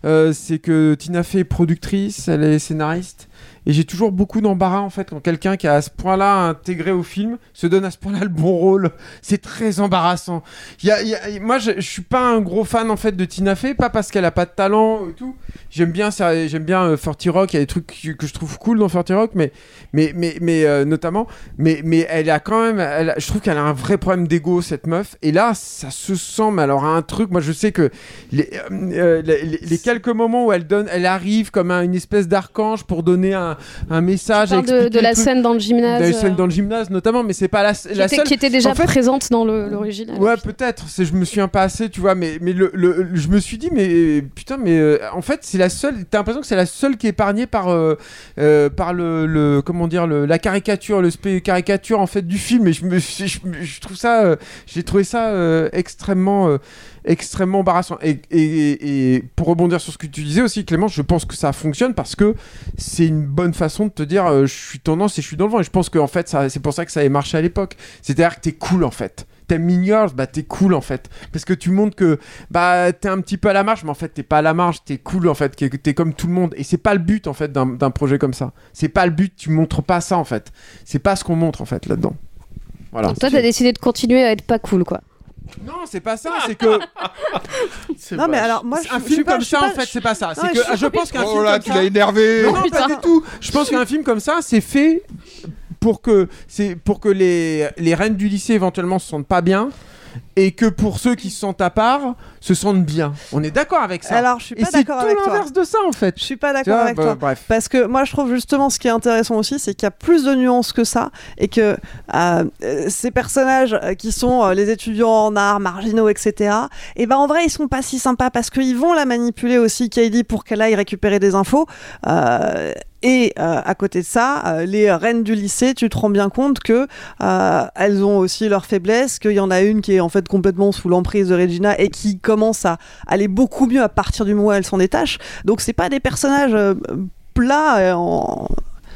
euh, c'est que Tina Fey est productrice, elle est scénariste. Et j'ai toujours beaucoup d'embarras en fait quand quelqu'un qui est à ce point-là intégré au film se donne à ce point-là le bon rôle. C'est très embarrassant. Y a- y a- moi, je, suis pas un gros fan en fait de Tina Fey, pas parce qu'elle a pas de talent et tout. J'aime bien j'aime bien euh, 40 Rock. Il y a des trucs que, je trouve cool dans 40 Rock, mais mais mais mais euh, notamment, mais mais elle a quand même, a- je trouve qu'elle a un vrai problème d'ego cette meuf. Et là, ça se sent. Mais alors un truc, moi je sais que les, euh, euh, les, quelques moments où elle donne, elle arrive comme un- une espèce d'archange pour donner un, un message. À de, la scène dans le gymnase. De la scène euh, dans le gymnase notamment, mais c'est pas la, qui, la était, seule. qui était déjà En fait, présente dans l'original. Ouais, peut-être. Je me souviens pas assez, tu vois. Mais, mais le, le- je me suis dit, mais putain, mais euh, en fait, c'est la seule. T'as l'impression que c'est la seule qui est épargnée par, euh, euh, par le, le- comment dire, le, la caricature, le spé caricature en fait du film. Et je me, suis- je, me- je trouve ça, j'ai trouvé ça extrêmement. Extrêmement embarrassant et, et- pour rebondir sur ce que tu disais aussi Clément je pense que ça fonctionne parce que c'est une bonne façon de te dire euh, je suis tendance et je suis dans le vent et je pense que en fait c'est pour ça que ça avait marché à l'époque c'est à dire que t'es cool en fait Mean Girls, bah t'es cool en fait. Parce que tu montres que bah t'es un petit peu à la marge, mais en fait t'es pas à la marge, t'es cool en fait, t'es comme tout le monde. Et c'est pas le but en fait d'un projet comme ça. C'est pas le but, tu montres pas ça en fait. C'est pas ce qu'on montre en fait là-dedans. Voilà. Donc toi, t'as décidé de continuer à être pas cool, quoi. Non, c'est pas ça, c'est que. Non, mais alors, moi, C'est je- un film pas- comme ça, en fait, c'est pas ça. Non, C'est que je pense qu'un Oh film là, comme tu ça- l'as énervé. Non, Oh, pas du tout. Je pense qu'un film comme ça, c'est fait pour que c'est pour que les les reines du lycée éventuellement se sentent pas bien et que pour ceux qui se sentent à part se sentent bien. On est d'accord avec ça. Alors, je suis pas c'est d'accord tout avec toi. l'inverse de ça en fait. Je suis pas d'accord avec bah, toi. bref. Parce que moi, je trouve justement ce qui est intéressant aussi, c'est qu'il y a plus de nuances que ça et que euh, euh, ces personnages euh, qui sont euh, les étudiants en art, marginaux, etc., et ben en vrai, ils sont pas si sympas parce qu'ils vont la manipuler aussi, Kylie, pour qu'elle aille récupérer des infos. Euh, et euh, à côté de ça, euh, les reines du lycée, tu te rends bien compte que euh, elles ont aussi leurs faiblesses, qu'il y en a une qui est en fait complètement sous l'emprise de Regina et qui commence à aller beaucoup mieux à partir du moment où elle s'en détache. Donc c'est pas des personnages euh, plats en...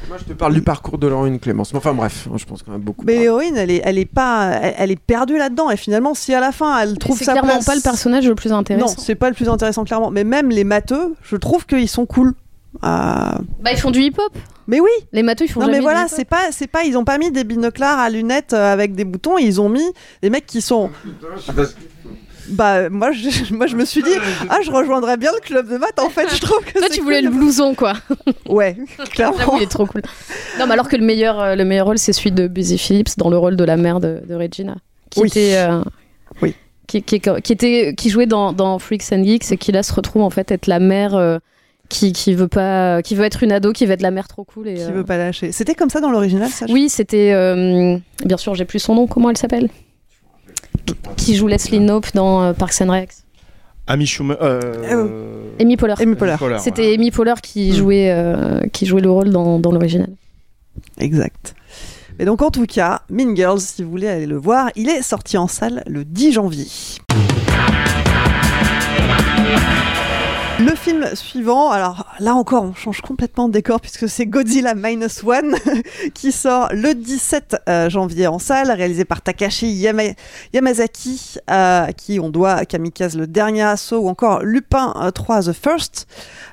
Moi, je te parle du parcours de l'héroïne Clémence. Mais Enfin bref, je pense quand même beaucoup. Mais l'héroïne, elle est, elle est pas, elle, elle est perdue là-dedans. Et finalement, si à la fin elle trouve c'est sa clairement place, pas le personnage le plus intéressant. Non, c'est pas le plus intéressant clairement. Mais même les matheux, je trouve qu'ils sont cool. Bah, ils font du hip-hop. Mais oui. Les matheux, ils font non mais du voilà, hip-hop. c'est pas, c'est pas, ils ont pas mis des binoclars à lunettes euh, avec des boutons. Ils ont mis des mecs qui sont. Bah moi je, moi je me suis dit ah je rejoindrais bien le club de maths en fait je trouve que Toi, tu voulais cool. le blouson, quoi. ouais clairement il est trop cool. Non, mais alors que le meilleur, euh, le meilleur rôle, c'est celui de Busy Phillips dans le rôle de la mère de, de Regina. Qui Oui. était. euh, Oui. Qui, qui, qui était, qui jouait dans, dans Freaks and Geeks et qui là se retrouve en fait être la mère euh, qui, qui veut pas, qui veut être une ado, qui veut être la mère trop cool et qui euh, veut pas lâcher. C'était comme ça dans l'original ça Oui, c'était. euh, bien sûr, j'ai plus son nom. Comment elle s'appelle? Qui joue Leslie Knope dans euh, Parks and Rec Amy Schumer. euh, Amy Poehler. Amy Poehler. C'était Amy Poehler qui Mm. jouait, euh, qui jouait le rôle dans, dans l'original. Exact. Et donc en tout cas, Mean Girls, si vous voulez aller le voir, il est sorti en salle le 10 janvier. Le film suivant, alors là encore, on change complètement de décor puisque c'est Godzilla Minus One qui sort le 17 euh, janvier en salle, réalisé par Takashi Yama- Yamazaki, euh, à qui on doit Kamikaze le dernier assaut ou encore Lupin euh, 3 The First.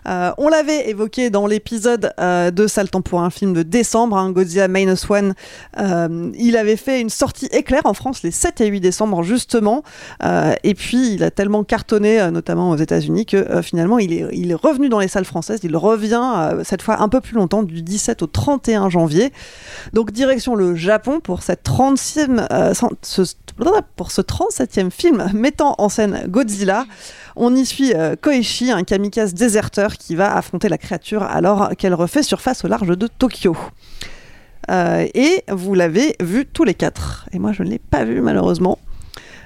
Euh, on l'avait évoqué dans l'épisode euh, de temps pour un film de décembre, hein, Godzilla Minus One. Euh, il avait fait une sortie éclair en France les 7 et 8 décembre justement. Euh, et puis il a tellement cartonné, euh, notamment aux États-Unis, que euh, il est, revenu dans les salles françaises. Il revient euh, cette fois un peu plus longtemps, du 17 au 31 janvier. Donc direction le Japon pour cette 36e, euh, ce, pour ce 37e film mettant en scène Godzilla. On y suit euh, Koichi, un kamikaze déserteur qui va affronter la créature alors qu'elle refait surface au large de Tokyo. Euh, et vous l'avez vu tous les quatre. Et moi, je ne l'ai pas vu malheureusement.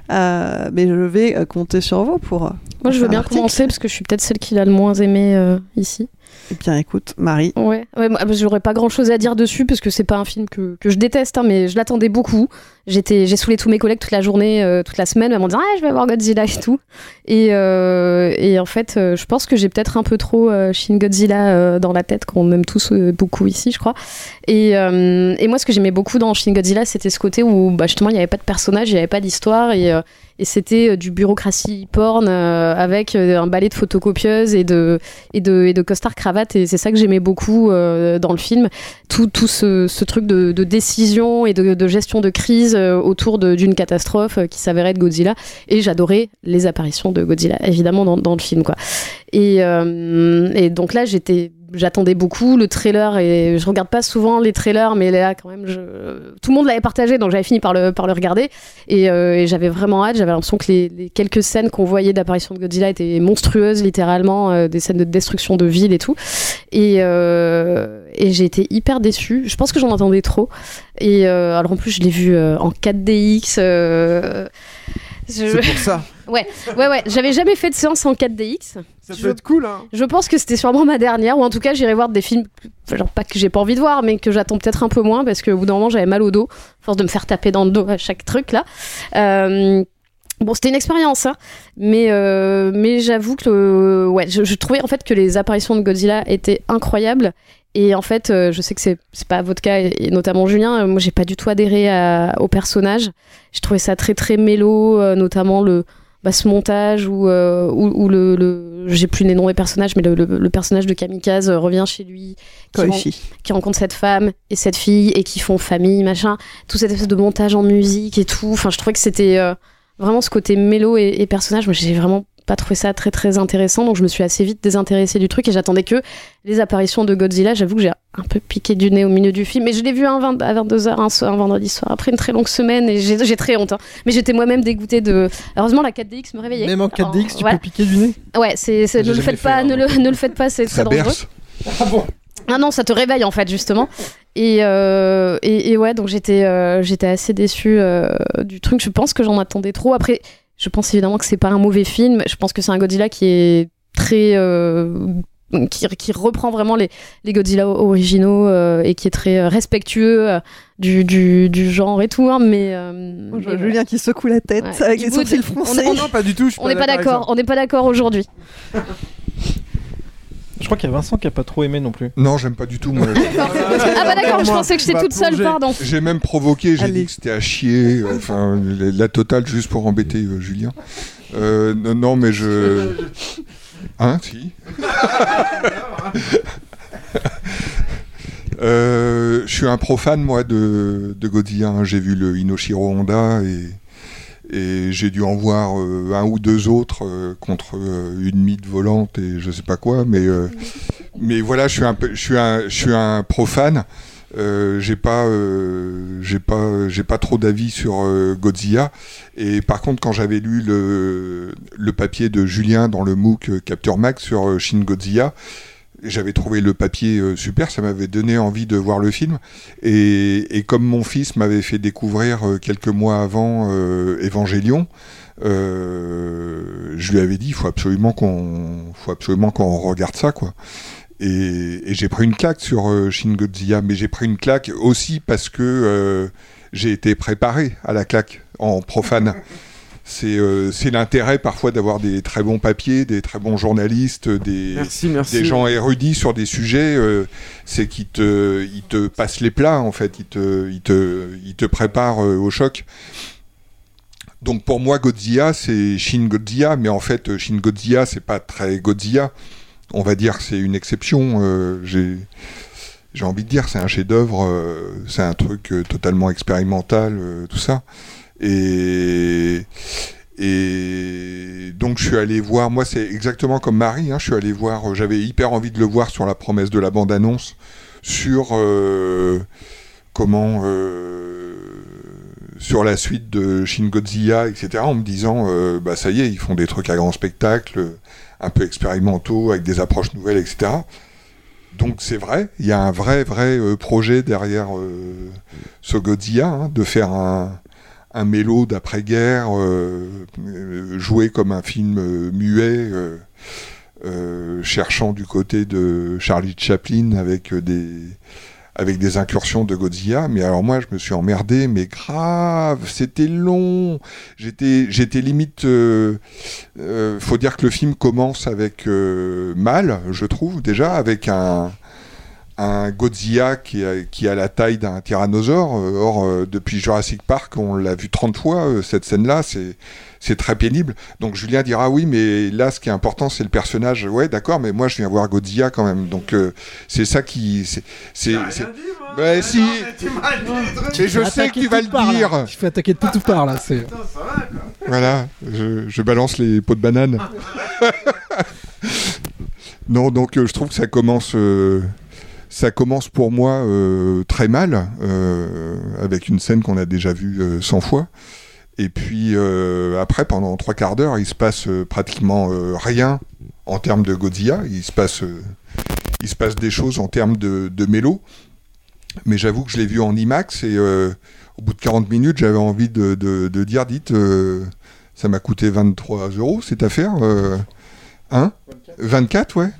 Mais je vais compter sur vous pour. Moi, je veux bien commencer parce que je suis peut-être celle qui l'a le moins aimé euh, ici. Eh bien, écoute, Marie. Ouais, ouais moi, j'aurais pas grand chose à dire dessus parce que c'est pas un film que, que je déteste, hein, mais je l'attendais beaucoup. J'étais, j'ai saoulé tous mes collègues toute la journée, euh, toute la semaine, en me disant ah je vais voir Godzilla et tout. Et, euh, et en fait, je pense que j'ai peut-être un peu trop Shin Godzilla dans la tête qu'on aime tous beaucoup ici, je crois. Et, et moi, ce que j'aimais beaucoup dans Shin Godzilla, c'était ce côté où bah, justement il n'y avait pas de personnage, il n'y avait pas d'histoire et, et c'était euh, du bureaucratie porn euh, avec euh, un balai de photocopieuses et de et de et de costard cravate. Et c'est ça que j'aimais beaucoup dans le film. Tout tout ce, truc de, de décision et de, de gestion de crise autour de- d'une catastrophe qui s'avérait être Godzilla. Et j'adorais les apparitions de Godzilla évidemment dans, dans le film quoi. Et, et donc là j'étais j'attendais beaucoup. Le trailer et je regarde pas souvent les trailers mais là quand même je... tout le monde l'avait partagé donc j'avais fini par le, par le regarder. Et, euh, et j'avais vraiment hâte. J'avais l'impression que les, les quelques scènes qu'on voyait d'apparition de Godzilla étaient monstrueuses littéralement euh, des scènes de destruction de villes et tout. Et, euh, et j'ai été hyper déçue. Je pense que j'en attendais trop. Et euh, alors en plus je l'ai vu euh, en 4DX euh, je- C'est pour ça. ouais ouais ouais j'avais jamais fait de séance en 4DX Ça peut être cool, hein. je pense que c'était sûrement ma dernière, ou en tout cas j'irai voir des films, genre pas que j'ai pas envie de voir, mais que j'attends peut-être un peu moins parce qu'au bout d'un moment j'avais mal au dos, à force de me faire taper dans le dos à chaque truc là. Euh, Bon, c'était une expérience, hein, mais euh, mais j'avoue que ouais, je, je trouvais en fait que les apparitions de Godzilla étaient incroyables. Et en fait, euh, je sais que c'est c'est pas votre cas, et, et notamment Julien. euh, moi, j'ai pas du tout adhéré à- au personnage. Je trouvais ça très très mélo, euh, notamment le bah, ce montage où où, où le, le j'ai plus les noms des personnages, mais le, le- le personnage de Kamikaze revient chez lui, qui, Koichi. ren- qui rencontre cette femme et cette fille et qui font famille, machin. Tout cette espèce de montage en musique et tout. Enfin, je trouvais que c'était vraiment ce côté mélo et, et personnage. Moi, j'ai vraiment pas trouvé ça très très intéressant, donc je me suis assez vite désintéressée du truc et j'attendais que les apparitions de Godzilla. J'avoue que j'ai un peu piqué du nez au milieu du film, mais je l'ai vu un 20 à 22h un, un vendredi soir après une très longue semaine et j'ai j'ai très honte. hein. Mais j'étais moi-même dégoûtée de. Heureusement, la 4DX me réveillait. Même en 4DX, tu peux piquer du nez? Ouais, c'est, J'ai ne le faites pas, ne, le, ne le faites pas, c'est très dangereux. berce. Ah non, ça te réveille en fait justement. Et, euh, et, et ouais, donc j'étais euh, j'étais assez déçue euh, du truc. Je pense que j'en attendais trop. Après, je pense évidemment que c'est pas un mauvais film. Je pense que c'est un Godzilla qui est très euh, qui, qui reprend vraiment les, les Godzilla originaux euh, et qui est très euh, respectueux euh, du, du, du genre et tout. hein, mais, euh, Je vois mais Julien qui secoue la tête Ouais. avec les sourcils on- froncés. on- Non, pas du tout. je on n'est pas d'accord. On n'est pas d'accord aujourd'hui. Je crois qu'il y a Vincent qui a pas trop aimé non plus. Non, j'aime pas du tout, moi. Ah bah d'accord, je pensais que j'étais toute seule. Pardon. J'ai même provoqué, j'ai dit que c'était à chier, euh, enfin la, la totale juste pour embêter euh, Julien. Euh, non, non, mais je. Hein, si. Euh, je suis un profane moi de, de Godzilla. hein. J'ai vu le Inoshiro Honda et, et j'ai dû en voir euh, un ou deux autres euh, contre euh, une mythe volante et je sais pas quoi. Mais, mais voilà, je suis un, peu- je suis un, je suis un profane. J'ai pas, j'ai pas, j'ai pas trop d'avis sur Godzilla. Et par contre, quand j'avais lu le, le papier de Julien dans le MOOC Capture Max sur Shin Godzilla, j'avais trouvé le papier euh, super, ça m'avait donné envie de voir le film. Et, et comme mon fils m'avait fait découvrir euh, quelques mois avant euh, Evangelion, euh, je lui avais dit il faut absolument qu'on, faut absolument qu'on regarde ça, quoi. Et, et j'ai pris une claque sur euh, Shin Godzilla, mais j'ai pris une claque aussi parce que euh, j'ai été préparé à la claque en profane. C'est euh, c'est l'intérêt parfois d'avoir des très bons papiers, des très bons journalistes, des, Merci, merci. des gens érudits sur des sujets. euh, c'est qu'ils te, ils te passent les plats en fait, ils te, ils te, ils te préparent euh, au choc. Donc pour moi, Godzilla, c'est Shin Godzilla, mais en fait, Shin Godzilla, c'est pas très Godzilla. On va dire que c'est une exception. J'ai j'ai envie de dire, c'est un chef-d'œuvre, c'est un truc totalement expérimental, tout ça. Et, donc je suis allé voir, moi c'est exactement comme Marie, hein, je suis allé voir, euh, j'avais hyper envie de le voir sur la promesse de la bande-annonce, sur euh, comment, euh, sur la suite de Shin Godzilla, etc., en me disant, bah ça y est, ils font des trucs à grand spectacle, un peu expérimentaux, avec des approches nouvelles, etc. Donc c'est vrai, il y a un vrai, vrai projet derrière euh, ce Godzilla, hein, de faire un, un mélo d'après-guerre, euh, euh, joué comme un film euh, muet, cherchant du côté de Charlie Chaplin avec des avec des incursions de Godzilla. Mais alors moi, je me suis emmerdé, mais grave, c'était long. J'étais j'étais limite. euh, faut dire que le film commence avec mal, je trouve déjà, avec un un Godzilla qui a, qui a la taille d'un tyrannosaure. Euh, Or, euh, depuis Jurassic Park, on l'a vu 30 fois, euh, cette scène-là, c'est, c'est très pénible. Donc Julien dira oui, mais là, ce qui est important, c'est le personnage. Ouais, d'accord, mais moi, je viens voir Godzilla quand même. Donc, euh, c'est ça qui. C'est, c'est, c'est- Ouais, si. Et je sais que tu vas le dire. Tu fais attaquer de tout, part là. C'est... Voilà, je, je balance les pots de banane. non, donc euh, je trouve que ça commence, euh, ça commence pour moi euh, très mal, euh, avec une scène qu'on a déjà vue euh, 100 fois. Et puis euh, après, pendant trois quarts d'heure, il se passe pratiquement rien en termes de Godzilla. Il se passe, il se passe des choses en termes de, de mélo. Mais j'avoue que je l'ai vu en IMAX et au bout de 40 minutes, j'avais envie de, de- de dire, dites, ça m'a coûté 23 euros cette affaire. hein? 24, ouais.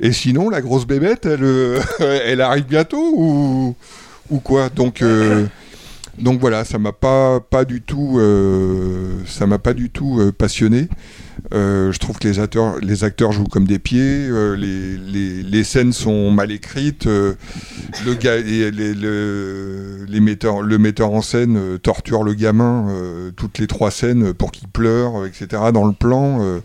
Et sinon, la grosse bébête, elle, euh, elle arrive bientôt ou, ou quoi? Donc, euh, donc voilà, ça m'a pas pas du tout, euh, ça m'a pas du tout passionné. Je trouve que les acteurs, les acteurs jouent comme des pieds, les, les, les scènes sont mal écrites, le, les, les- le, metteur en scène torture le gamin toutes les trois scènes pour qu'il pleure, etc. dans le plan.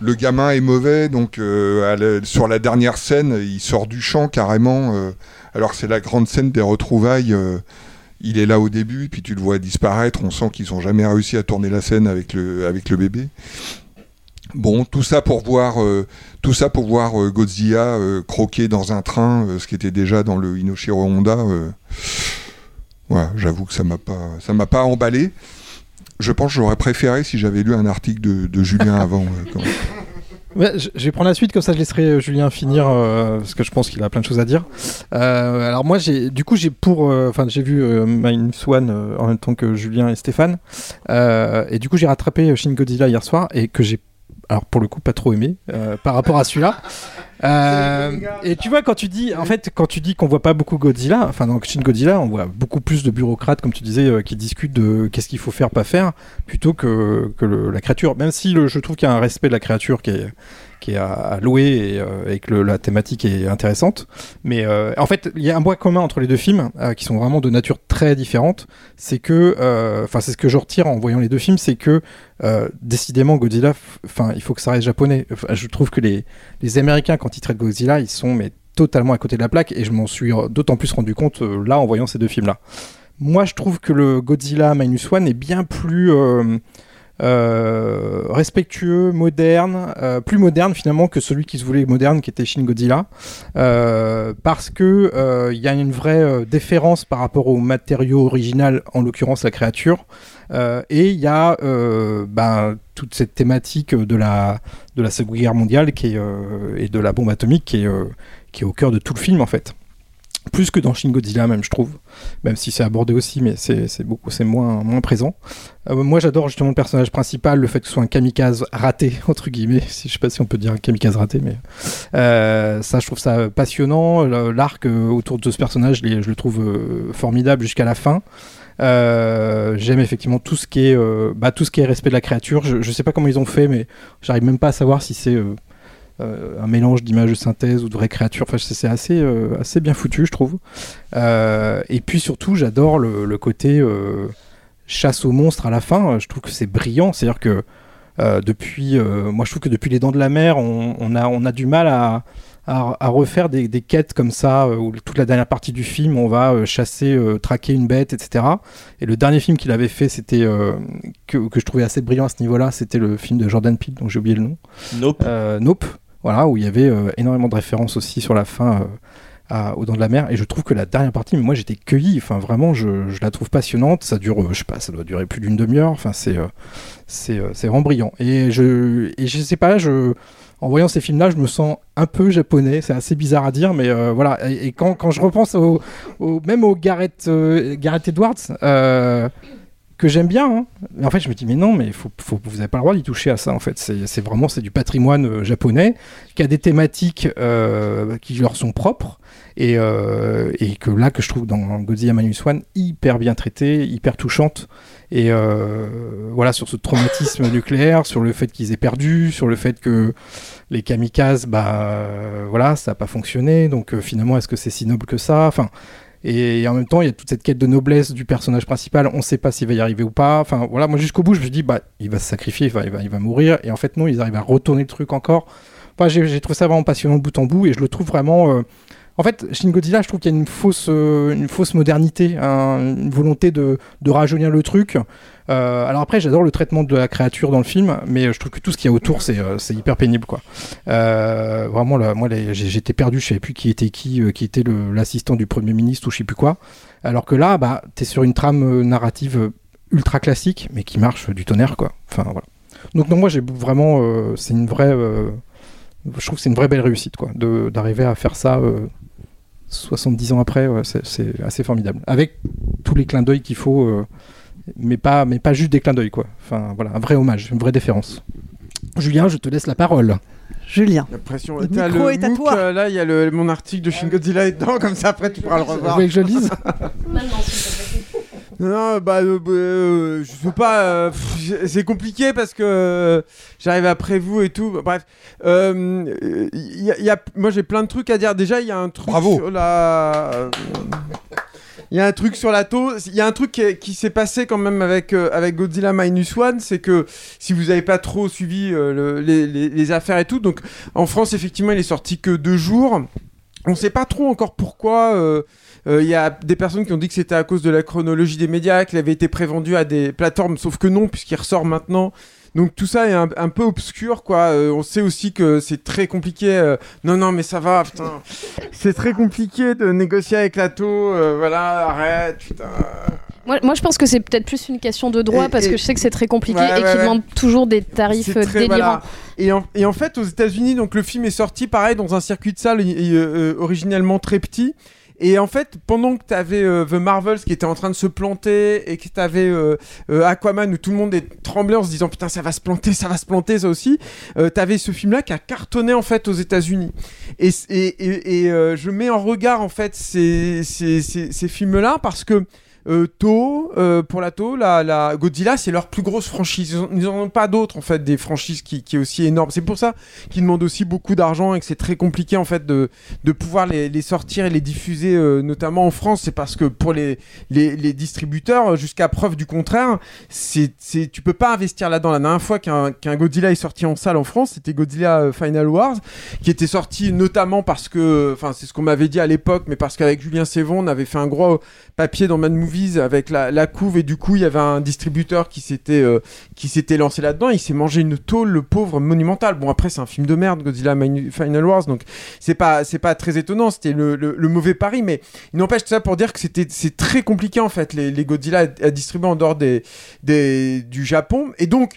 Le gamin est mauvais, donc euh, sur la dernière scène, il sort du champ carrément. euh, alors c'est la grande scène des retrouvailles. euh, il est là au début, puis tu le vois disparaître. On sent qu'ils n'ont jamais réussi à tourner la scène avec le, bébé. Bon, tout ça pour voir, tout ça pour voir Godzilla croquer dans un train, ce qui était déjà dans le Inoshiro Honda. j'avoue que ça m'a pas, ça m'a pas emballé. Je pense que j'aurais préféré si j'avais lu un article de, de Julien avant. euh, quand même. Ouais, je vais prendre la suite, comme ça je laisserai euh, Julien finir, euh, parce que je pense qu'il a plein de choses à dire. Euh, alors moi, j'ai, du coup, j'ai pour, euh, enfin, j'ai vu euh, One euh, en même temps que Julien et Stéphane, Euh, et du coup, j'ai rattrapé Shin Godzilla hier soir et que j'ai, alors pour le coup, pas trop aimé euh, par rapport à celui-là. Euh, et tu vois, quand tu dis, en fait, quand tu dis qu'on voit pas beaucoup Godzilla, enfin dans Shin Godzilla, on voit beaucoup plus de bureaucrates, comme tu disais, euh, qui discutent de qu'est-ce qu'il faut faire, pas faire, plutôt que, que le- la créature. Même si le- je trouve qu'il y a un respect de la créature qui est, qui est à, à louer et, euh, et que le- la thématique est intéressante. Mais euh, en fait, il y a un point commun entre les deux films, euh, qui sont vraiment de nature très différente. C'est que, euh, enfin, c'est ce que je retire en voyant les deux films, c'est que euh, décidément Godzilla, il faut que ça reste japonais. Je trouve que les, les Américains, quand ils traitent Godzilla, ils sont mais totalement à côté de la plaque, et je m'en suis euh, d'autant plus rendu compte euh, là en voyant ces deux films-là. Moi, je trouve que le Godzilla Minus One est bien plus euh, respectueux, moderne, euh, plus moderne finalement que celui qui se voulait moderne, qui était Shin Godzilla, euh, parce que euh, il y a une vraie déférence par rapport au matériau original, en l'occurrence la créature, et il y a ben, toute cette thématique de la de la Seconde Guerre mondiale qui est, et de la bombe atomique qui est au cœur de tout le film en fait plus que dans Shin Godzilla même je trouve. Même si c'est abordé aussi mais c'est beaucoup c'est moins moins présent. Euh, moi j'adore justement le personnage principal le fait que ce soit un kamikaze raté entre guillemets. Si je sais pas si on peut dire un kamikaze raté mais euh, ça je trouve ça passionnant. L'arc euh, autour de ce personnage je, le trouve formidable jusqu'à la fin. J'aime effectivement tout ce qui est bah, tout ce qui est respect de la créature. Je, je sais pas comment ils ont fait mais j'arrive même pas à savoir si c'est un mélange d'images de synthèse ou de vraies créatures. Enfin, c'est assez, euh, assez bien foutu, je trouve. Euh, et puis surtout, j'adore le, le côté euh, chasse aux monstres à la fin. Je trouve que c'est brillant. C'est-à-dire que euh, depuis, euh, moi, je trouve que depuis les Dents de la Mer, on, on a, on a du mal à, à, à refaire des, des quêtes comme ça, euh, où toute la dernière partie du film, on va euh, chasser, euh, traquer une bête, etc. Et le dernier film qu'il avait fait, c'était euh, que, que je trouvais assez brillant à ce niveau-là, c'était le film de Jordan Peele, dont j'ai oublié le nom. Nope. Euh, nope. Voilà, où il y avait euh, énormément de références aussi sur la fin euh, à- aux Dents de la Mer. Et je trouve que la dernière partie, mais moi j'étais cueilli. Enfin, vraiment, je, je la trouve passionnante. Ça dure, euh, je sais pas, ça doit durer plus d'une demi-heure. Enfin, c'est c'est vraiment brillant. Et je et je sais pas, je en voyant ces films-là, je me sens un peu japonais. C'est assez bizarre à dire, mais voilà. Et, quand, quand je repense au, même au Gareth, Edwards, que j'aime bien. hein. En fait, je me dis, mais non, mais faut, vous n'avez pas le droit d'y toucher à ça. En fait, c'est vraiment c'est du patrimoine euh, japonais qui a des thématiques euh, qui leur sont propres et, euh, et que là que je trouve dans Godzilla Minus One hyper bien traité, hyper touchante. Et voilà sur ce traumatisme nucléaire, sur le fait qu'ils aient perdu, sur le fait que les kamikazes, bah voilà, ça n'a pas fonctionné. Donc finalement, est-ce que c'est si noble que ça? Enfin. Et en même temps, il y a toute cette quête de noblesse du personnage principal. On ne sait pas s'il va y arriver ou pas. Enfin, voilà, moi jusqu'au bout, je me dis, bah, il va se sacrifier, il va, il va, il va mourir. Et en fait, non, ils arrivent à retourner le truc encore. Enfin, j'ai trouvé ça vraiment passionnant bout en bout. Et je le trouve vraiment. euh, En fait, Shin Godzilla, je trouve qu'il y a une fausse, euh, une fausse modernité, hein, une volonté de, de rajeunir le truc. Euh, alors après, j'adore le traitement de la créature dans le film, mais je trouve que tout ce qu'il y a autour, c'est euh, c'est hyper pénible, quoi. Euh, vraiment, moi, j'étais perdu, je savais plus qui était qui, qui était l'assistant du premier ministre ou je sais plus quoi. Alors que là, bah, t'es sur une trame narrative ultra classique, mais qui marche du tonnerre, quoi. Enfin, voilà. Donc, non, moi, j'ai vraiment, c'est une vraie, je trouve que c'est une vraie belle réussite, quoi, d'arriver à faire ça. euh, 70 ans après, c'est- assez formidable. Avec tous les clins d'œil qu'il faut, mais, pas, mais pas juste des clins d'œil, quoi. Enfin, voilà, un vrai hommage, une vraie déférence. Julien, je te laisse la parole. Julien. L'impression. Le T'as micro le est à MOOC, toi. euh, là, il y a le- mon article de Shin Godzilla est dedans, comme ça après tu pourras le revoir. Vous voulez que je lise Non, bah, euh, bah, euh, je sais pas, euh, pff, c'est compliqué parce que euh, j'arrive après vous et tout. Bref, euh, il y a- il y a- moi j'ai plein de trucs à dire. Déjà, il y a un truc sur la. Il y a un truc sur la taux. Il y a un truc qui, est- qui s'est passé quand même avec, euh, avec Godzilla Minus One, c'est que si vous n'avez pas trop suivi euh, le- les, affaires et tout, donc en France, effectivement, il est sorti que deux jours. On sait pas trop encore pourquoi. euh, Il y a des personnes qui ont dit que c'était à cause de la chronologie des médias, qu'il avait été prévendu à des plateformes, sauf que non, puisqu'il ressort maintenant. Donc tout ça est un, un peu obscur, quoi. Euh, on sait aussi que c'est très compliqué. euh, Non, non, mais ça va, putain. C'est très compliqué de négocier avec la taux. euh, voilà, arrête, putain. Moi, moi, je pense que c'est peut-être plus une question de droit Et- parce et- que je sais que c'est très compliqué Ouais, et ouais, qu'ils ouais. demandent toujours des tarifs C'est euh, très- délirants. voilà. Et, en, et en fait, aux États-Unis, donc le film est sorti pareil dans un circuit de salle euh, euh, originellement très petit. Et en fait, pendant que tu avais The Marvels qui était en train de se planter et que tu avais Aquaman où tout le monde est tremblé en se disant putain ça va se planter, ça va se planter ça aussi, euh, tu avais ce film-là qui a cartonné en fait aux États-Unis. Et, et, et, et, euh, je mets en regard en fait ces, ces, ces films-là parce que euh, euh, pour la Toho, la, la Godzilla, c'est leur plus grosse franchise. Ils n'en ont pas d'autres, en fait, des franchises qui, qui est aussi énorme. C'est pour ça qu'ils demandent aussi beaucoup d'argent et que c'est très compliqué, en fait, de, de pouvoir les, les sortir et les diffuser, euh, notamment en France. C'est parce que pour les, les, distributeurs, jusqu'à preuve du contraire, c'est, c'est, tu peux pas investir là-dedans. La dernière fois qu'un, qu'un Godzilla est sorti en salle en France, c'était Godzilla euh, Final Wars, qui était sorti notamment parce que, enfin, c'est ce qu'on m'avait dit à l'époque, mais parce qu'avec Julien Sévon, on avait fait un gros papier dans Mad Movies avec la, la couve et du coup il y avait un distributeur qui s'était euh, qui s'était lancé là-dedans. Il s'est mangé une tôle le pauvre monumental. Bon après c'est un film de merde Godzilla Final Wars donc c'est pas c'est pas très étonnant. C'était le, le, le mauvais pari mais il n'empêche tout ça pour dire que c'était c'est très compliqué en fait les, les Godzilla à, à distribuer en dehors des, des du Japon. Et donc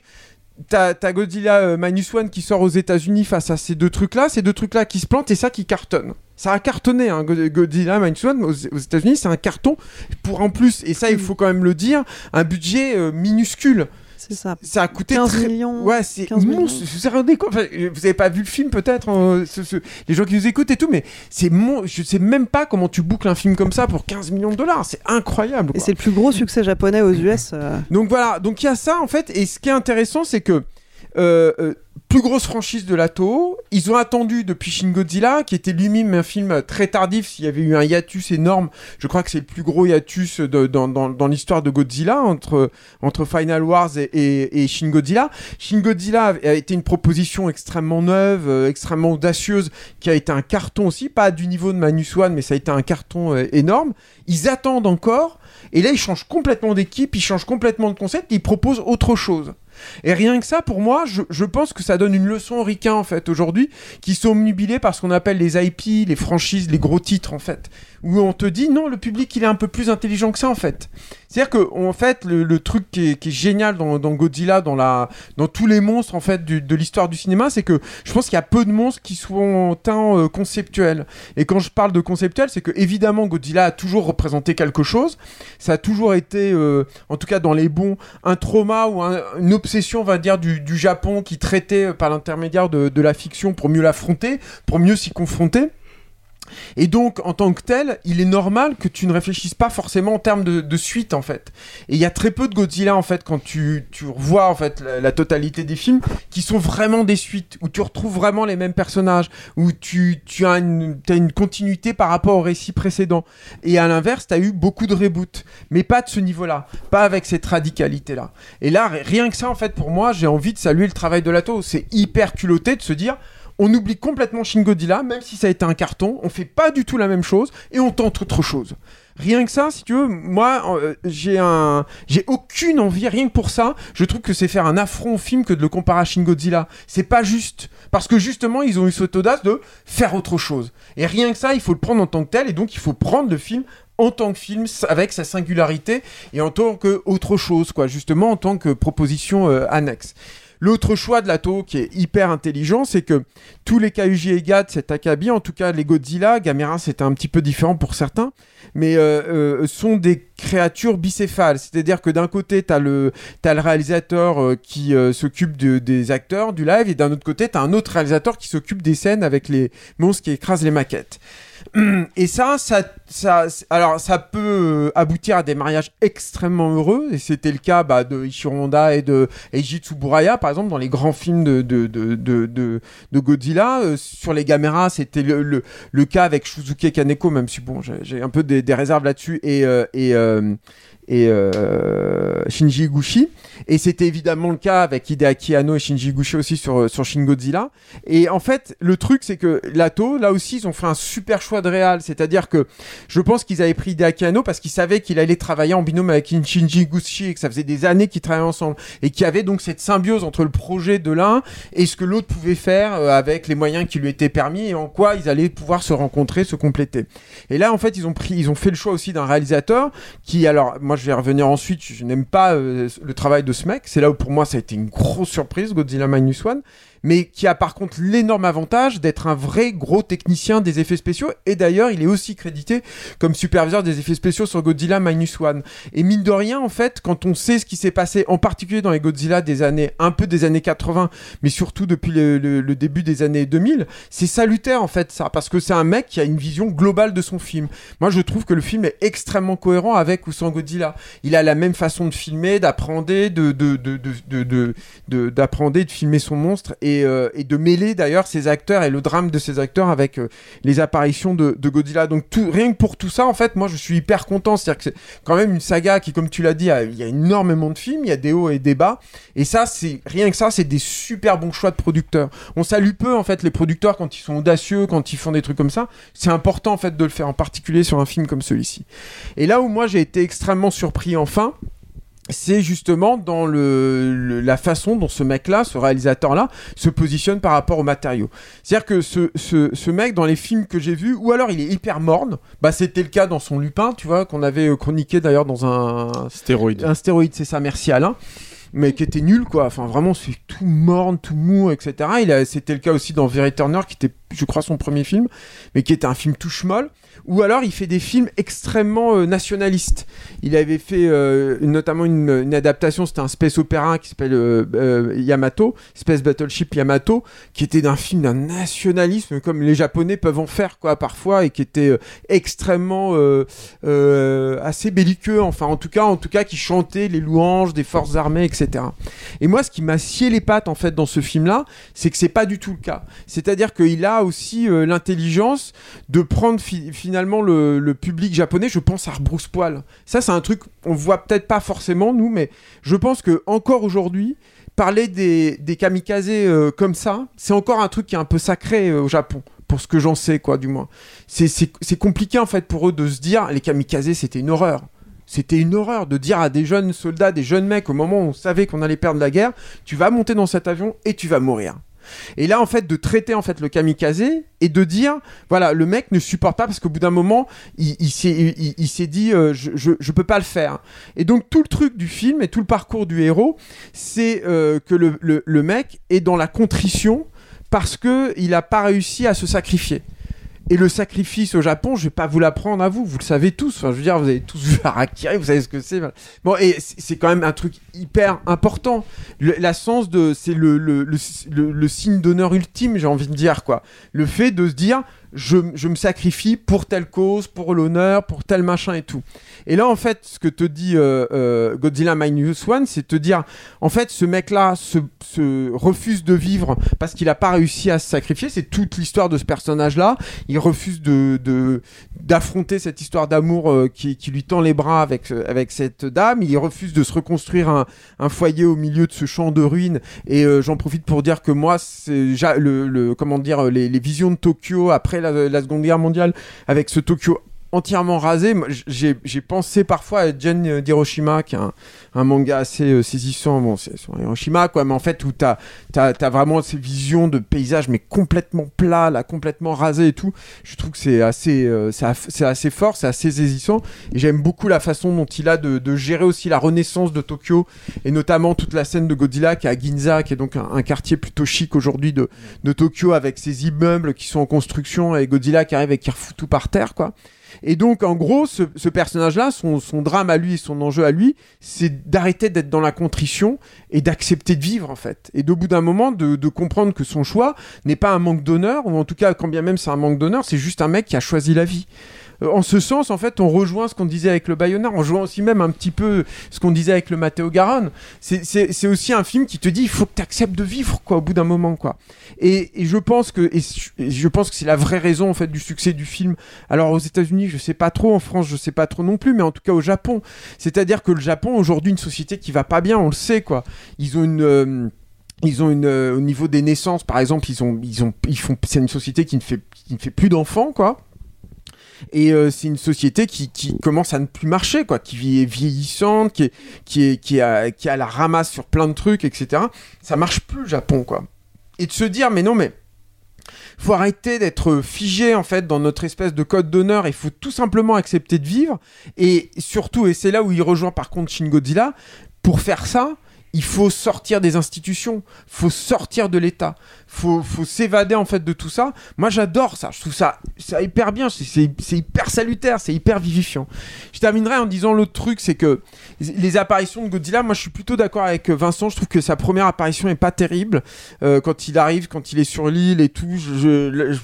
T'as Godzilla euh, Minus One qui sort aux États-Unis face à ces deux trucs-là, ces deux trucs-là qui se plantent et ça qui cartonne. Ça a cartonné, hein, Go- Godzilla Minus One aux, aux États-Unis, c'est un carton pour en plus, et ça il faut quand même le dire, un budget euh, minuscule. C'est ça. Ça a coûté 15 très- millions. Ouais, c'est 15 millions. monstre. Vous rendez compte Enfin, Vous avez pas vu le film peut-être, hein, ce- ce- les gens qui nous écoutent et tout, mais c'est mon... je sais même pas comment tu boucles un film comme ça pour 15 millions de dollars. C'est incroyable. Et quoi. c'est le plus gros succès japonais aux US. euh. Donc voilà, donc il y a ça en fait, et ce qui est intéressant, c'est que euh, euh, plus grosse franchise de la Toho, ils ont attendu depuis Shin Godzilla, qui était lui-même un film très tardif, s'il y avait eu un hiatus énorme, je crois que c'est le plus gros hiatus dans, l'histoire de Godzilla, entre, Final Wars et, Shin Godzilla. Shin Godzilla a été une proposition extrêmement neuve, euh, extrêmement audacieuse, qui a été un carton aussi, pas du niveau de Manus One, mais ça a été un carton énorme. Ils attendent encore, et là ils changent complètement d'équipe, ils changent complètement de concept, ils proposent autre chose. Et rien que ça, pour moi, je, pense que ça donne une leçon aux ricains, en fait, aujourd'hui, qui sont omnubilés par ce qu'on appelle les IP, les franchises, les gros titres, en fait. Où on te dit, non, le public, il est un peu plus intelligent que ça, en fait. C'est-à-dire que, en fait, le, truc qui est, génial dans, Godzilla, dans, tous les monstres, en fait, de l'histoire du cinéma, c'est que je pense qu'il y a peu de monstres qui sont tant euh, conceptuels. Et quand je parle de conceptuel, c'est que, évidemment, Godzilla a toujours représenté quelque chose. Ça a toujours été, euh, en tout cas dans les bons, un trauma ou un- une obsession, on va dire, du, Japon qui traitait par l'intermédiaire de, de la fiction pour mieux l'affronter, pour mieux s'y confronter. Et donc, en tant que tel, il est normal que tu ne réfléchisses pas forcément en termes de, suite, en fait. Et il y a très peu de Godzilla, en fait, quand tu, tu revois, en fait, la, totalité des films, qui sont vraiment des suites, où tu retrouves vraiment les mêmes personnages, où tu, tu as une, t'as une continuité par rapport au récit précédent. Et à l'inverse, tu as eu beaucoup de reboots, mais pas de ce niveau-là, pas avec cette radicalité-là. Et là, rien que ça, en fait, pour moi, j'ai envie de saluer le travail de Lato. C'est hyper culotté de se dire on oublie complètement Shin Godzilla, même si ça a été un carton, on fait pas du tout la même chose et on tente autre chose. Rien que ça, si tu veux, moi, euh, j'ai un, j'ai aucune envie, rien que pour ça, je trouve que c'est faire un affront au film que de le comparer à Shin Godzilla. C'est pas juste. Parce que justement, ils ont eu cette audace de faire autre chose. Et rien que ça, il faut le prendre en tant que tel, et donc il faut prendre le film en tant que film, avec sa singularité, et en tant que autre chose, quoi, justement, en tant que proposition euh, annexe. L'autre choix de Lato qui est hyper intelligent, c'est que tous les KUJ et GAD, c'est Akabi, en tout cas les Godzilla, Gamera c'était un petit peu différent pour certains, mais euh, euh, sont des créatures bicéphales. C'est-à-dire que d'un côté, tu as le, réalisateur euh, qui s'occupe de- des acteurs, du live, et d'un autre côté, tu as un autre réalisateur qui s'occupe des scènes avec les monstres qui écrasent les maquettes. Et ça, ça, alors ça peut euh, aboutir à des mariages extrêmement heureux, et c'était le cas bah, de Ichiro Honda et de Eiji Tsuburaya, par exemple, dans les grands films de, Godzilla. Euh, sur les caméras, c'était le, cas avec Shuzuke Kaneko, même si bon, j'ai un peu des, réserves là-dessus, et, et, euh, et euh, Shinji Higuchi. Et c'était évidemment le cas avec Hideaki Anno et Shinji Higuchi aussi sur, sur Shin Godzilla. Et en fait, le truc, c'est que Lato, là aussi, ils ont fait un super choix de réal. C'est-à-dire que je pense qu'ils avaient pris Hideaki Anno parce qu'ils savaient qu'il allait travailler en binôme avec Shinji Higuchi et que ça faisait des années qu'ils travaillaient ensemble. Et qu'il y avait donc cette symbiose entre le projet de l'un et ce que l'autre pouvait faire euh, avec les moyens qui lui étaient permis et en quoi ils allaient pouvoir se rencontrer, se compléter. Et là, en fait, ils ont pris, ils ont fait le choix aussi d'un réalisateur qui, alors, moi, je vais revenir ensuite. Je n'aime pas euh, le travail de ce mec. C'est là où pour moi ça a été une grosse surprise, Godzilla Minus One. Mais qui a par contre l'énorme avantage d'être un vrai gros technicien des effets spéciaux. Et d'ailleurs, il est aussi crédité comme superviseur des effets spéciaux sur Godzilla Minus One. Et mine de rien, en fait, quand on sait ce qui s'est passé, en particulier dans les Godzilla des années, un peu des années 80, mais surtout depuis le, début des années 2000, c'est salutaire en fait ça, parce que c'est un mec qui a une vision globale de son film. Moi, je trouve que le film est extrêmement cohérent avec ou sans Godzilla. Il a la même façon de filmer, d'apprendre, de, de, de, de, de, de- de filmer son monstre et, euh, et de mêler d'ailleurs ses acteurs et le drame de ses acteurs avec euh, les apparitions de, Godzilla. Donc rien que pour tout ça, en fait, moi, je suis hyper content. C'est-à-dire que c'est quand même une saga qui, comme tu l'as dit, il y a énormément de films, il y a des hauts et des bas. Et ça, c'est rien que ça, c'est des super bons choix de producteurs. On salue peu en fait les producteurs quand ils sont audacieux, quand ils font des trucs comme ça. C'est important en fait de le faire, en particulier sur un film comme celui-ci. Et là où moi j'ai été extrêmement surpris enfin, c'est justement dans le, le- la façon dont ce mec-là, ce réalisateur-là, se positionne par rapport aux matériaux. C'est-à-dire que ce, ce, ce mec, dans les films que j'ai vus, ou alors il est hyper morne, bah c'était le cas dans son Lupin, tu vois, qu'on avait euh, chroniqué d'ailleurs dans un... Stéroïde. Un stéroïde, c'est ça, merci Alain mais qui était nul quoi enfin vraiment c'est tout morne tout mou etc il a c'était le cas aussi dans Very Turner qui était je crois son premier film mais qui était un film tout schmoll ou alors il fait des films extrêmement euh, nationalistes. Il avait fait euh, notamment une, adaptation c'était un space opéra qui s'appelle euh, Yamato Space Battleship Yamato qui était d'un film d'un nationalisme comme les japonais peuvent en faire quoi parfois et qui était extrêmement assez belliqueux enfin en tout cas en tout cas qui chantait les louanges des forces armées etc et moi ce qui m'a scié les pattes en fait dans ce film là c'est que c'est pas du tout le cas. C'est à dire qu'il a aussi euh, l'intelligence de prendre fi- finalement le, public japonais je pense à rebrousse-poil ça c'est un truc on voit peut-être pas forcément nous mais je pense que encore aujourd'hui parler des, des kamikazes euh, comme ça, c'est encore un truc qui est un peu sacré euh, au Japon, pour ce que j'en sais, quoi, du moins. C'est compliqué, en fait, pour eux de se dire, les kamikazes, c'était une horreur. C'était une horreur de dire à des jeunes soldats, des jeunes mecs, au moment où on savait qu'on allait perdre la guerre, tu vas monter dans cet avion et tu vas mourir. Et là, en fait, de traiter en fait le kamikaze et de dire, voilà, le mec ne supporte pas parce qu'au bout d'un moment, il, s'est dit, euh, je, je peux pas le faire. Et donc tout le truc du film et tout le parcours du héros, c'est euh, que le, mec est dans la contrition parce que il a pas réussi à se sacrifier. Et le sacrifice au Japon, je vais pas vous l'apprendre à vous, vous le savez tous. Enfin, je veux dire, vous avez tous vu Harakiri, vous savez ce que c'est. Bon, et c'est quand même un truc hyper important. La sens de, c'est le, le- le signe d'honneur ultime, j'ai envie de dire quoi. Le fait de se dire, je, me sacrifie pour telle cause, pour l'honneur, pour tel machin et tout. Et là, en fait, ce que te dit euh, euh, Godzilla Minus One, c'est te dire, en fait, ce mec-là se, se refuse de vivre parce qu'il n'a pas réussi à se sacrifier. C'est toute l'histoire de ce personnage-là. Il refuse de d'affronter cette histoire d'amour euh, qui, lui tend les bras avec, euh, avec cette dame. Il refuse de se reconstruire un, foyer au milieu de ce champ de ruines. Et euh, j'en profite pour dire que moi, c'est le, comment dire, les visions de Tokyo après la, Seconde Guerre mondiale, avec ce Tokyo entièrement rasé. J'ai pensé parfois à Gen d'Hiroshima, qui est un, un manga assez euh, saisissant. Bon, c'est sur Hiroshima, quoi, mais en fait, où t'as as, vraiment ces visions de paysages, mais complètement plats, là, complètement rasés et tout. Je trouve que c'est assez, euh, c'est assez fort, c'est assez saisissant. Et j'aime beaucoup la façon dont il a de, de gérer aussi la renaissance de Tokyo, et notamment toute la scène de Godzilla qui est à Ginza, qui est donc un, un quartier plutôt chic aujourd'hui de, de Tokyo, avec ses immeubles qui sont en construction, et Godzilla qui arrive et qui refout tout par terre, quoi. Et donc, en gros, ce, personnage-là, son, drame à lui, son enjeu à lui, c'est d'arrêter d'être dans la contrition et d'accepter de vivre, en fait. Et d'au bout d'un moment, de comprendre que son choix n'est pas un manque d'honneur, ou en tout cas, quand bien même c'est un manque d'honneur, c'est juste un mec qui a choisi la vie. Euh, En ce sens, en fait, on rejoint ce qu'on disait avec le Bayonard, on rejoint aussi même un petit peu ce qu'on disait avec le Matteo Garonne. C'est- aussi un film qui te dit, il faut que tu acceptes de vivre, quoi, au bout d'un moment, quoi. Et, je pense que je- pense que c'est la vraie raison en fait du succès du film. Alors aux États-Unis, je sais pas trop, en France, je sais pas trop non plus, mais en tout cas au Japon, c'est-à-dire que le Japon aujourd'hui une société qui va pas bien, on le sait quoi. Ils ont une euh, ils ont euh, au niveau des naissances par exemple, ils ont ils ont ils font c'est une société qui ne fait qui ne fait plus d'enfants quoi. Et euh, c'est une société qui, commence à ne plus marcher, quoi, qui est vieillissante, qui est, la ramasse sur plein de trucs, etc. Ça marche plus le Japon, quoi. Et de se dire, mais non, mais faut arrêter d'être figé en fait dans notre espèce de code d'honneur. Il faut tout simplement accepter de vivre. Et surtout, et c'est là où il rejoint par contre Shin Godzilla, pour faire ça, il faut sortir des institutions, faut sortir de l'État, faut, faut s'évader en fait de tout ça. Moi j'adore ça, je trouve ça, ça hyper bien, c'est- hyper salutaire, c'est hyper vivifiant. Je terminerai en disant l'autre truc, c'est que les apparitions de Godzilla, moi je suis plutôt d'accord avec Vincent, je trouve que sa première apparition est pas terrible. Euh, quand il arrive, quand il est sur l'île et tout, je,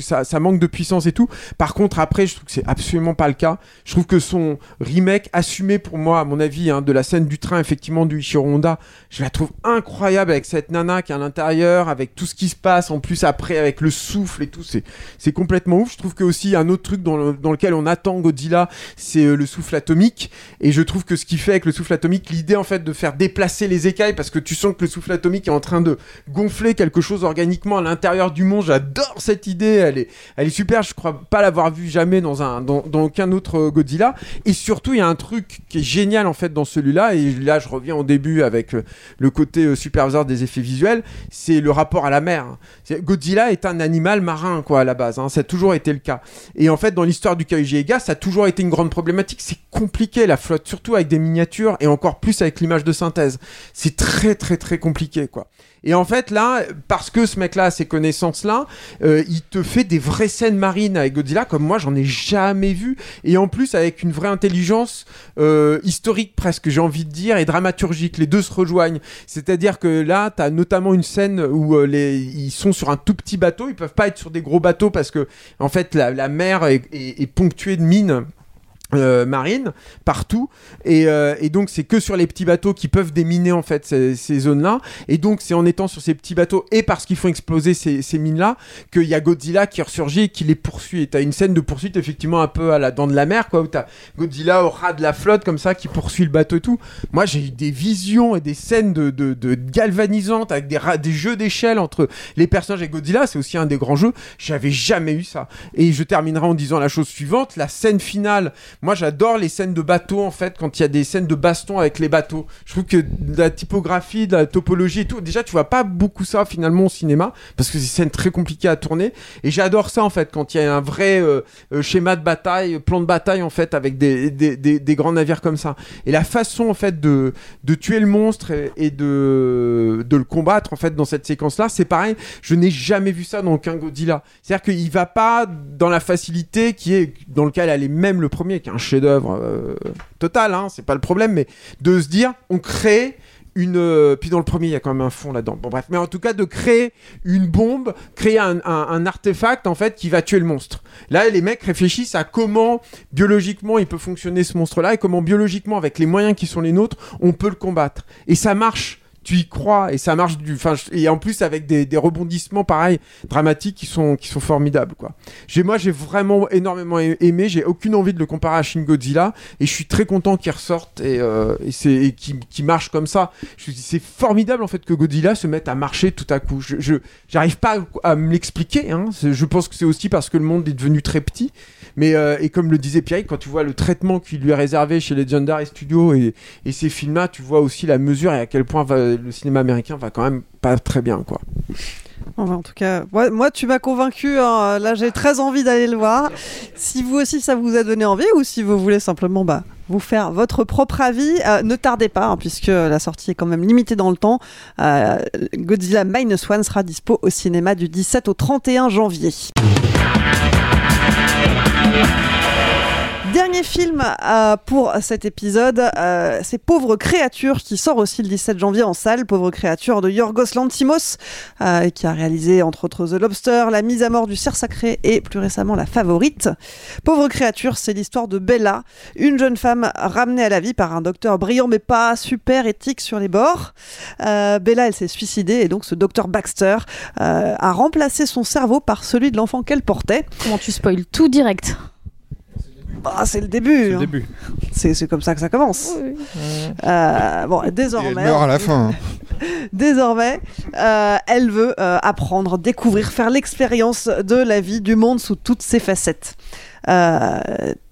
ça, ça manque de puissance et tout. Par contre après, je trouve que c'est absolument pas le cas. Je trouve que son remake assumé pour moi, à mon avis, hein, de la scène du train effectivement du Ichiro Honda, je la trouve incroyable avec cette nana qui est à l'intérieur, avec tout ce qui se passe en plus après avec le souffle et tout, c'est complètement ouf. Je trouve que aussi un autre truc dans, dans lequel on attend Godzilla, c'est euh, le souffle atomique. Et je trouve que ce qui fait avec le souffle atomique, l'idée en fait de faire déplacer les écailles, parce que tu sens que le souffle atomique est en train de gonfler quelque chose organiquement à l'intérieur du monde. J'adore cette idée, elle est, elle est super. Je crois pas l'avoir vue jamais dans un, dans, dans aucun autre euh, Godzilla. Et surtout, il y a un truc qui est génial en fait dans celui-là. Et là, je reviens au début avec euh, le côté euh, superviseur des effets visuels. C'est le rapport à la mer. C'est- Godzilla est un animal marin quoi à la base. hein. Ça a toujours été le cas. Et en fait, dans l'histoire du Kaiji Ega, ça a toujours été une grande problématique. C'est compliqué la flotte, surtout avec des miniatures et encore plus avec l'image de synthèse. C'est très très très compliqué quoi. Et en fait là, parce que ce mec-là a ces connaissances-là, euh, il te fait des vraies scènes marines avec Godzilla comme moi j'en ai jamais vu. Et en plus avec une vraie intelligence euh, historique presque, j'ai envie de dire, et dramaturgique. Les deux se rejoignent. C'est-à-dire que là, tu as notamment une scène où euh, les, ils sont sur un tout petit bateau. Ils peuvent pas être sur des gros bateaux parce que en fait la, mer est ponctuée de mines. Euh, marines partout. Et, euh, et donc c'est que sur les petits bateaux qui peuvent déminer en fait ces, zones là et donc c'est en étant sur ces petits bateaux et parce qu'ils font exploser ces, ces mines là qu'il y a Godzilla qui ressurgit et qui les poursuit. Et t'as une scène de poursuite effectivement un peu à la dent de la mer quoi où t'as Godzilla au ras de la flotte comme ça qui poursuit le bateau tout. Moi j'ai eu des visions et des scènes de, de, de galvanisantes avec des, des jeux d'échelle entre les personnages et Godzilla. C'est aussi un des grands jeux. J'avais jamais eu ça. Et je terminerai en disant la chose suivante. La scène finale Moi, j'adore les scènes de bateau, en fait, quand il y a des scènes de baston avec les bateaux. Je trouve que la typographie, la topologie et tout, déjà, tu vois pas beaucoup ça finalement au cinéma, parce que c'est des scènes très compliquées à tourner. Et j'adore ça, en fait, quand il y a un vrai euh, euh, schéma de bataille, plan de bataille, en fait, avec des, des, des- des grands navires comme ça. Et la façon, en fait, de, de tuer le monstre et, et de, de le combattre, en fait, dans cette séquence-là, c'est pareil. Je n'ai jamais vu ça dans aucun Godzilla. C'est-à-dire qu'il va pas dans la facilité qui est, dans lequel elle est même le premier, un chef-d'œuvre euh, total, hein, c'est pas le problème, mais de se dire, on crée une. euh, puis dans le premier, il y a quand même un fond là-dedans. Bon, bref, mais en tout cas, de créer une bombe, créer un, un- un artefact, en fait, qui va tuer le monstre. Là, les mecs réfléchissent à comment, biologiquement, il peut fonctionner ce monstre-là et comment, biologiquement, avec les moyens qui sont les nôtres, on peut le combattre. Et ça marche. Tu y crois et ça marche du. Et en plus avec des, rebondissements pareils dramatiques qui sont qui sont formidables quoi. Moi j'ai vraiment énormément aimé. J'ai aucune envie de le comparer à Shin Godzilla et je suis très content qu'il ressorte et, euh, qu'il marche comme ça. C'est formidable en fait que Godzilla se mette à marcher tout à coup. Je j'arrive pas à me l'expliquer. Hein. Je pense que c'est aussi parce que le monde est devenu très petit. Mais euh, et comme le disait Pierre, quand tu vois le traitement qui lui est réservé chez Legendary Studios et, et ces films-là, tu vois aussi la mesure et à quel point le cinéma américain va quand même pas très bien quoi. En tout cas, moi, moi, tu m'as convaincu. hein. Là, j'ai très envie d'aller le voir. Si vous aussi, ça vous a donné envie, ou si vous voulez simplement bah, vous faire votre propre avis, euh, ne tardez pas, hein, puisque la sortie est quand même limitée dans le temps. Euh, Godzilla Minus One sera dispo au cinéma du 17 au 31 janvier. Dernier film euh, pour cet épisode, euh, c'est Pauvre créature qui sort aussi le 17 janvier en salle. Pauvre créature de Yorgos Lantimos, euh, qui a réalisé entre autres The Lobster, La mise à mort du cerf sacré et plus récemment La Favorite. Pauvre créature, c'est l'histoire de Bella, une jeune femme ramenée à la vie par un docteur brillant mais pas super éthique sur les bords. Bella, elle s'est suicidée et donc ce docteur Baxter a remplacé son cerveau par celui de l'enfant qu'elle portait. Comment tu spoil tout direct? Bah, c'est le début. hein. début. C'est c'est comme ça que ça commence. Euh, bon, désormais. Et elle meurt à la fin. hein. Désormais, euh, elle veut euh, apprendre, découvrir, faire l'expérience de la vie, du monde sous toutes ses facettes. Euh,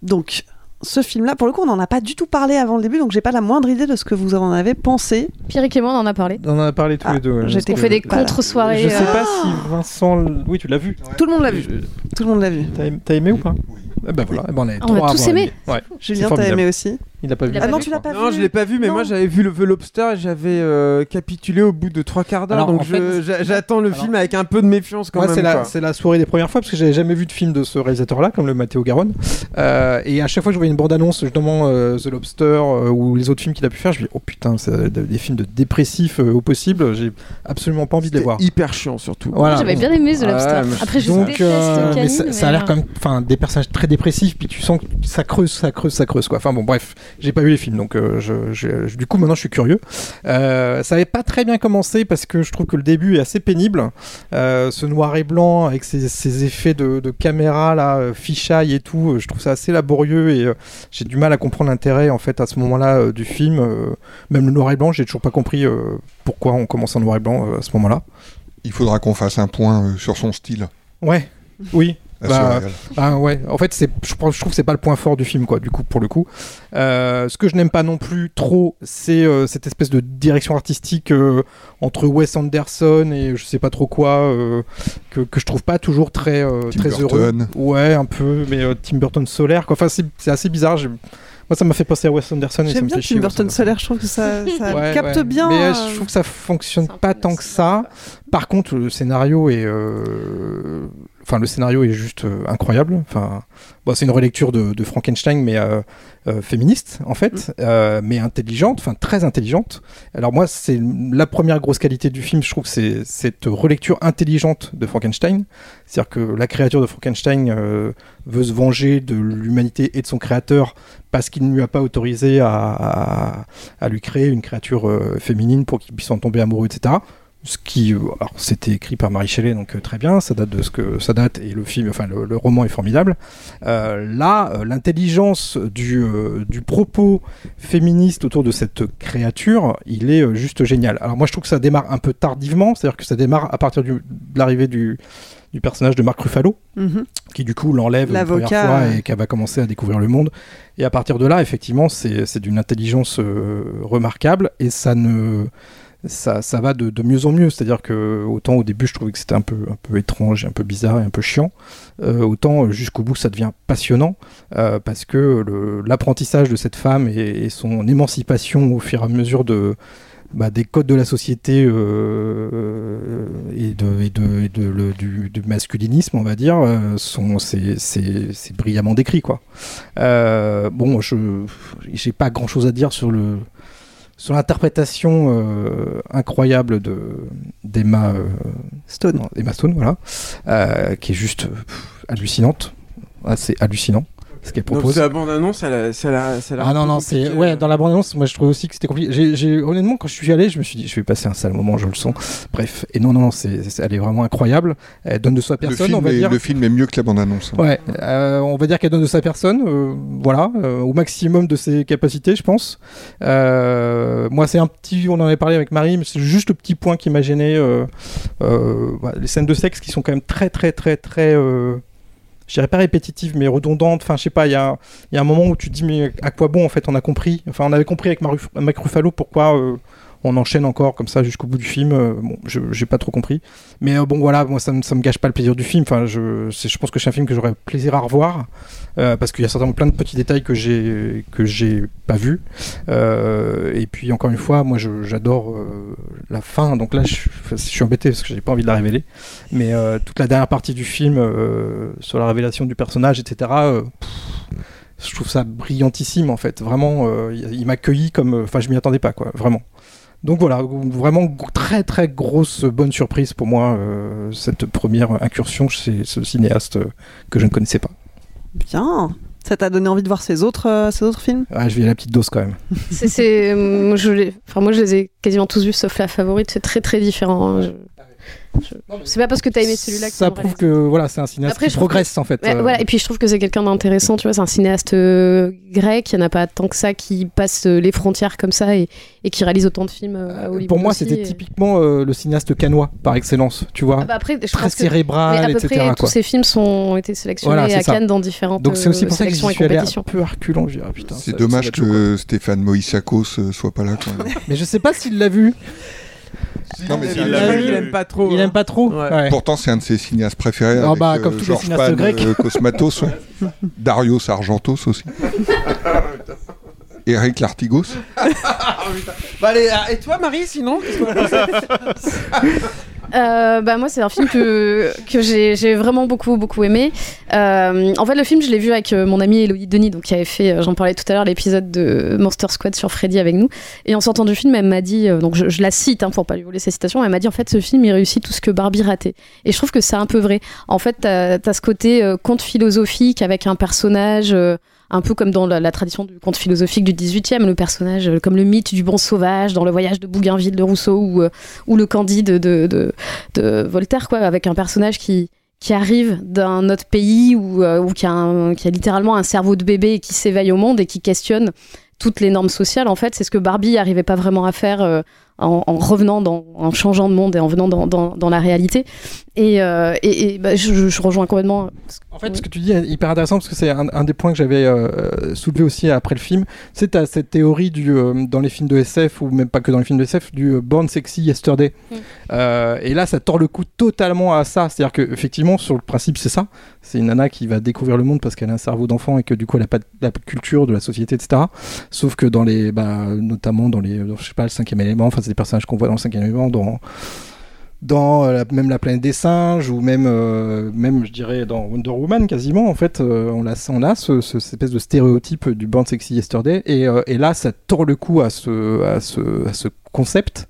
donc, ce film-là, pour le coup, on n'en a pas du tout parlé avant le début, donc j'ai pas la moindre idée de ce que vous en avez pensé. Pierre et moi, on en a parlé. On en a parlé tous Ah, les deux. ouais, j'étais- parce On fait des contre-soirées. Je sais pas si Vincent. Oui, tu l'as vu. Tout le monde l'a vu. Tout le monde l'a vu. T'as aimé, ou pas? Ben voilà, eh ben on, est On a tous aimé. Ouais, Julien, t'as aimé aussi Il a pas vu. Ah non, tu l'as pas vu Non, je l'ai pas vu, mais Non. moi j'avais vu le The Lobster et j'avais euh, capitulé au bout de trois quarts d'heure, donc je- j'a- j'attends le Alors- film avec un peu de méfiance quand Moi, même. c'est la, quoi. c'est la soirée des premières fois parce que j'avais jamais vu de film de ce réalisateur-là, comme le Matteo Garonne. Euh, et à chaque fois que je voyais une bande-annonce, justement euh, The Lobster euh, ou les autres films qu'il a pu faire, je me dis oh putain, c'est de- des films de dépressifs euh, au possible. J'ai absolument pas envie de les C'était voir. hyper chiant surtout. Voilà. J'avais bien aimé The Lobster. mais- Après, je Donc, déteste euh, mais Canine, ça, ça a l'air comme, enfin, des personnages très dépressifs, puis tu sens que ça creuse, ça creuse, ça creuse, quoi. Enfin bon, bref, j'ai pas vu les films, donc euh, je, je- je- du coup maintenant je suis curieux. Euh, ça avait pas très bien commencé parce que je trouve que le début est assez pénible. Euh, ce noir et blanc avec ces, ces effets de, de caméra là, fisheye et tout, je trouve ça assez laborieux et j'ai du mal à comprendre l'intérêt en fait à ce moment-là du film. Même le noir et blanc, j'ai toujours pas compris pourquoi on commence en noir et blanc à ce moment-là. Il faudra qu'on fasse un point sur son style. Ouais, oui. Bah, bah ouais, en fait, c'est, je, trouve que c'est pas le point fort du film, quoi, du coup, pour le coup. Euh, ce que je n'aime pas non plus trop, c'est euh, cette espèce de direction artistique euh, entre Wes Anderson et je sais pas trop quoi, euh, que, que je trouve pas toujours très, euh, Tim très Burton. heureux. Ouais, un peu, mais euh, Tim Burton solaire, quoi. Enfin, c'est, c'est assez bizarre. j'ai- Moi, ça m'a fait penser à Wes Anderson et ça J'aime me bien. Tim Burton solaire, je trouve que ça, ça Ouais, capte ouais. bien. Mais euh, je trouve que ça fonctionne pas tant que ça. Par contre, le scénario est, euh, enfin, le scénario est juste euh, incroyable. Enfin, bon, c'est une relecture de, de Frankenstein, mais euh, euh, féministe en fait, euh, mais intelligente, enfin très intelligente. Alors moi, c'est la première grosse qualité du film. Je trouve c'est cette relecture intelligente de Frankenstein. C'est-à-dire que la créature de Frankenstein veut se venger de l'humanité et de son créateur parce qu'il ne lui a pas autorisé à, à- à lui créer une créature féminine pour qu'il puisse en tomber amoureux, etc. Ce qui, euh, alors c'était écrit par Marie Shelley, donc euh, très bien, ça date de ce que ça date et le film, enfin le, le roman est formidable. Euh, là, l'intelligence du, euh, du propos féministe autour de cette créature, il est euh, juste génial. Alors moi je trouve que ça démarre un peu tardivement, c'est-à-dire que ça démarre à partir du- de l'arrivée du du personnage de Mark Ruffalo, Mhm. qui du coup l'enlève L'avocat, première fois et qu'elle va commencer à découvrir le monde. Et à partir de là, effectivement, c'est c'est d'une intelligence remarquable et ça ne ça, ça va de, mieux en mieux. C'est-à-dire que autant au début je trouvais que c'était un peu, un peu étrange, un peu bizarre et un peu chiant, euh, autant euh, jusqu'au bout ça devient passionnant euh, parce que l'apprentissage de cette femme et, son émancipation au fur et à mesure de bah, des codes de la société et, de, et, de, du, masculinisme, on va dire, sont c'est brillamment décrit quoi. Bon, je j'ai pas grand chose à dire sur le sur l'interprétation euh, incroyable de d'Emma euh, Stone, non, Emma Stone, voilà, euh, qui est juste pff, hallucinante. C'est hallucinant ce qu'elle propose. la bande-annonce, ça l'a- ça l'a- ça l'a Ah non, non, c'est. Ouais, dans la bande-annonce, moi je trouve aussi que c'était compliqué. Honnêtement, quand je suis allé, je me suis dit, je vais passer un sale moment, je le sens. Bref, et non, non, non, c'est, elle est vraiment incroyable. Elle donne de soi Le personne, on va est, dire. le film est mieux que la bande-annonce. hein. Ouais, euh, on va dire qu'elle donne de sa personne, euh, voilà, euh, au maximum de ses capacités, je pense. Euh, moi, c'est un petit, on en avait parlé avec Marie, mais c'est juste le petit point qui m'a gêné. euh, euh, voilà, les scènes de sexe qui sont quand même très, très, très, très. Je dirais pas répétitives, mais redondantes. Enfin, je sais pas, il y a, un moment où tu te dis, mais à quoi bon, en fait, on a compris. Enfin, on avait compris avec Mac Ruffalo pourquoi. euh, on enchaîne encore comme ça jusqu'au bout du film. Euh, bon, j'ai pas trop compris. Mais euh, bon, voilà, moi, ça, ça me gâche pas le plaisir du film. Enfin, je, pense que c'est un film que j'aurais plaisir à revoir. euh, parce qu'il y a certainement plein de petits détails que j'ai que j'ai pas. Euh, et puis, encore une fois, moi, j'adore la fin. Donc là, je, suis embêté parce que j'ai pas envie de la révéler. Mais toute la dernière partie du film sur la révélation du personnage, etc. je trouve ça brillantissime en fait. Vraiment, il, m'a comme. Enfin, je m'y attendais pas, quoi. Vraiment. Donc voilà, vraiment très très grosse bonne surprise pour moi, euh, cette première incursion chez ce cinéaste euh, que je ne connaissais pas. Bien. Ça t'a donné envie de voir ces autres, euh, ces autres films? Ouais, je vais à la petite dose quand même. C'est, c'est- euh, moi, je les, enfin, moi, je les ai quasiment tous vus, sauf la favorite. C'est très très différent. hein. Je- C'est pas parce que t'as aimé celui-là que Ça prouve que voilà, c'est un cinéaste Après, qui je progresse que- en fait. Ouais, euh, voilà. Et puis je trouve que c'est quelqu'un d'intéressant, tu vois, c'est un cinéaste euh, grec, il n'y en a pas tant que ça qui passe euh, les frontières comme ça et, et qui réalise autant de films euh, à Hollywood. Pour moi, c'était et- typiquement euh, le cinéaste canois par excellence, tu vois. Ah bah après, je très pense que- cérébral, mais à peu etc. près, quoi. tous ces films sont, ont été sélectionnés Voilà, à ça. Cannes dans différentes Donc c'est aussi pour ça que et suis allé un compétitions. peu. Je putain, C'est dommage que Stéphane Moïsakos soit pas là. Quand même. Mais je sais pas s'il l'a vu. Non, mais il a- aime pas trop. Il hein. aime pas trop. Ouais. Ouais. Pourtant, c'est un de ses cinéastes préférés. Ah avec, bah, euh, comme tous les cinéastes Pan, grecs. euh, Cosmatos, ouais. Darius Argentos aussi. Eric Lartigos. Bah, allez, ah, et toi, Marie, sinon Euh, bah moi c'est un film que, que j'ai vraiment beaucoup beaucoup aimé. Euh, en fait le film je l'ai vu avec euh, mon amie Elodie Denis donc qui avait fait euh, j'en parlais tout à l'heure l'épisode de Monster Squad sur Freddy avec nous et en sortant du film elle m'a dit euh, donc je, je la cite hein, pour pas lui voler sa citation elle m'a dit en fait ce film il réussit tout ce que Barbie ratait et je trouve que c'est un peu vrai. En fait t'as as ce côté conte philosophique avec un personnage un peu comme dans la, tradition du conte philosophique du 18e, le personnage euh, comme le mythe du bon sauvage dans le voyage de Bougainville de Rousseau ou, euh, le Candide de, Voltaire, quoi, avec un personnage qui, arrive d'un autre pays ou, euh, qui, a qui a littéralement un cerveau de bébé et qui s'éveille au monde et qui questionne toutes les normes sociales. En fait, c'est ce que Barbie n'arrivait pas vraiment à faire en, en revenant, dans, en changeant de monde et en venant dans, dans, dans la réalité. Et, euh, et, et, bah, je, rejoins complètement. En fait, ce que tu dis est hyper intéressant parce que c'est un, un des points que j'avais euh, soulevé aussi après le film. C'est cette théorie du, euh, dans les films de SF ou même pas que dans les films de SF du euh, Born Sexy Yesterday. Mm. Euh, et là, ça tord le coup totalement à ça. C'est-à-dire que effectivement, sur le principe, c'est ça. C'est une nana qui va découvrir le monde parce qu'elle a un cerveau d'enfant et que du coup, elle n'a pas de- la culture de la société, etc. Sauf que dans les, bah, notamment dans les, je sais pas, le cinquième élément. Enfin, c'est des personnages qu'on voit dans le cinquième élément, dans dans euh, même la planète des singes ou même euh, même je dirais dans Wonder Woman quasiment en fait euh, on a on a ce, ce- cette espèce de stéréotype du Born Sexy Yesterday et, et là ça tord le coup à ce à ce, à ce concept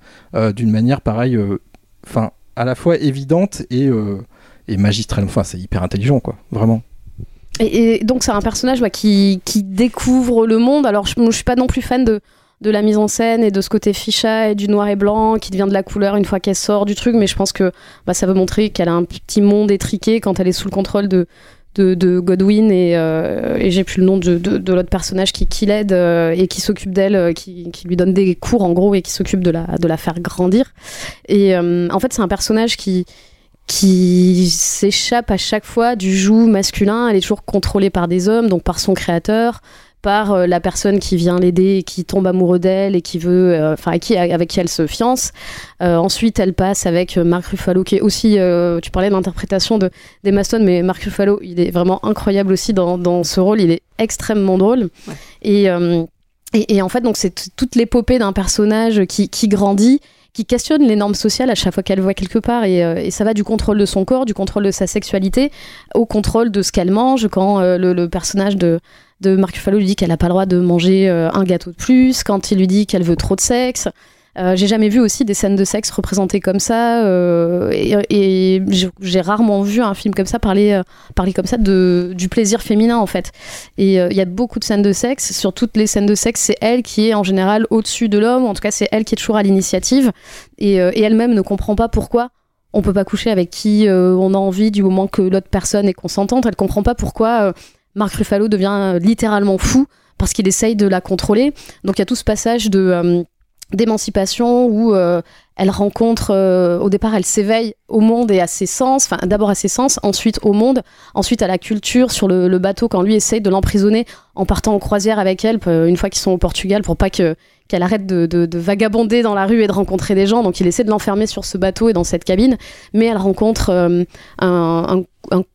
d'une manière pareille enfin à la fois évidente et et magistrale enfin c'est hyper intelligent quoi vraiment Et, donc c'est un personnage ouais, qui, qui découvre le monde. Alors je, je suis pas non plus fan de, de la mise en scène et de ce côté ficha et du noir et blanc qui devient de la couleur une fois qu'elle sort du truc, mais je pense que bah, ça veut montrer qu'elle a un petit monde étriqué quand elle est sous le contrôle de, de, Godwin et, euh, et j'ai plus le nom de, de, l'autre personnage qui, qui l'aide euh, et qui s'occupe d'elle, euh, qui, qui lui donne des cours en gros et qui s'occupe de la, de la faire grandir. Et en fait c'est un personnage qui qui s'échappe à chaque fois du joug masculin. Elle est toujours contrôlée par des hommes, donc par son créateur, par euh, la personne qui vient l'aider, et qui tombe amoureux d'elle et qui veut, euh, enfin, avec qui elle se fiance. Euh, ensuite, elle passe avec Mark Ruffalo, qui est aussi, tu parlais d'interprétation de d'Emma Stone, mais Mark Ruffalo, il est vraiment incroyable aussi dans, dans ce rôle. Il est extrêmement drôle. Et, et, et en fait, donc c'est toute l'épopée d'un personnage qui, qui grandit qui questionne les normes sociales à chaque fois qu'elle voit quelque part et, euh, et ça va du contrôle de son corps, du contrôle de sa sexualité au contrôle de ce qu'elle mange quand euh, le, personnage de, de Ruffalo lui dit qu'elle n'a pas le droit de manger euh, un gâteau de plus, quand il lui dit qu'elle veut trop de sexe. Euh, j'ai jamais vu aussi des scènes de sexe représentées comme ça euh, et, et j'ai- rarement vu un film comme ça parler, euh, parler comme ça de, du plaisir féminin en fait. Et euh, il y a beaucoup de scènes de sexe. Sur toutes les scènes de sexe, c'est elle qui est en général au-dessus de l'homme. En tout cas, c'est elle qui est toujours à l'initiative. Et, et elle-même ne comprend pas pourquoi on peut pas coucher avec qui euh, on a envie du moment que l'autre personne est consentante. Elle comprend pas pourquoi euh, Mark Ruffalo devient littéralement fou parce qu'il essaye de la contrôler. Donc il y a tout ce passage de euh, d'émancipation où euh, elle rencontre euh, au départ elle s'éveille au monde et à ses sens enfin d'abord à ses sens ensuite au monde ensuite à la culture sur le, le bateau quand lui essaye de l'emprisonner en partant en croisière avec elle euh, une fois qu'ils sont au Portugal pour pas que qu'elle arrête de, de- de vagabonder dans la rue et de rencontrer des gens donc il essaie de l'enfermer sur ce bateau et dans cette cabine mais elle rencontre euh, un,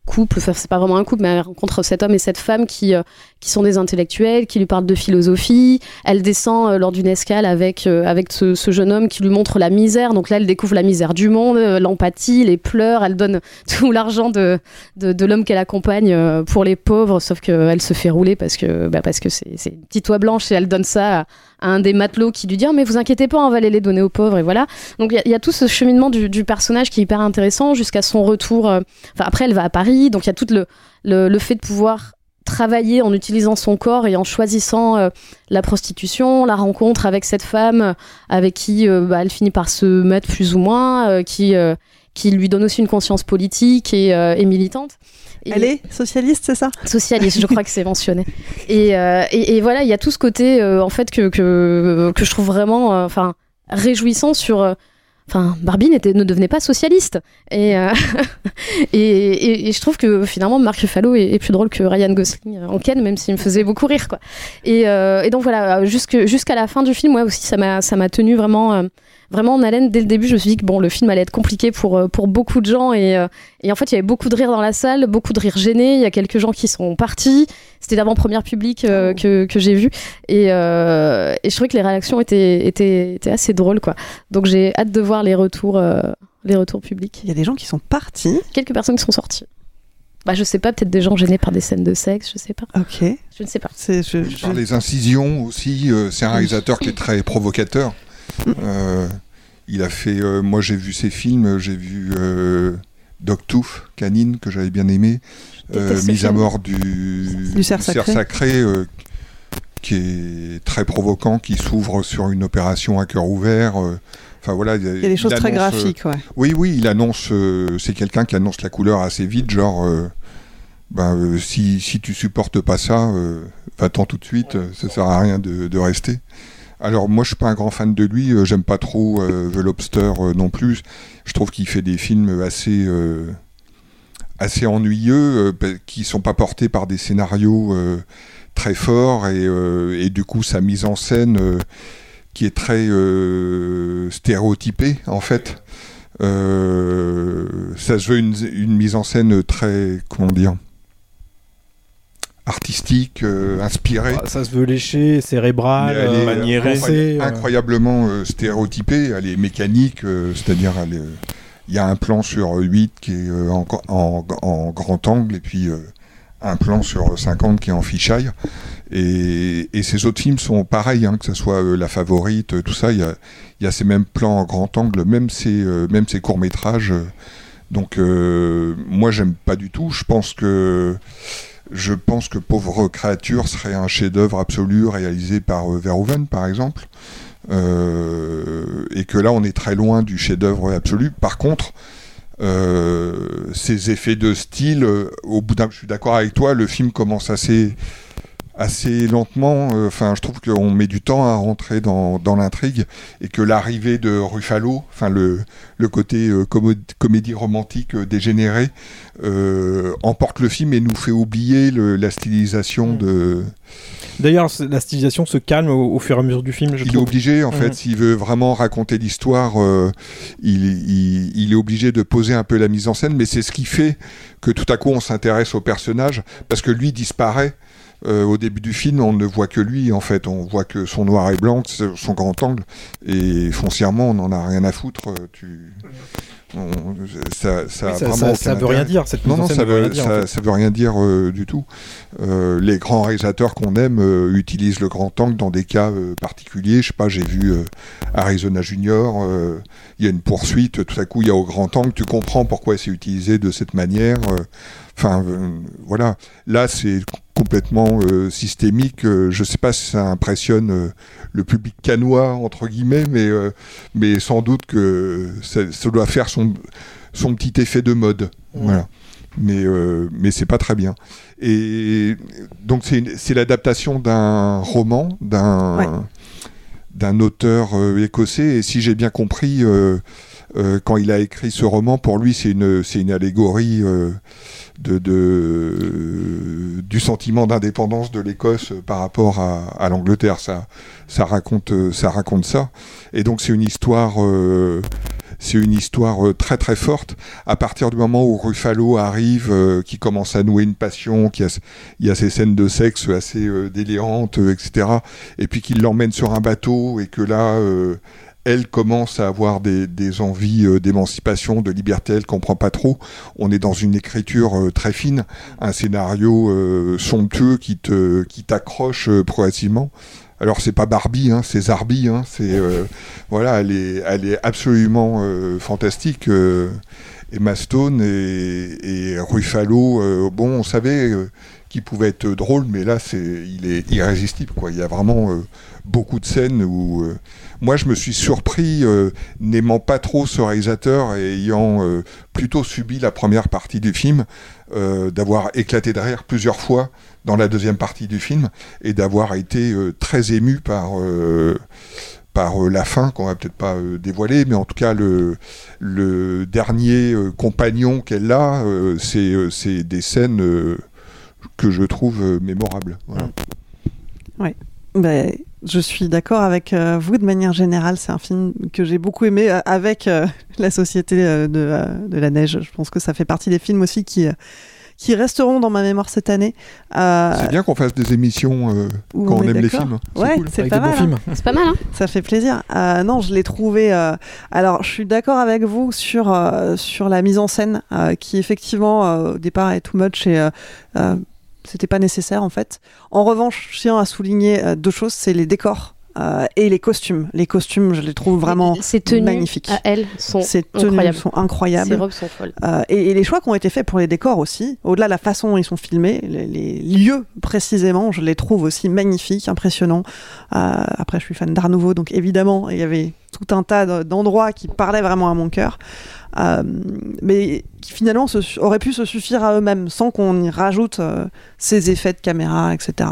couple, enfin c'est pas vraiment un couple, mais elle rencontre cet homme et cette femme qui, euh, qui sont des intellectuels, qui lui parlent de philosophie. Elle descend euh, lors d'une escale avec, avec ce, jeune homme qui lui montre la misère. Donc là, elle découvre la misère du monde, l'empathie, les pleurs. Elle donne tout l'argent de, de, l'homme qu'elle accompagne pour les pauvres, sauf qu'elle se fait rouler parce que bah, c'est une petite oie blanche et elle donne ça à, un des matelots qui lui dit Ah, mais vous inquiétez pas, on va aller les donner aux pauvres et voilà. Donc il y a- tout ce cheminement du, du personnage qui est hyper intéressant jusqu'à son retour. euh, Enfin après elle va à Paris, donc il y a tout le, le, le fait de pouvoir travailler en utilisant son corps et en choisissant euh, la prostitution, la rencontre avec cette femme euh, avec qui bah, elle finit par se mettre plus ou moins, qui, qui lui donne aussi une conscience politique et, euh, et militante. Et- Elle est socialiste, c'est ça? Socialiste, je crois que c'est mentionné. Et, euh, et, et voilà, il y a tout ce côté euh, en fait que, que, que je trouve vraiment enfin réjouissant sur. Enfin, Barbie ne devenait pas socialiste. Et, euh, et, et- et je trouve que finalement, Mark Ruffalo est, est plus drôle que Ryan Gosling en Ken, même s'il me faisait beaucoup rire. Quoi. Et, euh, et donc voilà, jusqu'à la fin du film, moi aussi, ça m'a ça m'a tenu vraiment, vraiment en haleine. Dès le début, je me suis dit que bon, le film allait être compliqué pour, euh, pour beaucoup de gens. Et, euh, et en fait, il y avait beaucoup de rire dans la salle, beaucoup de rire gêné. Il y a quelques gens qui sont partis. C'était l'avant-première publique euh, que, que j'ai vu. Et, euh, et je trouvais que les réactions étaient, étaient, étaient assez drôles. Quoi. Donc j'ai hâte de voir les retours, euh, les retours publics. Il y a des gens qui sont partis. Quelques personnes qui sont sorties. Bah, je sais pas, peut-être des gens gênés par des scènes de sexe, je sais pas. Ok. Je ne sais pas. Je, je- Par les incisions aussi, euh, c'est un réalisateur qui est très provocateur. Euh, il a fait, euh, moi j'ai vu ses films, j'ai vu euh, Dogtooth, Canine, que j'avais bien aimé, euh, Mise à mort du, Du cerf sacré. qui est très provoquant, qui s'ouvre sur une opération à cœur ouvert. Enfin voilà, il y a, Il des choses très graphiques, ouais. Oui, oui, il annonce. c'est quelqu'un qui annonce la couleur assez vite, genre. ben, euh, si, si tu supportes pas ça, euh, va-t'en tout de suite, euh, ça sert à rien de, de rester. Alors moi je suis pas un grand fan de lui, euh, j'aime pas trop euh, The Lobster euh, non plus. Je trouve qu'il fait des films assez ennuyeux, qui sont pas portés par des scénarios très forts et, du coup sa mise en scène qui est très stéréotypée en fait. Ça se veut une, une mise en scène très comment dire artistique, euh, inspirée. Ah, Ça se veut lécher, est euh, maniérée. pensée, euh. incroyablement euh, stéréotypée, elle est mécanique, euh, c'est-à-dire il y a un plan sur 8 qui est euh, en, en- en grand angle et puis euh, un plan sur 50 qui est en fisheye. Et, et ces autres films sont pareils, hein, que ce soit euh, La Favorite, euh, tout ça, il y a, il y a ces mêmes plans en grand angle, même ces, euh, même ces courts-métrages. euh. donc euh, moi j'aime pas du tout, je pense que je pense que Pauvre créature serait un chef-d'œuvre absolu réalisé par euh, Verhoeven, par exemple. Euh, et que là, on est très loin du chef-d'œuvre absolu. Par contre, euh, ces effets de style, au bout d'un, je suis d'accord avec toi, le film commence assez assez lentement. euh, Enfin, je trouve qu'on met du temps à rentrer dans, dans l'intrigue et que l'arrivée de Ruffalo, enfin le, le côté euh, comédie romantique euh, dégénérée, euh, emporte le film et nous fait oublier le- la stylisation de. D'ailleurs, la stylisation se calme au, au fur et à mesure du film. Je Il est obligé, en fait, s'il veut vraiment raconter l'histoire, euh, il, il- il est obligé de poser un peu la mise en scène, mais c'est ce qui fait que tout à coup on s'intéresse au personnage, parce que lui disparaît. Euh, au début du film, on ne voit que lui, en fait. On voit que son noir et blanc, son grand angle, et foncièrement, on n'en a rien à foutre. euh, Tu... on- ça, ça, Oui, ça- veut rien dire, cette non, non, ça veut veut, rien dire, en ça- fait. ça veut rien dire euh, du tout. Euh, les grands réalisateurs qu'on aime euh, utilisent le grand angle dans des cas particuliers. Je sais pas, j'ai vu Arizona Junior, il y a une poursuite, tout à coup il y a au grand angle, tu comprends pourquoi c'est utilisé de cette manière. Enfin, voilà. Là, c'est complètement euh, systémique. Euh, je sais pas si ça impressionne euh, le public canois, entre guillemets, mais, mais sans doute que ça, ça doit faire son, son petit effet de mode. Voilà mais mais c'est pas très bien. Et donc c'est l'adaptation d'un roman d'un Ouais. d'un auteur euh, écossais. Et si j'ai bien compris, euh, euh, quand il a écrit ce roman, pour lui c'est une une allégorie euh, de, de du sentiment d'indépendance de l'Écosse par rapport à, à l'Angleterre. Ça ça raconte euh, ça raconte ça. Et donc c'est une histoire. euh, c'est une histoire euh, très très forte. À partir du moment où Ruffalo arrive, euh, qui commence à nouer une passion, qui a, il y a ces scènes de sexe assez euh, délirantes, euh, etc. Et puis qu'il l'emmène sur un bateau et que là, euh, elle commence à avoir des, envies euh, d'émancipation, de liberté, elle comprend pas trop. On est dans une écriture euh, très fine, un scénario euh, somptueux qui te qui t'accroche progressivement. Alors c'est pas Barbie, hein, c'est Zarbi, hein, c'est voilà, elle est, elle est absolument fantastique. euh, Emma Stone et, et Ruffalo, bon, on savait qu'il pouvait être drôle, mais là c'est, il est irrésistible. Il y a vraiment beaucoup de scènes où euh, moi je me suis surpris, euh, n'aimant pas trop ce réalisateur et ayant euh, plutôt subi la première partie du film, d'avoir éclaté de rire plusieurs fois dans la deuxième partie du film et d'avoir été très ému par par la fin qu'on va peut-être pas dévoiler, mais en tout cas le le dernier compagnon qu'elle a, c'est des scènes que je trouve mémorables. Voilà. Ouais. Ben, je suis d'accord avec euh, vous de manière générale. C'est un film que j'ai beaucoup aimé euh, avec euh, La Société euh, de, euh, de la Neige. Je pense que ça fait partie des films aussi qui, euh, qui resteront dans ma mémoire cette année. Euh, C'est bien qu'on fasse des émissions euh, quand on, aime les films. Ouais, cool. c'est pas mal. hein. C'est pas mal, hein Ça fait plaisir. Euh, non, je l'ai trouvé. euh, Alors, je suis d'accord avec vous sur euh, sur la mise en scène, euh, qui effectivement euh, au départ est too much et euh, euh, c'était pas nécessaire en fait. En revanche, je tiens à souligner euh, deux choses c'est les décors. Euh, et les costumes. Les costumes, je les trouve vraiment Ces tenues magnifiques. à elle sont Ces tenues incroyables. sont incroyables. Ces robes sont folles. Euh, et, et les choix qui ont été faits pour les décors aussi, au-delà de la façon dont ils sont filmés, les, les lieux précisément, je les trouve aussi magnifiques, impressionnants. Euh, après, je suis fan d'Art Nouveau, donc évidemment, il y avait tout un tas de- d'endroits qui parlaient vraiment à mon cœur, euh, mais qui finalement se auraient pu se suffire à eux-mêmes sans qu'on y rajoute euh, ces effets de caméra, etc.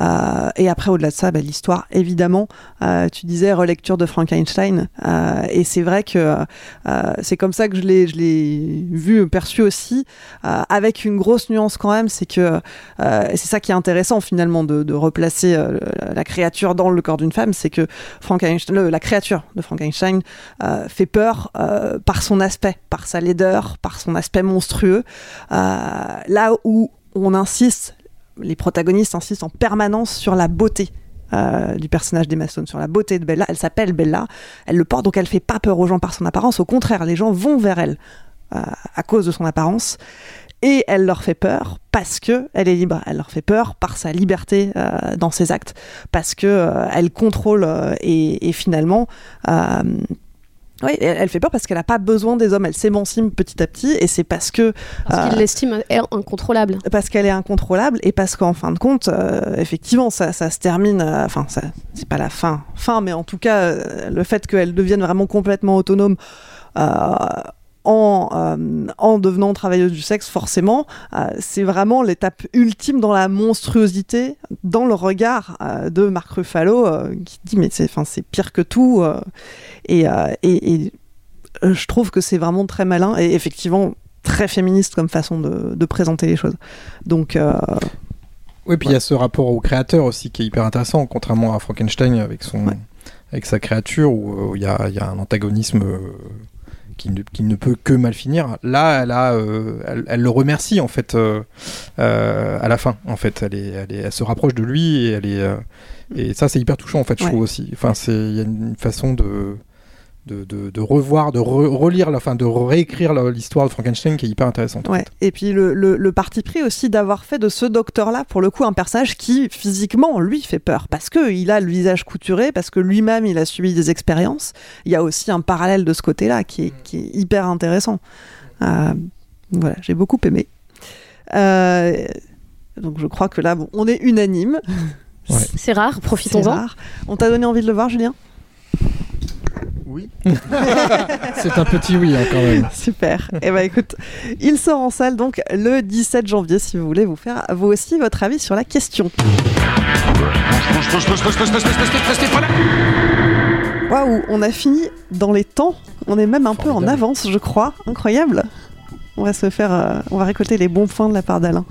Euh, et après, au-delà de ça, bah, l'histoire, évidemment, euh, tu disais relecture de Frankenstein, euh, et c'est vrai que c'est comme ça que je l'ai, vu, perçu aussi, avec une grosse nuance quand même, c'est que c'est ça qui est intéressant finalement de, replacer la- créature dans le corps d'une femme, c'est que Frankenstein, la créature de Frankenstein euh, fait peur par son aspect, par sa laideur, par son aspect monstrueux, là où on insiste les protagonistes insistent en permanence sur la beauté euh, du personnage d'Emma Stone, sur la beauté de Bella. Elle s'appelle Bella, elle le porte, donc elle fait pas peur aux gens par son apparence. Au contraire, les gens vont vers elle euh, à cause de son apparence. Et elle leur fait peur parce que elle est libre. Elle leur fait peur par sa liberté euh, dans ses actes, parce que elle contrôle et finalement. Euh, oui, elle elle fait peur parce qu'elle n'a pas besoin des hommes. Elle s'émancipe petit à petit, et c'est parce que Parce euh, qu'il l'estime incontrôlable. parce qu'elle est incontrôlable et parce qu'en fin de compte, euh, effectivement, ça, ça se termine. euh, Enfin, ça c'est pas la fin, fin, mais en tout cas, euh, le fait qu'elle devienne vraiment complètement autonome. Euh, en, euh, en devenant travailleuse du sexe, forcément, euh, c'est vraiment l'étape ultime dans la monstruosité, dans le regard euh, de Marc Ruffalo, qui dit mais c'est, pire que tout. et, et- et, je trouve que c'est vraiment très malin et effectivement très féministe comme façon de, de présenter les choses. Donc, Oui, puis il y a ce rapport au créateur aussi qui est hyper intéressant, contrairement à Frankenstein avec, son, avec sa créature, où il y, y a un antagonisme qui, ne, qui ne peut que mal finir. Là, elle, a, euh, elle, elle le remercie en fait euh, euh, à la fin. En fait, elle, est, elle, est- elle se rapproche de lui et elle est et ça c'est hyper touchant en fait, je Ouais. trouve aussi. Enfin, c'est il y a une façon de de, de, de revoir, de re- relire, la- enfin de réécrire l'histoire de Frankenstein qui est hyper intéressante. en. Et puis le, le- le parti pris aussi d'avoir fait de ce docteur-là, pour le coup, un personnage qui physiquement, lui, fait peur. Parce qu'il a le visage couturé, parce que lui-même, il a subi des expériences. Il y a aussi un parallèle de ce côté-là qui est, qui est hyper intéressant. Euh, voilà, j'ai beaucoup aimé. Euh, donc je crois que là, bon, on est unanime. C'est rare, C'est profitons-en. rare. On t'a donné envie de le voir, Julien? Oui. C'est un petit oui hein, quand même. Super. Et ben écoute, il sort en salle donc le 17 janvier si vous voulez vous faire vous aussi votre avis sur la question. Waouh, on a fini dans les temps. On est même un peu en avance, je crois. Incroyable. On va se faire, euh, on va récolter les bons points de la part d'Alain.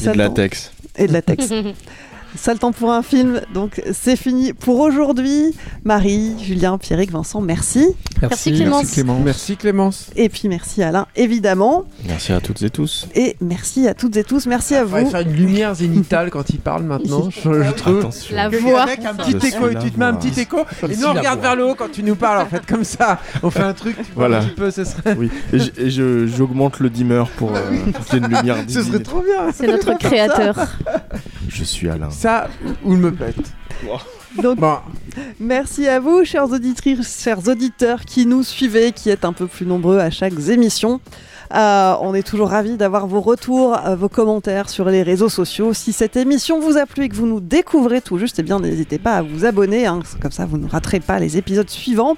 Et de latex. et de latex. Ça le temps pour un film, donc c'est fini pour aujourd'hui. Marie, Julien, Pierrick, Vincent, merci. Merci, Clémence. Merci Clémence. Merci Clémence. Et puis merci Alain, évidemment. Merci à toutes et tous. Et merci à toutes et tous, merci à On va vous. faire une lumière zénitale quand il parle maintenant. Je, je trouve. Attention. La Que voix. Avec un petit écho, tu te mets un petit écho, et nous on regarde voix. vers le haut quand tu nous parles en fait, comme ça. On fait un truc, tu Voilà. un petit peu, ce serait. Oui, et j'augmente le dimmer pour euh, pour qu'il y ait une lumière Ce serait trop bien. C'est notre créateur. Je suis Alain. Ça, ou me pète. Donc, Bon, merci à vous, chers auditrices, chers auditeurs qui nous suivez, qui êtes un peu plus nombreux à chaque émission. Euh, on est toujours ravis d'avoir vos retours, euh, vos commentaires sur les réseaux sociaux. Si cette émission vous a plu et que vous nous découvrez tout juste, eh bien n'hésitez pas à vous abonner, hein, comme ça vous ne raterez pas les épisodes suivants.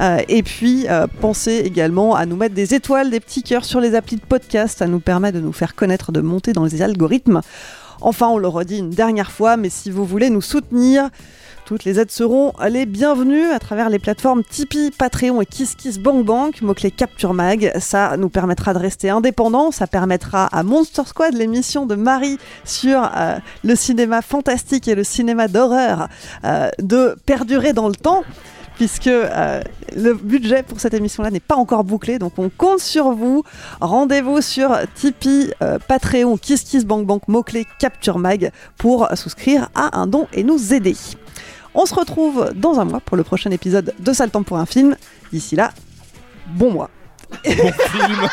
Euh, et puis pensez également à nous mettre des étoiles, des petits cœurs sur les applis de podcast, ça nous permet de nous faire connaître, de monter dans les algorithmes. Enfin, on le redit une dernière fois, mais si vous voulez nous soutenir, toutes les aides seront les bienvenues à travers les plateformes Tipeee, Patreon et KissKissBankBank, mot-clé Capture Mag. Ça nous permettra de rester indépendants, ça permettra à Monster Squad, l'émission de Marie sur euh, le cinéma fantastique et le cinéma d'horreur, euh, de perdurer dans le temps. Puisque euh, le budget pour cette émission-là n'est pas encore bouclé, donc on compte sur vous. Rendez-vous sur Tipeee, euh, Patreon, KissKissBankBank, mot-clé Capture Mag pour souscrire à un don et nous aider. On se retrouve dans un mois pour le prochain épisode de Sale Temps pour un film. D'ici là, bon mois. Bon film.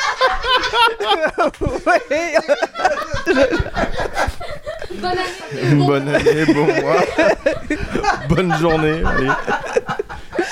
Ouais. Bonne année, bon mois. Bonne journée. allez.